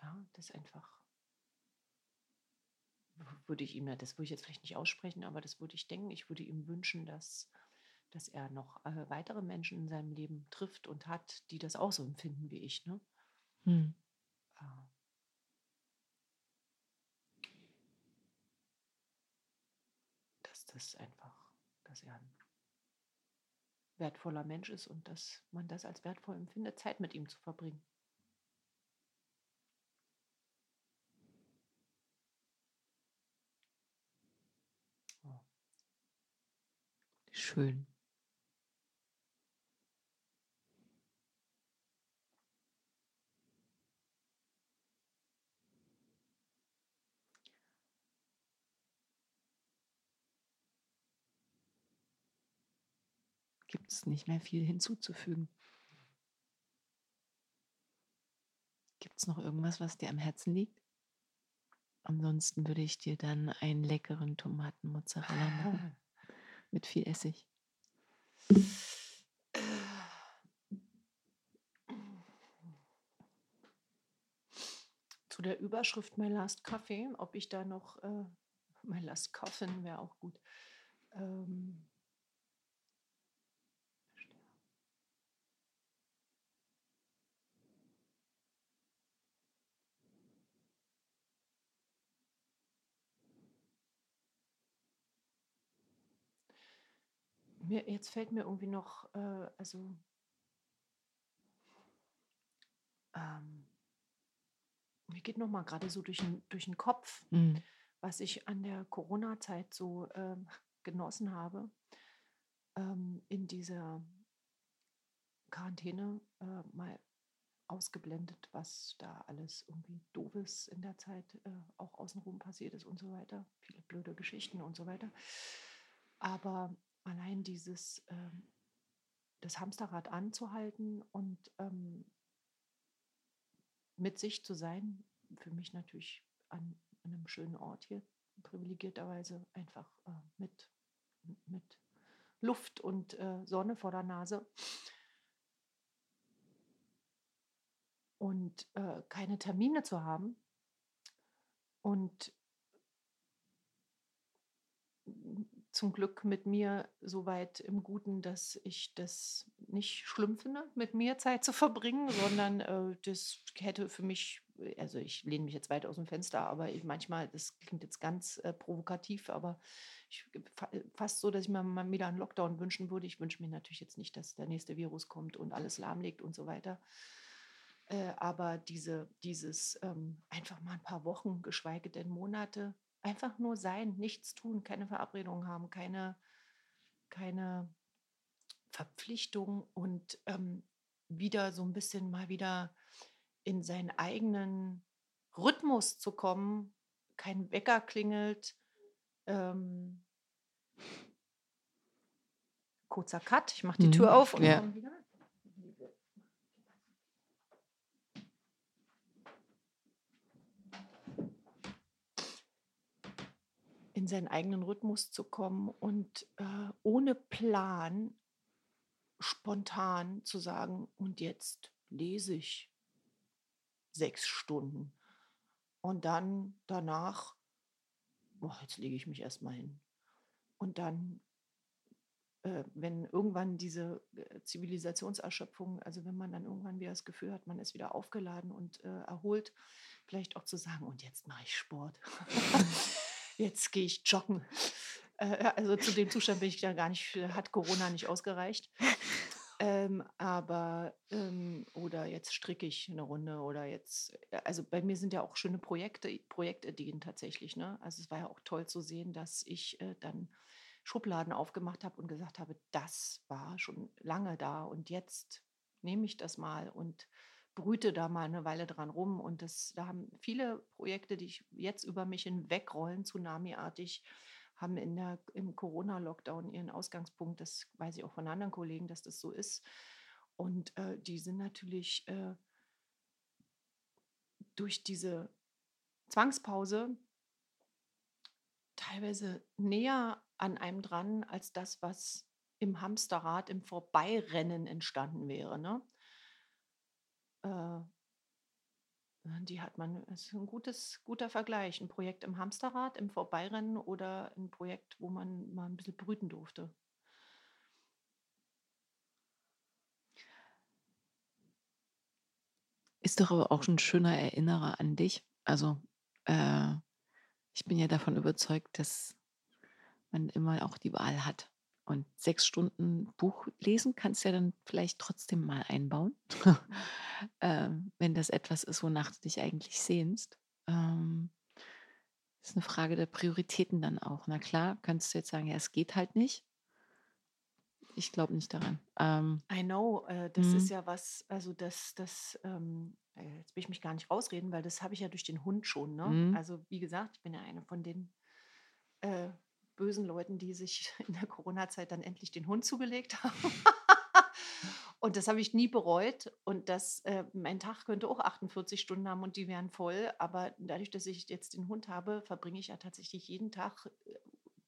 ja, das einfach würde ich ihm ja, das würde ich jetzt vielleicht nicht aussprechen, aber das würde ich denken. Ich würde ihm wünschen, dass, dass er noch äh, weitere Menschen in seinem Leben trifft und hat, die das auch so empfinden wie ich. Ne? Hm. Äh. Dass das einfach, dass er ein wertvoller Mensch ist und dass man das als wertvoll empfindet, Zeit mit ihm zu verbringen. Schön. Gibt es nicht mehr viel hinzuzufügen? Gibt es noch irgendwas, was dir am Herzen liegt? Ansonsten würde ich dir dann einen leckeren Tomatenmozzarella machen. mit viel Essig? Zu der Überschrift My Last Coffee, ob ich da noch, äh, My Last Coffin wäre auch gut. Ähm, Mir, jetzt fällt mir irgendwie noch, äh, also ähm, mir geht noch mal gerade so durch den, durch den Kopf, mhm. was ich an der Corona-Zeit so ähm, genossen habe, ähm, in dieser Quarantäne äh, mal ausgeblendet, was da alles irgendwie doofes in der Zeit äh, auch außenrum passiert ist und so weiter. Viele blöde Geschichten und so weiter. Aber allein dieses, ähm, das Hamsterrad anzuhalten und ähm, mit sich zu sein. Für mich natürlich an, einem schönen Ort hier, privilegierterweise einfach äh, mit, mit Luft und äh, Sonne vor der Nase. Und äh, keine Termine zu haben. Und zum Glück mit mir so weit im Guten, dass ich das nicht schlimm finde, mit mir Zeit zu verbringen, sondern äh, das hätte für mich, also ich lehne mich jetzt weit aus dem Fenster, aber ich, manchmal, das klingt jetzt ganz äh, provokativ, aber ich, fast so, dass ich mir mal wieder einen Lockdown wünschen würde. Ich wünsche mir natürlich jetzt nicht, dass der nächste Virus kommt und alles lahmlegt und so weiter. Äh, aber diese, dieses ähm, einfach mal ein paar Wochen, geschweige denn Monate, Einfach nur sein, nichts tun, keine Verabredungen haben, keine, keine Verpflichtung und ähm, wieder so ein bisschen mal wieder in seinen eigenen Rhythmus zu kommen, kein Wecker klingelt. Ähm, kurzer Cut, ich mache die Tür mhm. auf und ja. komme wieder. In seinen eigenen Rhythmus zu kommen und äh, ohne Plan spontan zu sagen, und jetzt lese ich sechs Stunden. Und dann danach, oh, jetzt lege ich mich erstmal hin. Und dann, äh, wenn irgendwann diese äh, Zivilisationserschöpfung, also wenn man dann irgendwann wieder das Gefühl hat, man ist wieder aufgeladen und äh, erholt, vielleicht auch zu sagen, und jetzt mache ich Sport. jetzt gehe ich joggen. Äh, also zu dem Zustand bin ich ja gar nicht, hat Corona nicht ausgereicht. Ähm, aber, ähm, oder jetzt stricke ich eine Runde oder jetzt, äh, also bei mir sind ja auch schöne Projekte, Projektideen tatsächlich. Ne? Also es war ja auch toll zu sehen, dass ich äh, dann Schubladen aufgemacht habe und gesagt habe, das war schon lange da und jetzt nehme ich das mal und brüte da mal eine Weile dran rum. Und das, da haben viele Projekte, die ich jetzt über mich hinwegrollen, tsunamiartig, haben in der, im Corona-Lockdown ihren Ausgangspunkt. Das weiß ich auch von anderen Kollegen, dass das so ist. Und äh, die sind natürlich äh, durch diese Zwangspause teilweise näher an einem dran als das, was im Hamsterrad, im Vorbeirennen entstanden wäre. Ne? Äh, die hat man, das ist ein gutes, guter Vergleich. Ein Projekt im Hamsterrad, im Vorbeirennen oder ein Projekt, wo man mal ein bisschen brüten durfte. Ist doch aber auch ein schöner Erinnerer an dich. Also, äh, ich bin ja davon überzeugt, dass man immer auch die Wahl hat. Und sechs Stunden Buch lesen kannst du ja dann vielleicht trotzdem mal einbauen, ähm, wenn das etwas ist, wonach du dich eigentlich sehnst. Ähm, ist eine Frage der Prioritäten dann auch. Na klar, könntest du jetzt sagen, ja, es geht halt nicht. Ich glaube nicht daran. Ähm, I know, äh, das ist mhm. ja was, also das, das, ähm, äh, jetzt will ich mich gar nicht rausreden, weil das habe ich ja durch den Hund schon. Ne? Mhm. Also wie gesagt, ich bin ja eine von den äh, bösen Leuten, die sich in der Corona-Zeit dann endlich den Hund zugelegt haben. und das habe ich nie bereut. Und das, äh, mein Tag könnte auch 48 Stunden haben und die wären voll. Aber dadurch, dass ich jetzt den Hund habe, verbringe ich ja tatsächlich jeden Tag äh,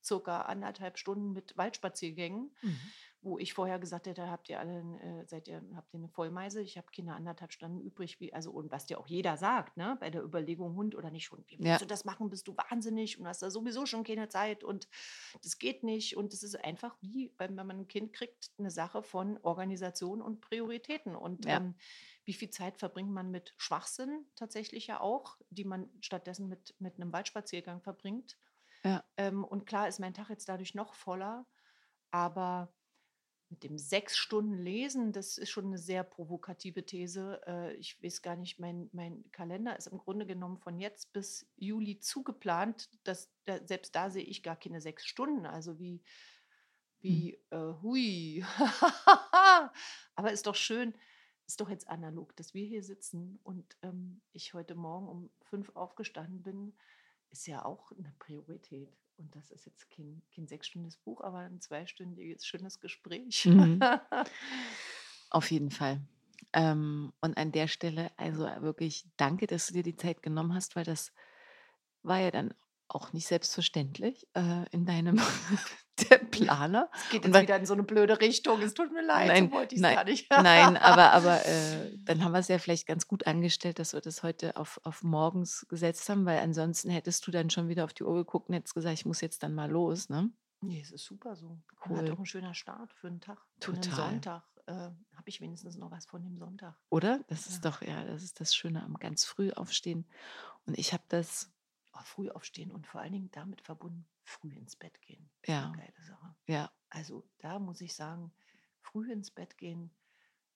circa anderthalb Stunden mit Waldspaziergängen. Mhm wo ich vorher gesagt hätte, habt ihr alle, äh, seid ihr, habt ihr eine Vollmeise? Ich habe keine anderthalb Stunden übrig, wie, also und was dir auch jeder sagt, ne, bei der Überlegung Hund oder nicht Hund, wie willst ja. du das machen? Bist du wahnsinnig und hast da sowieso schon keine Zeit und das geht nicht und das ist einfach wie, wenn man ein Kind kriegt, eine Sache von Organisation und Prioritäten und ja. ähm, wie viel Zeit verbringt man mit Schwachsinn tatsächlich ja auch, die man stattdessen mit, mit einem Waldspaziergang verbringt. Ja. Ähm, und klar ist mein Tag jetzt dadurch noch voller, aber mit dem sechs Stunden Lesen, das ist schon eine sehr provokative These. Äh, ich weiß gar nicht, mein, mein Kalender ist im Grunde genommen von jetzt bis Juli zugeplant. Das, da, selbst da sehe ich gar keine sechs Stunden. Also wie, hm. wie, hm. äh, hui. Aber ist doch schön, ist doch jetzt analog, dass wir hier sitzen und ähm, ich heute Morgen um fünf aufgestanden bin, ist ja auch eine Priorität. Und das ist jetzt kein, kein sechsstündiges Buch, aber ein zweistündiges, schönes Gespräch. Mhm. Auf jeden Fall. Ähm, und an der Stelle, also wirklich danke, dass du dir die Zeit genommen hast, weil das war ja dann auch nicht selbstverständlich äh, in deinem der Planer. Es geht jetzt weil- wieder in so eine blöde Richtung. Es tut mir leid, Nein, so wollte ich es gar nicht. Nein, aber, aber äh, dann haben wir es ja vielleicht ganz gut angestellt, dass wir das heute auf, auf morgens gesetzt haben, weil ansonsten hättest du dann schon wieder auf die Uhr geguckt und hättest gesagt, ich muss jetzt dann mal los. Ne? Nee, es ist super so. Cool. Hat auch ein schöner Start für einen Tag. Für einen Total. Sonntag äh, habe ich wenigstens noch was von dem Sonntag. Oder? Das ist Ja. doch, ja, das ist das Schöne am ganz früh aufstehen. Und ich habe das, Oh, früh aufstehen und vor allen Dingen damit verbunden, früh ins Bett gehen. Ja. Eine geile Sache. ja, Also da muss ich sagen, früh ins Bett gehen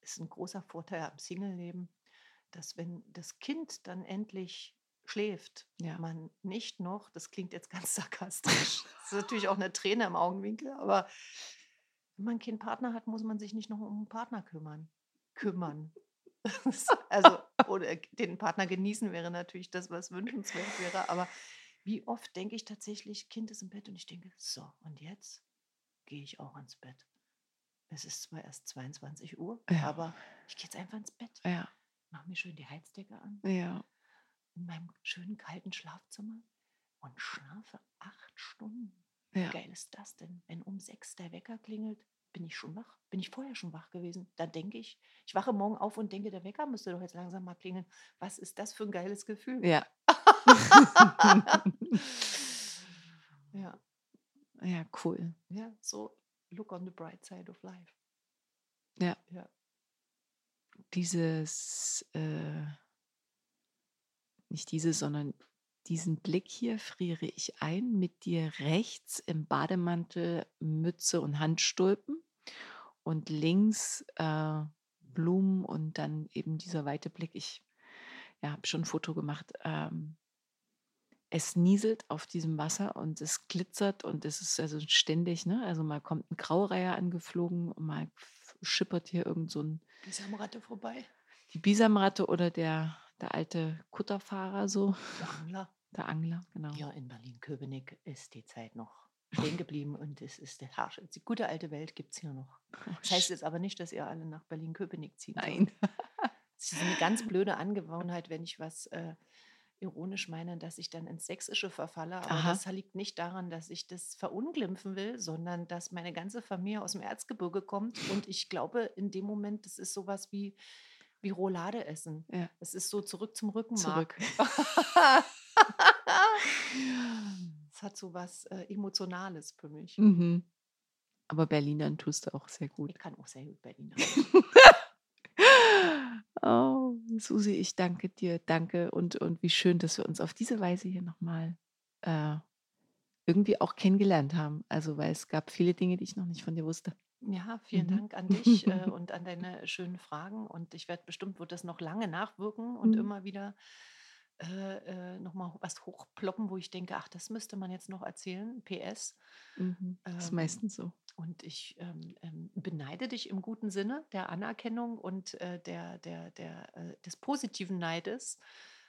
ist ein großer Vorteil am Single-Leben, dass wenn das Kind dann endlich schläft, Ja. man nicht noch, das klingt jetzt ganz sarkastisch, das ist natürlich auch eine Träne im Augenwinkel, aber wenn man keinen Partner hat, muss man sich nicht noch um einen Partner kümmern. Kümmern. also, oder den Partner genießen wäre natürlich das, was wünschenswert wäre, aber wie oft denke ich tatsächlich, Kind ist im Bett und ich denke, so, und jetzt gehe ich auch ins Bett. Es ist zwar erst 22 Uhr, Ja. aber ich gehe jetzt einfach ins Bett, ja, mache mir schön die Heizdecke an, ja. in meinem schönen kalten Schlafzimmer und schlafe acht Stunden. Ja. Wie geil ist das denn? Wenn um sechs der Wecker klingelt, bin ich schon wach. Bin ich vorher schon wach gewesen? Dann denke ich, ich wache morgen auf und denke, der Wecker müsste doch jetzt langsam mal klingeln. Was ist das für ein geiles Gefühl? Ja. ja, ja, cool. ja, so look on the bright side of life. Ja. Ja. Dieses, äh, nicht dieses, sondern diesen Blick hier friere ich ein mit dir rechts im Bademantel, Mütze und Handstulpen und links äh, Blumen und dann eben dieser weite Blick. Ich ja, habe schon ein Foto gemacht. Ähm, es nieselt auf diesem Wasser und es glitzert und es ist also ständig, ne? Also mal kommt ein Graureiher angeflogen und mal schippert hier irgend so ein Die Samratte vorbei. die Bisamratte oder der, der alte Kutterfahrer so, Der Angler. der Angler, genau. Hier in Berlin-Köpenick ist die Zeit noch stehen geblieben und es ist der Herrscher. Die gute alte Welt gibt es hier noch. Das heißt jetzt aber nicht, dass ihr alle nach Berlin-Köpenick ziehen sollt. Nein. Es ist eine ganz blöde Angewohnheit, wenn ich was äh, ironisch meine, dass ich dann ins Sächsische verfalle. Aber Aha. das liegt nicht daran, dass ich das verunglimpfen will, sondern dass meine ganze Familie aus dem Erzgebirge kommt. Und ich glaube, in dem Moment, das ist sowas wie, wie Roulade essen. Ja. Es ist so zurück zum Rückenmark. Zurück. Es hat so was äh, Emotionales für mich. Mhm. Aber Berlinern tust du auch sehr gut. Ich kann auch sehr gut Berliner. Oh, Susi, ich danke dir, danke und, und wie schön, dass wir uns auf diese Weise hier nochmal äh, irgendwie auch kennengelernt haben. Also, weil es gab viele Dinge, die ich noch nicht von dir wusste. Ja, vielen Mhm. Dank an dich äh, und an deine schönen Fragen. Und ich werde bestimmt, wird das noch lange nachwirken und Mhm. immer wieder äh, äh, nochmal was hochploppen, wo ich denke, ach, das müsste man jetzt noch erzählen. PS. Mhm. Das ist Ähm, meistens so. Und ich ähm, ähm, beneide dich im guten Sinne der Anerkennung und äh, der, der, der, äh, des positiven Neides,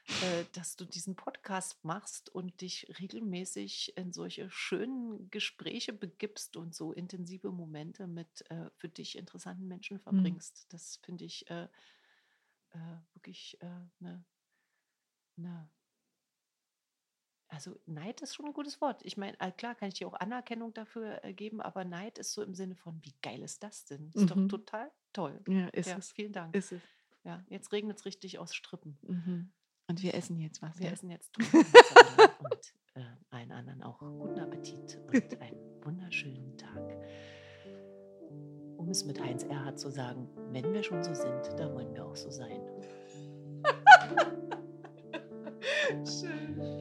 äh, dass du diesen Podcast machst und dich regelmäßig in solche schönen Gespräche begibst und so intensive Momente mit äh, für dich interessanten Menschen verbringst. Das finde ich äh, äh, wirklich eine. Ne, also Neid ist schon ein gutes Wort. Ich meine, äh, klar kann ich dir auch Anerkennung dafür äh, geben, aber Neid ist so im Sinne von, wie geil ist das denn? Ist Mhm. doch total toll. Ja, ist ja, es. vielen Dank. Ist es. Ja, jetzt regnet es richtig aus Strippen. Mhm. Und wir essen jetzt was. Wir ja? essen jetzt und äh, allen anderen auch guten Appetit und einen wunderschönen Tag. Um es mit Heinz Erhardt zu sagen, wenn wir schon so sind, da wollen wir auch so sein.